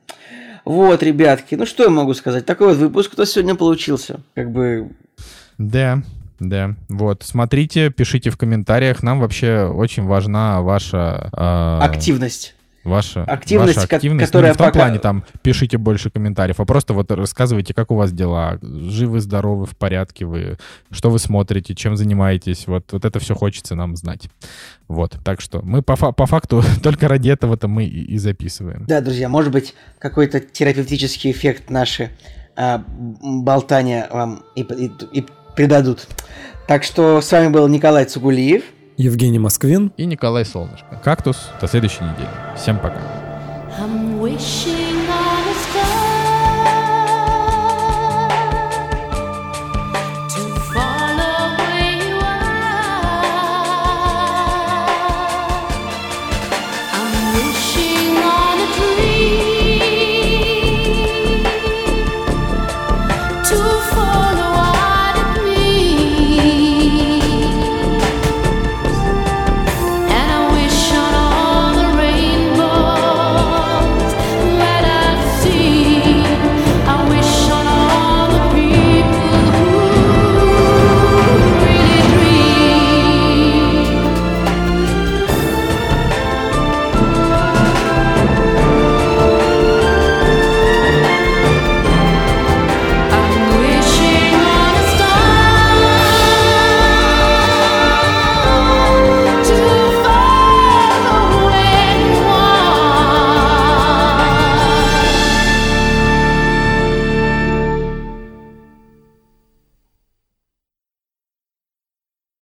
Вот, ребятки, ну что я могу сказать? Такой вот выпуск у нас сегодня получился. Как бы... Да, да, вот, смотрите, пишите в комментариях, нам вообще очень важна ваша... Э, активность. Ваша активность, ваша активность которая ну, не в том пока... плане там пишите больше комментариев, а просто вот рассказывайте, как у вас дела, живы, здоровы, в порядке вы, что вы смотрите, чем занимаетесь, вот, вот это все хочется нам знать. Вот, так что мы по, по факту только ради этого-то мы и, и записываем. Да, друзья, может быть, какой-то терапевтический эффект наши а, болтания вам и, и, и придадут. Так что с вами был Николай Цугулиев. Евгений Москвин. И Николай Солнышко. Кактус. До следующей недели. Всем пока. I'm wishing